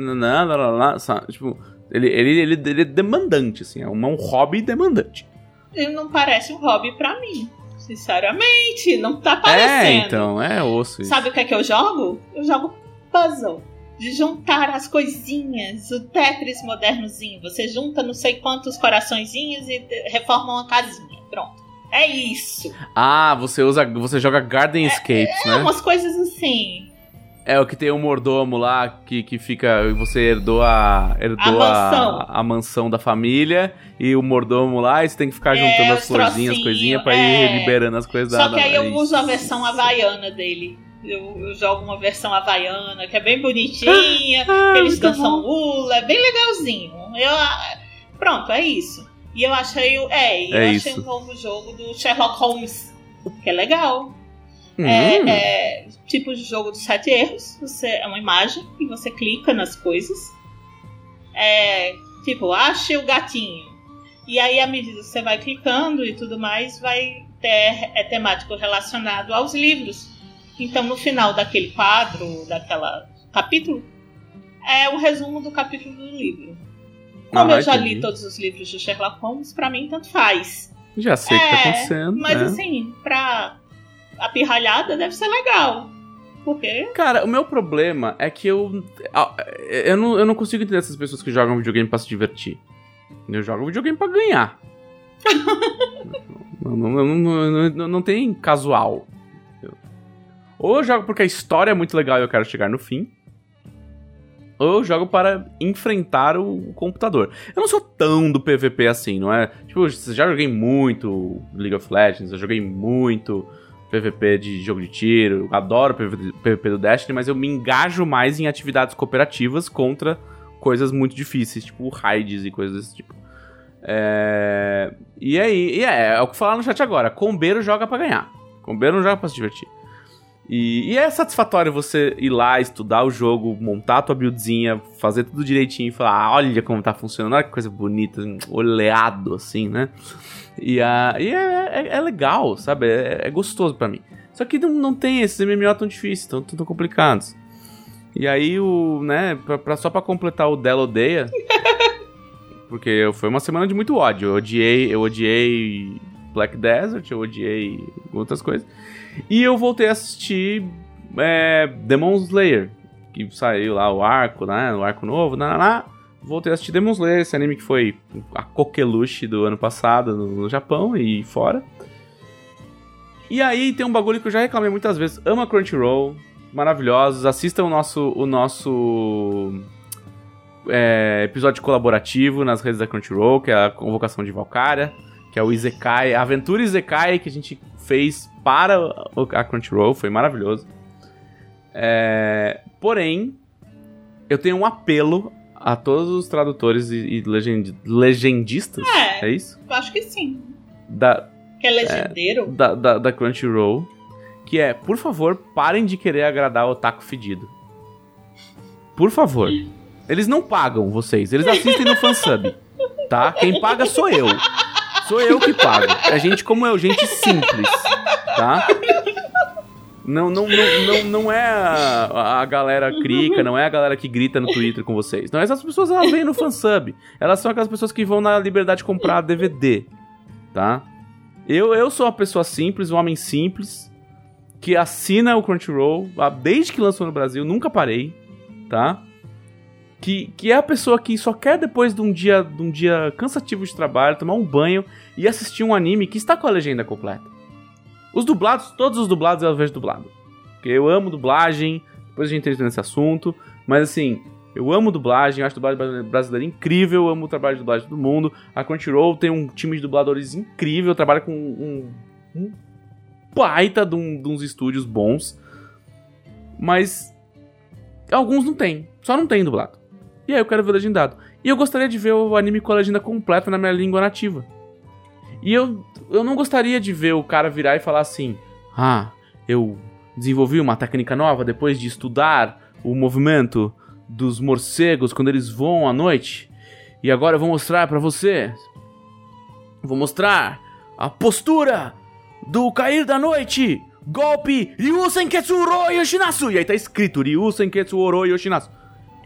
Tipo, ele, ele, ele, ele é demandante, assim, é um, é um hobby demandante. Ele não parece um hobby pra mim. Sinceramente, não tá É, parecendo. então, é osso isso. Sabe o que é que eu jogo? Eu jogo puzzle. De juntar as coisinhas, o Tetris modernozinho. Você junta não sei quantos coraçõezinhos e reforma uma casinha. Pronto. É isso. Ah, você usa, você joga Garden Escapes, É né? umas coisas assim. É o que tem o mordomo lá que, que fica. Você herdou a. Herdou A mansão. a, a mansão da família e o mordomo lá, e você tem que ficar É, juntando os as florzinhas, as coisinhas pra é. ir liberando as coisas Só da que aí eu da- uso a versão havaiana dele. Eu, eu jogo uma versão havaiana que é bem bonitinha. Ah, que eles bom. hula, é bem legalzinho. Eu, ah, pronto, é isso. E eu achei, o- é, e eu É achei isso. um novo jogo do Sherlock Holmes, que é legal. Hum, É, é tipo de jogo dos sete erros. Você é uma imagem e você clica nas coisas. É tipo, ache o gatinho. E aí, à medida que você vai clicando e tudo mais, vai ter é temático relacionado aos livros. Então, no final daquele quadro, daquela capítulo, é o resumo do capítulo do livro. Como Ah, eu já entendi. li todos os livros do Sherlock Holmes, pra mim tanto faz. Já sei o que tá É, acontecendo. Mas né? assim, pra a pirralhada deve ser legal. Porque Cara, o meu problema é que eu. Eu não, eu não consigo entender essas pessoas que jogam videogame pra se divertir. Eu jogo videogame pra ganhar. não, não, não, não- não tem casual. Ou eu jogo porque a história é muito legal e eu quero chegar no fim. Ou eu jogo para enfrentar o computador. Eu não sou tão do PVP assim, não é? Tipo, eu já joguei muito League of Legends, eu joguei muito PVP de jogo de tiro, eu adoro PVP, do Destiny, mas eu me engajo mais em atividades cooperativas contra coisas muito difíceis, tipo raids e coisas desse tipo. É... E aí, e é, é o que falar no chat agora, combeiro joga pra ganhar. Combeiro não joga pra se divertir. E, e é satisfatório você ir lá, estudar o jogo, montar a tua buildzinha, fazer tudo direitinho e falar, "Ah, olha como tá funcionando, olha que coisa bonita, oleado assim, né? E, a, e é, é- é legal, sabe? É, é gostoso pra mim. Só que não, não tem esses MMO tão difíceis, tão, tão complicados. E aí, o, né, pra, pra- só pra completar o Dell Odeia, porque foi uma semana de muito ódio. Eu odiei, eu odiei Black Desert, eu odiei outras coisas. E eu voltei a assistir é, Demon Slayer, que saiu lá o arco, né? O arco novo, lá. Voltei a assistir Demon Slayer, esse anime que foi a coqueluche do ano passado no, no Japão e fora. E aí tem um bagulho que eu já reclamei muitas vezes. Ama Crunchyroll, maravilhosos. Assistam o nosso, o nosso é, episódio colaborativo nas redes da Crunchyroll, que é a convocação de Valkyria, que é o Izekai, aventura Izekai que a gente fez para o- a Crunchyroll, foi maravilhoso. É, porém, eu tenho um apelo a todos os tradutores e, e legend- legendistas, É. é isso? eu acho que sim. Da, Que é legendeiro. da, da, da Crunchyroll, que é, por favor, parem de querer agradar o otaku fedido. Por favor. Eles não pagam vocês, eles assistem no fansub, tá? Quem paga sou eu. Sou eu que pago. É gente como eu, gente simples, tá? Não, não, não, não, não é a, a galera crica, não é a galera que grita no Twitter com vocês. Não, essas pessoas elas vêm no fansub. Elas são aquelas pessoas que vão na liberdade comprar DVD, tá? Eu, eu sou uma pessoa simples, um homem simples, que assina o Crunchyroll desde que lançou no Brasil, nunca parei, tá? Que, que é a pessoa que só quer depois de um dia de um dia cansativo de trabalho, tomar um banho e assistir um anime que está com a legenda completa. Os dublados, todos os dublados eu vejo dublado. Porque eu amo dublagem, depois a gente entra nesse assunto, mas assim, eu amo dublagem, acho dublagem brasileira incrível, amo o trabalho de dublagem do mundo. A Crunchyroll tem um time de dubladores incrível, trabalha com um, um baita de, um- de uns estúdios bons. Mas alguns não tem, só não tem dublado. E aí eu quero ver legendado. E eu gostaria de ver o anime com a legenda completa na minha língua nativa. E eu, eu não gostaria de ver o cara virar e falar assim: Ah, eu desenvolvi uma técnica nova depois de estudar o movimento dos morcegos quando eles voam à noite. E agora eu vou mostrar pra você. Vou mostrar a postura do cair da noite, golpe Ryu Senketsu Oro Yoshinasu. E aí tá escrito Ryu Senketsu Oro Yoshinasu.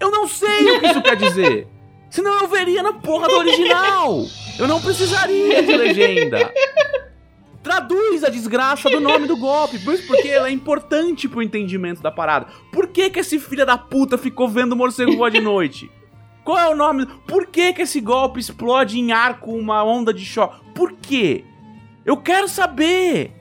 Eu não sei o que isso quer dizer. Senão eu veria na porra do original. Eu não precisaria de legenda. Traduz a desgraça do nome do golpe, porque ela é importante pro entendimento da parada. Por que que esse filho da puta ficou vendo morcego voar de noite? Qual é o nome? Por que que esse golpe explode em ar com uma onda de choque? Por quê? Eu quero saber!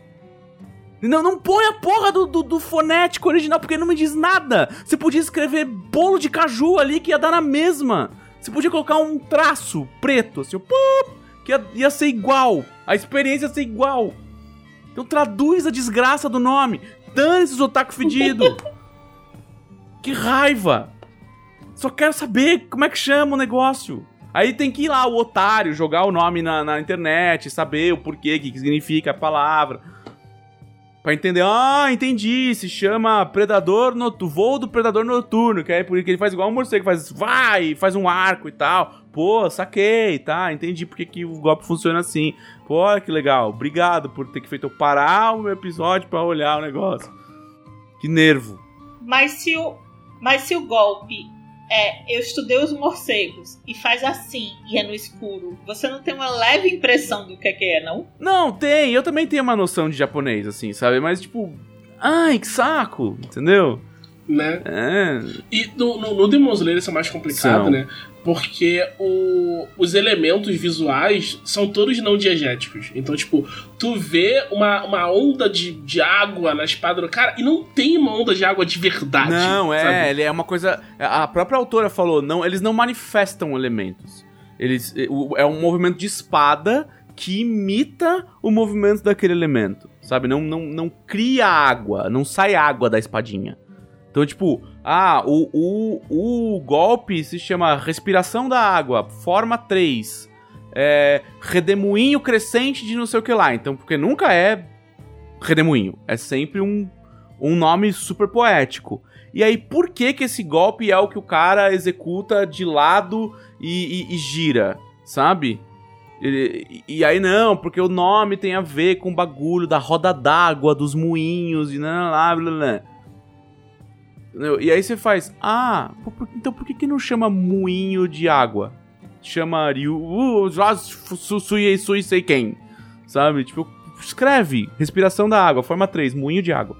Não, não põe a porra do, do, do fonético original, porque não me diz nada. Você podia escrever bolo de caju ali que ia dar na mesma. Você podia colocar um traço preto, assim, pup, que ia, ia ser igual. A experiência ia ser igual. Então traduz a desgraça do nome. Dane esses otaku fedido. que raiva. Só quero saber como é que chama o negócio. Aí tem que ir lá, o otário, jogar o nome na, na internet, saber o porquê, o que significa a palavra. Pra entender, ah, entendi, se chama Predador Noturno, voo do Predador Noturno, que é porque ele faz igual um morcego, faz, vai, faz um arco e tal. Pô, saquei, tá, entendi porque que o golpe funciona assim. Pô, que legal, obrigado por ter feito eu parar o meu episódio pra olhar o negócio. Que nervo. Mas se o, mas se o golpe é eu estudei os morcegos e faz assim e é no escuro, você não tem uma leve impressão do que é que é, não? Não, tem, eu também tenho uma noção de japonês, assim, sabe? Mas, tipo, ai, que saco, entendeu? Né? É. E no, no, no Demon Slayer isso é mais complicado, São. né? Porque o, os elementos visuais são todos não diegéticos. Então, tipo, tu vê uma, uma onda de, de água na espada do cara e não tem uma onda de água de verdade. Não, é, sabe? ele é uma coisa. A própria autora falou, não, eles não manifestam elementos. Eles, é um movimento de espada que imita o movimento daquele elemento. Sabe? Não, não, não cria água, não sai água da espadinha. Então, tipo, ah, o, o, o golpe se chama Respiração da Água, forma 3. É, redemoinho crescente de não sei o que lá. Então, porque nunca é redemoinho. É sempre um, um nome super poético. E aí, por que que esse golpe é o que o cara executa de lado e, e- e gira, sabe? E, e aí não, porque o nome tem a ver com o bagulho da roda d'água, dos moinhos e blá blá blá blá. Entendeu? E aí você faz, ah, então por que que não chama moinho de água? Chama Ryu, uh, sui sei quem, sabe? Tipo, escreve, respiração da água, forma 3, moinho de água.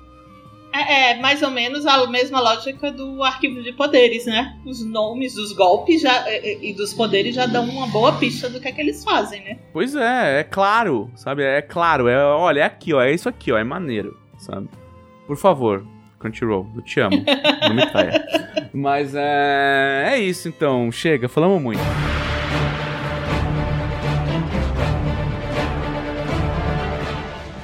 É, é mais ou menos a mesma lógica do arquivo de poderes, né? Os nomes dos golpes já, e, e dos poderes já dão uma boa pista do que é que eles fazem, né? Pois é, é claro, sabe? É claro, é, olha, é aqui, ó, é isso aqui, ó, é maneiro, sabe? Por favor, Crunchyroll, eu te amo, não me traia. Mas é, é isso então, chega, falamos muito.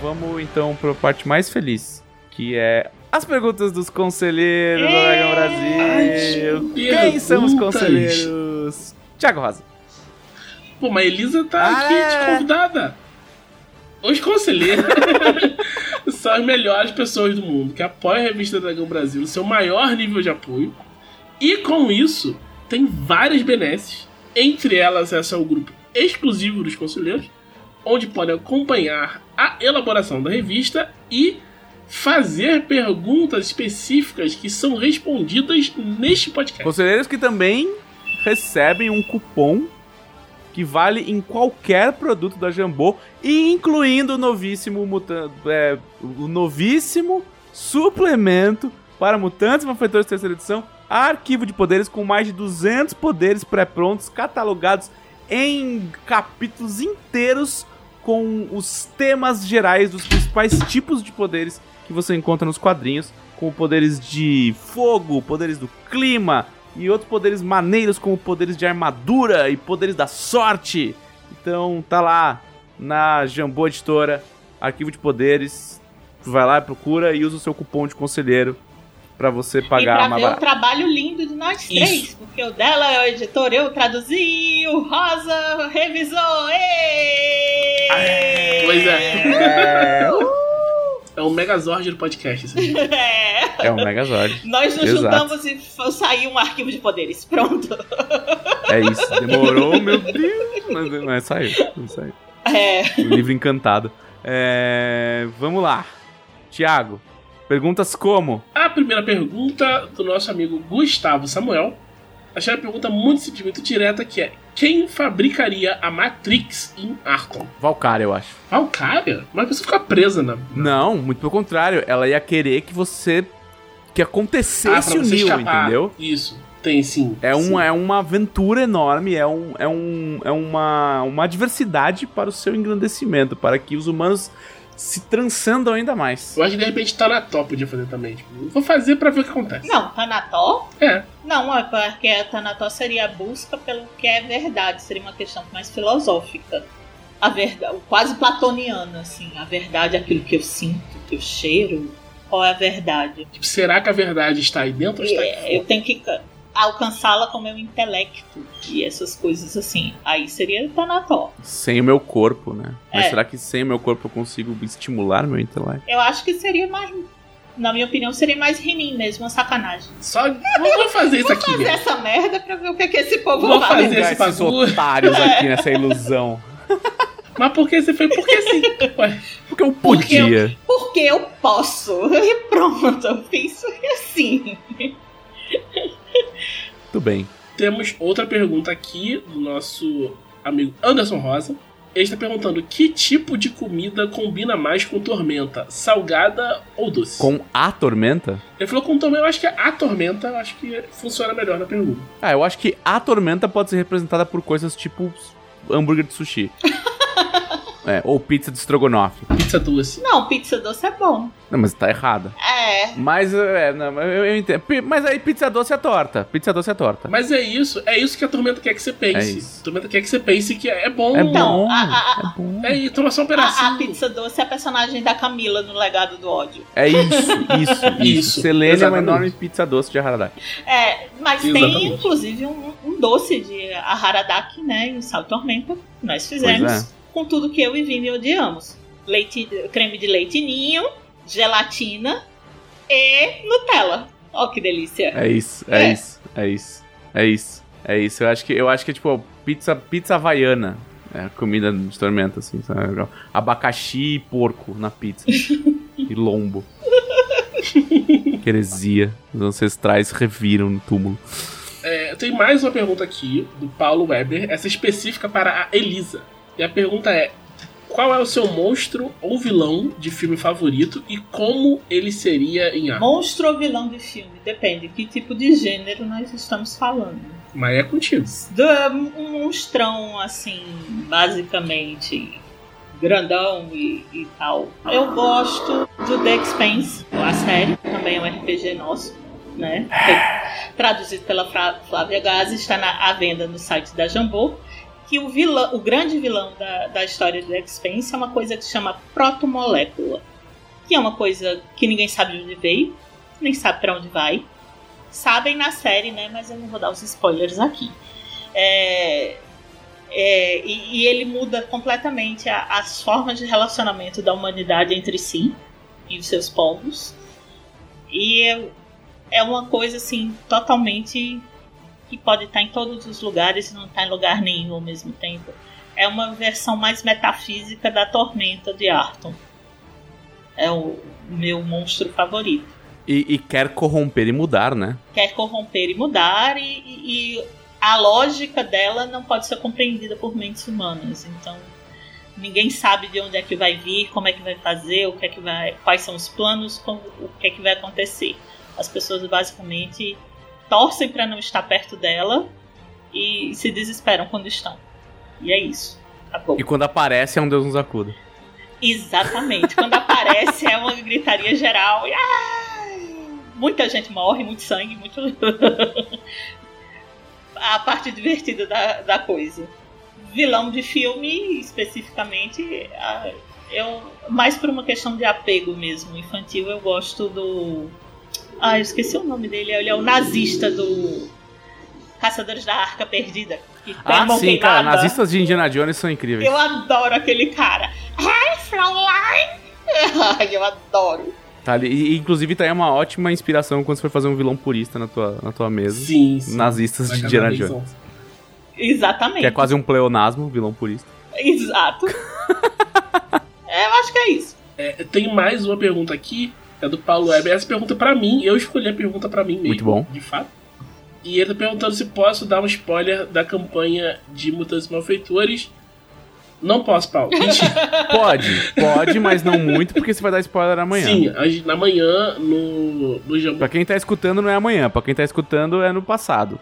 Vamos então para a parte mais feliz, que é as perguntas dos conselheiros do Dragão Brasil. Quem são os conselheiros? Tiago Rosa. Pô, mas a Elisa tá Ah, aqui é. de convidada. Os conselheiros são as melhores pessoas do mundo que apoiam a revista Dragão Brasil no seu maior nível de apoio. E com isso, tem várias benesses. Entre elas, esse é o grupo exclusivo dos conselheiros, onde podem acompanhar a elaboração da revista e fazer perguntas específicas que são respondidas neste podcast. Conselheiros que também recebem um cupom que vale em qualquer produto da Jambô, incluindo o novíssimo é, o novíssimo suplemento para mutantes e malfeitores terceira edição, arquivo de poderes com mais de 200 poderes pré-prontos, catalogados em capítulos inteiros com os temas gerais dos principais tipos de poderes que você encontra nos quadrinhos, como poderes de fogo, poderes do clima e outros poderes maneiros como poderes de armadura e poderes da sorte. Então tá lá na Jambô Editora, arquivo de poderes. Vai lá, procura e usa o seu cupom de conselheiro pra você e pagar pra mais ver o barato. trabalho lindo de nós três, porque o dela é o editor, eu traduzi, o Rosa revisou. Êêêê! Pois é. É, É um Megazord do podcast. Isso aqui. É. é um Megazord. Nós nos Exato. juntamos e saiu um arquivo de poderes. Pronto. É isso. Demorou, meu Deus. Mas, mas saiu. Saiu. É, O livro encantado. É, vamos lá. Tiago, perguntas como? A primeira pergunta do nosso amigo Gustavo Samuel. Achei a pergunta muito simples, muito direta, que é quem fabricaria a Matrix em Arkham? Valkyria, eu acho. Valkyria? Mas a pessoa fica presa na... Não, muito pelo contrário. Ela ia querer que você. que Ah, acontecesse pra o você Neo, escapar. entendeu? Isso, tem sim. É, sim. um, é uma aventura enorme, é, um, é, um, é uma, uma adversidade para o seu engrandecimento, para que os humanos se transcendam ainda mais. Eu acho que de repente Tanató podia fazer também. Tipo, vou fazer pra ver o que acontece. não, Tanató? É. Não, é porque a Tanató seria a busca pelo que é verdade, seria uma questão mais filosófica. A verdade, quase platoniana, assim. A verdade é aquilo que eu sinto, que eu cheiro. Qual é a verdade? Tipo, será que a verdade está aí dentro ou está É, aqui eu tenho que alcançá-la com o meu intelecto e essas coisas assim. Aí seria Tanató. Sem o meu corpo, né? Mas É. será que sem o meu corpo eu consigo estimular meu intelecto? Eu acho que seria mais. Na minha opinião, seria mais Rinin mesmo, uma sacanagem. Só vamos fazer isso aqui Fazer mesmo. essa merda pra ver o que, é que esse povo Vou vai. fazer Pegar esse esses otários aqui nessa ilusão. Mas por que você fez? Porque sim. Ué, Porque eu Porque eu- podia. Porque eu posso. E pronto, eu fiz assim. Tudo bem. temos outra pergunta aqui do nosso amigo Anderson Rosa. Ele está perguntando que tipo de comida combina mais com tormenta, salgada ou doce? Com a tormenta? Ele falou com tormenta, eu acho que a tormenta eu acho que funciona melhor na pergunta. Ah, eu acho que a tormenta pode ser representada por coisas tipo hambúrguer de sushi. é, ou pizza de estrogonofe. Pizza doce. Não, pizza doce é bom. Não, mas tá errada. É. Mas, é, não, eu, eu entendo. Mas aí pizza doce é torta. Pizza doce é torta. Mas é isso, é isso que a tormenta quer que você É pense. isso. a tormenta quer que você pense que é bom. É Então, bom. a- a- é bom. É isso, toma só um A, pedacinho. a pizza doce é a personagem da Camila no Legado do Ódio. É isso, isso, isso. Isso, Selene é uma exatamente. enorme pizza doce de Haradaki. É, mas tem Exatamente. inclusive um, um doce de Haradaki, né? Em Sal e Tormenta. que Nós fizemos é. com tudo que eu e Vini odiamos: leite, creme de leite ninho, gelatina e Nutella. Ó, que delícia! É isso, é, É. isso, é isso, é isso, é isso. Eu acho que, eu acho que é tipo pizza, pizza havaiana. É comida de tormenta, assim, sabe? Legal. Abacaxi e porco na pizza. e lombo. Que heresia. Os ancestrais reviram no túmulo. É, tem mais uma pergunta aqui, do Paulo Weber, essa específica para a Elisa. E a pergunta é: qual é o seu monstro ou vilão de filme favorito e como ele seria em Arkham? Monstro ou vilão de filme? Depende que tipo de gênero nós estamos falando. Mas é contigo. Do- um monstrão, assim, basicamente grandão e, e tal. Eu gosto do The Expanse, a série, também é um RPG nosso, né? Foi traduzido pela Flávia Gazi, está na, à venda no site da Jambô. Que o, vilão, o grande vilão da, da história do The Expanse é uma coisa que se chama protomolécula. Que é uma coisa que ninguém sabe de onde veio, nem sabe para onde vai sabem na série, né? Mas eu não vou dar os spoilers aqui. É, é, e, e ele muda completamente a- as formas de relacionamento da humanidade entre si e os seus povos. E é, é uma coisa assim totalmente que pode estar em todos os lugares e não estar em lugar nenhum ao mesmo tempo. É uma versão mais metafísica da tormenta de Arton. É o meu monstro favorito E, e quer corromper e mudar, né? quer corromper e mudar, e, e- e a lógica dela não pode ser compreendida por mentes humanas. Então, ninguém sabe de onde é que vai vir, como é que vai fazer, o que é que vai, quais são os planos, como- o que é que vai acontecer. As pessoas basicamente torcem para não estar perto dela e se desesperam quando estão. E é isso. Acabou. E quando aparece é um Deus nos acuda. Exatamente. Quando aparece é uma gritaria geral e ai, muita gente morre, muito sangue, muito. a parte divertida da, da coisa. Vilão de filme, especificamente, eu mais por uma questão de apego mesmo infantil, eu gosto do. Ah, eu esqueci o nome dele. Ele é o nazista do Caçadores da Arca Perdida. Ah, sim, cara. Nazistas de Indiana Jones são incríveis. Eu adoro aquele cara. Ai, Fraulein! Ai, eu adoro. Tá ali. E, inclusive, tá aí uma ótima inspiração quando você for fazer um vilão purista na tua, na tua mesa. Sim, sim. Nazistas Vai de Indiana Jones. Exatamente. Que é quase um pleonasmo, vilão purista. Exato. é, eu acho que é isso. É, tem mais uma pergunta aqui, é do Paulo Weber. Essa pergunta é pra mim, eu escolhi a pergunta pra mim mesmo. Muito bom. De fato. E ele tá perguntando se posso dar um spoiler da campanha de Mutantes Malfeitores. Não posso, Paulo. Pode, pode, mas não muito, porque você vai dar spoiler amanhã. Sim, gente- na manhã, no, no Jambu. Pra quem tá escutando, não é amanhã. Pra quem tá escutando, é no passado.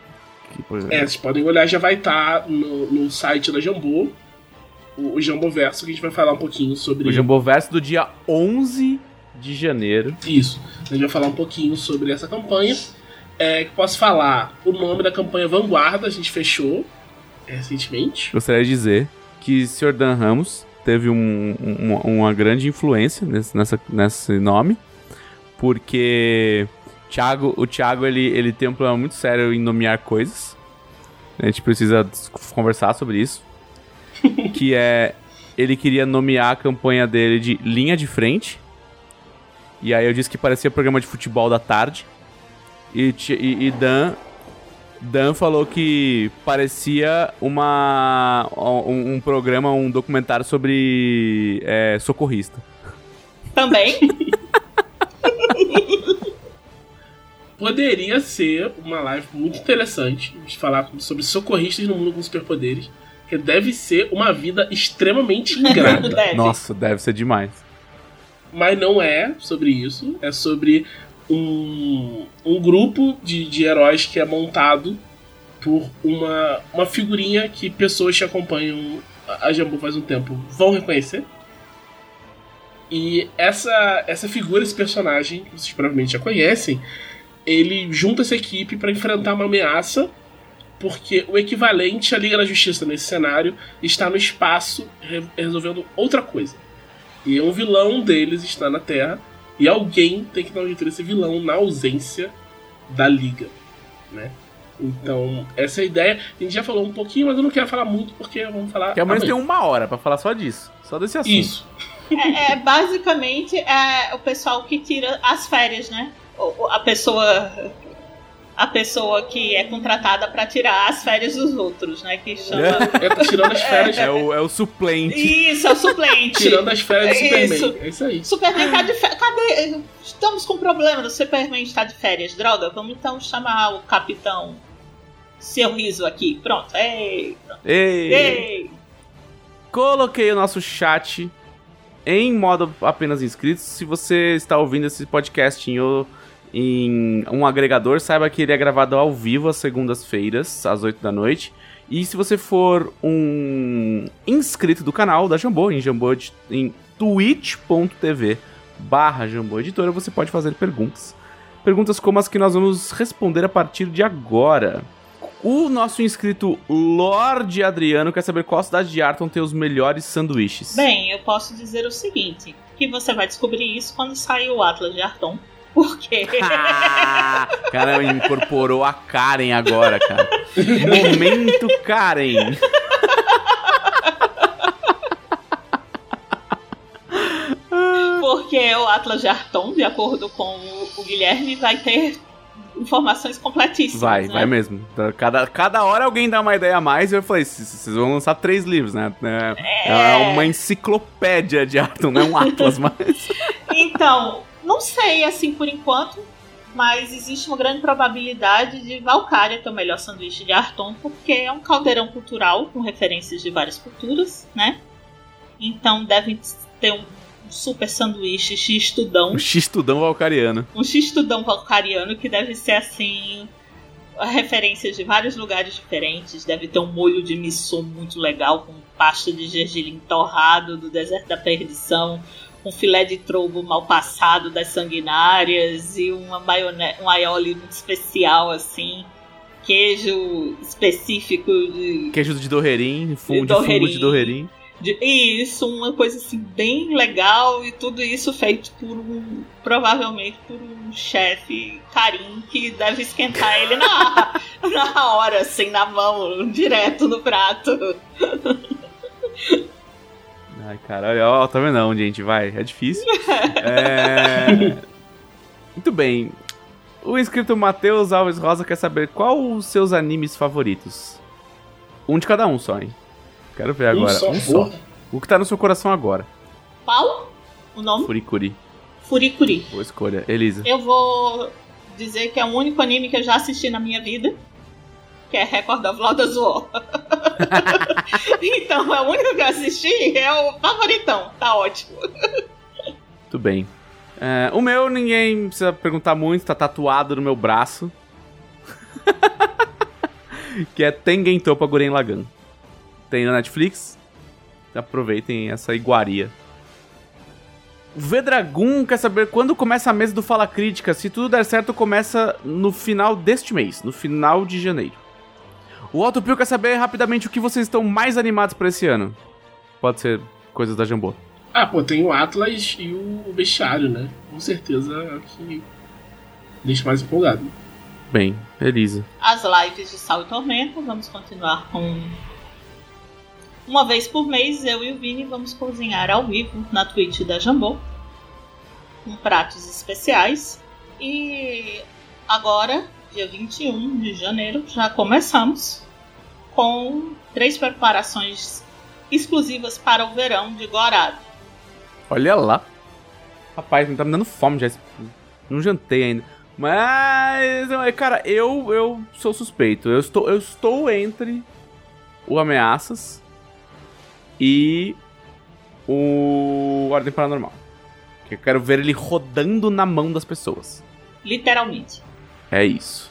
Que, É, vocês podem olhar, já vai estar no, no site da Jambu, o, o Jambu Verso, que a gente vai falar um pouquinho sobre O Jamboverso do dia 11 de janeiro. isso. A gente vai falar um pouquinho sobre essa campanha. É, que posso falar o nome da campanha Vanguarda, a gente fechou recentemente. Gostaria de dizer que o Sr. Dan Ramos teve um- um- uma grande influência nesse, nessa, nesse nome, porque Thiago, o Thiago ele, ele tem um problema muito sério em nomear coisas. A gente precisa conversar sobre isso. que é. Ele queria nomear a campanha dele de linha de frente. E aí eu disse que parecia programa de futebol da tarde. E, e, e Dan Dan falou que parecia uma um, um programa, um documentário sobre é, socorrista. Também. Poderia ser uma live muito interessante de falar sobre socorristas no mundo com superpoderes. Que deve ser uma vida extremamente ingrata. Deve. Nossa, deve ser demais. Mas não é sobre isso. É sobre um, um grupo de, de heróis que é montado por uma, uma figurinha que pessoas que acompanham a Jambu faz um tempo vão reconhecer. E essa, essa figura, esse personagem, vocês provavelmente já conhecem, ele junta essa equipe para enfrentar uma ameaça, porque o equivalente à Liga da Justiça nesse cenário está no espaço re- resolvendo outra coisa. E um vilão deles está na Terra. E alguém tem que dar um jeito nesse vilão na ausência da Liga. Né? Então, essa é a ideia. A gente já falou um pouquinho, mas eu não quero falar muito porque vamos falar. Que amanhã tem amanhã. uma hora pra falar só disso. Só desse assunto. Isso. É, é, basicamente é o pessoal que tira as férias, né? A pessoa. A pessoa que é contratada pra tirar as férias dos outros, né? Que chama. É, tá tirando as férias. É o, é o suplente. Isso, é o suplente. Tirando as férias do É Superman. isso. É isso aí. Superman tá de férias. Cadê? Estamos com problema do Superman estar de férias. Droga, vamos então chamar o capitão Seu Riso aqui. Pronto. Ei, pronto. Ei, Ei. Coloquei o nosso chat em modo apenas inscritos. Se você está ouvindo esse podcast em, o- em um agregador, saiba que ele é gravado ao vivo às segundas-feiras, às 8 da noite. E se você for um inscrito do canal da Jambô, em Jambô, em twitch.tv barra Jambô Editora, você pode fazer perguntas. Perguntas como as que nós vamos responder a partir de agora. O nosso inscrito Lorde Adriano quer saber qual cidade de Arton tem os melhores sanduíches. Bem, eu posso dizer o seguinte: que você vai descobrir isso quando sair o Atlas de Arton. Porque. Ah, cara, incorporou a Karen agora, cara. Momento Karen. Porque o Atlas de Arton, de acordo com o, Guilherme, vai ter informações completíssimas. Vai, né? vai mesmo. Cada, cada hora alguém dá uma ideia a mais e eu falei, "C- c- vocês vão lançar três livros, né? É, é uma enciclopédia de Arton, não é um Atlas, mas... Então, não sei assim por enquanto, mas existe uma grande probabilidade de Valkyria ter o melhor sanduíche de Arton, porque é um caldeirão cultural com referências de várias culturas, né? Então devem ter um super sanduíche X-tudão, Um X-tudão valcariano. um X-tudão valcariano que deve ser assim referências de vários lugares diferentes. Deve ter um molho de miso muito legal com pasta de gergelim torrado do deserto da perdição, um filé de trovo mal passado das sanguinárias e uma maionese, um aioli muito especial assim, queijo específico de Queijo de dorrerim, fumo, De de fungo de dorrerim. de- Isso, uma coisa assim bem legal e tudo isso feito por um, provavelmente por um chefe carim que deve esquentar ele na, na hora, assim, na mão, direto no prato. Ai, caralho, ó, tá vendo onde a gente vai? É difícil. É... Muito bem. O inscrito Matheus Alves Rosa quer saber qual os seus animes favoritos. Um de cada um só, hein? Quero ver agora. um só. Um só. O que tá no seu coração agora? Qual o nome? Furikuri. Furikuri. Boa escolha. Elisa. Eu vou dizer que é o único anime que eu já assisti na minha vida. Que é Record of of War. então, é o único que eu assisti, é o favoritão. Tá ótimo. Muito bem. É, o meu, ninguém precisa perguntar muito, tá tatuado no meu braço. que é Tengen Toppa Guren Lagan. Tem na Netflix. Aproveitem essa iguaria. O Vedragun quer saber quando começa a mesa do Fala Crítica. Se tudo der certo, começa no final deste mês, no final de janeiro. O Autopio quer saber rapidamente o que vocês estão mais animados para esse ano. Pode ser coisas da Jambô. Ah, pô, tem o Atlas e o Bestiário, né? Com certeza é o que deixa mais empolgado. Bem, Elisa. As lives de Sal e Tormenta, vamos continuar com. Uma vez por mês, eu e o Vini vamos cozinhar ao vivo na Twitch da Jambô. Com pratos especiais. E agora, dia 21 de janeiro, já começamos com três preparações exclusivas para o verão de Guarado. Olha lá. Rapaz, me tá me dando fome já. Não jantei ainda. Mas, cara, eu eu sou suspeito. Eu estou, eu estou entre o Ameaças e o Ordem Paranormal. Que eu quero ver ele rodando na mão das pessoas. Literalmente. É isso.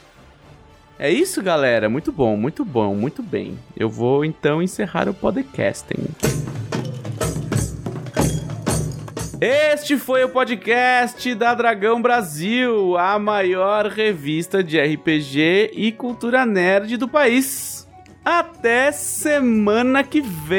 É isso, galera. Muito bom, muito bom, muito bem. Eu vou então encerrar o podcasting. Este foi o podcast da Dragão Brasil, a maior revista de RPG e cultura nerd do país. Até semana que vem!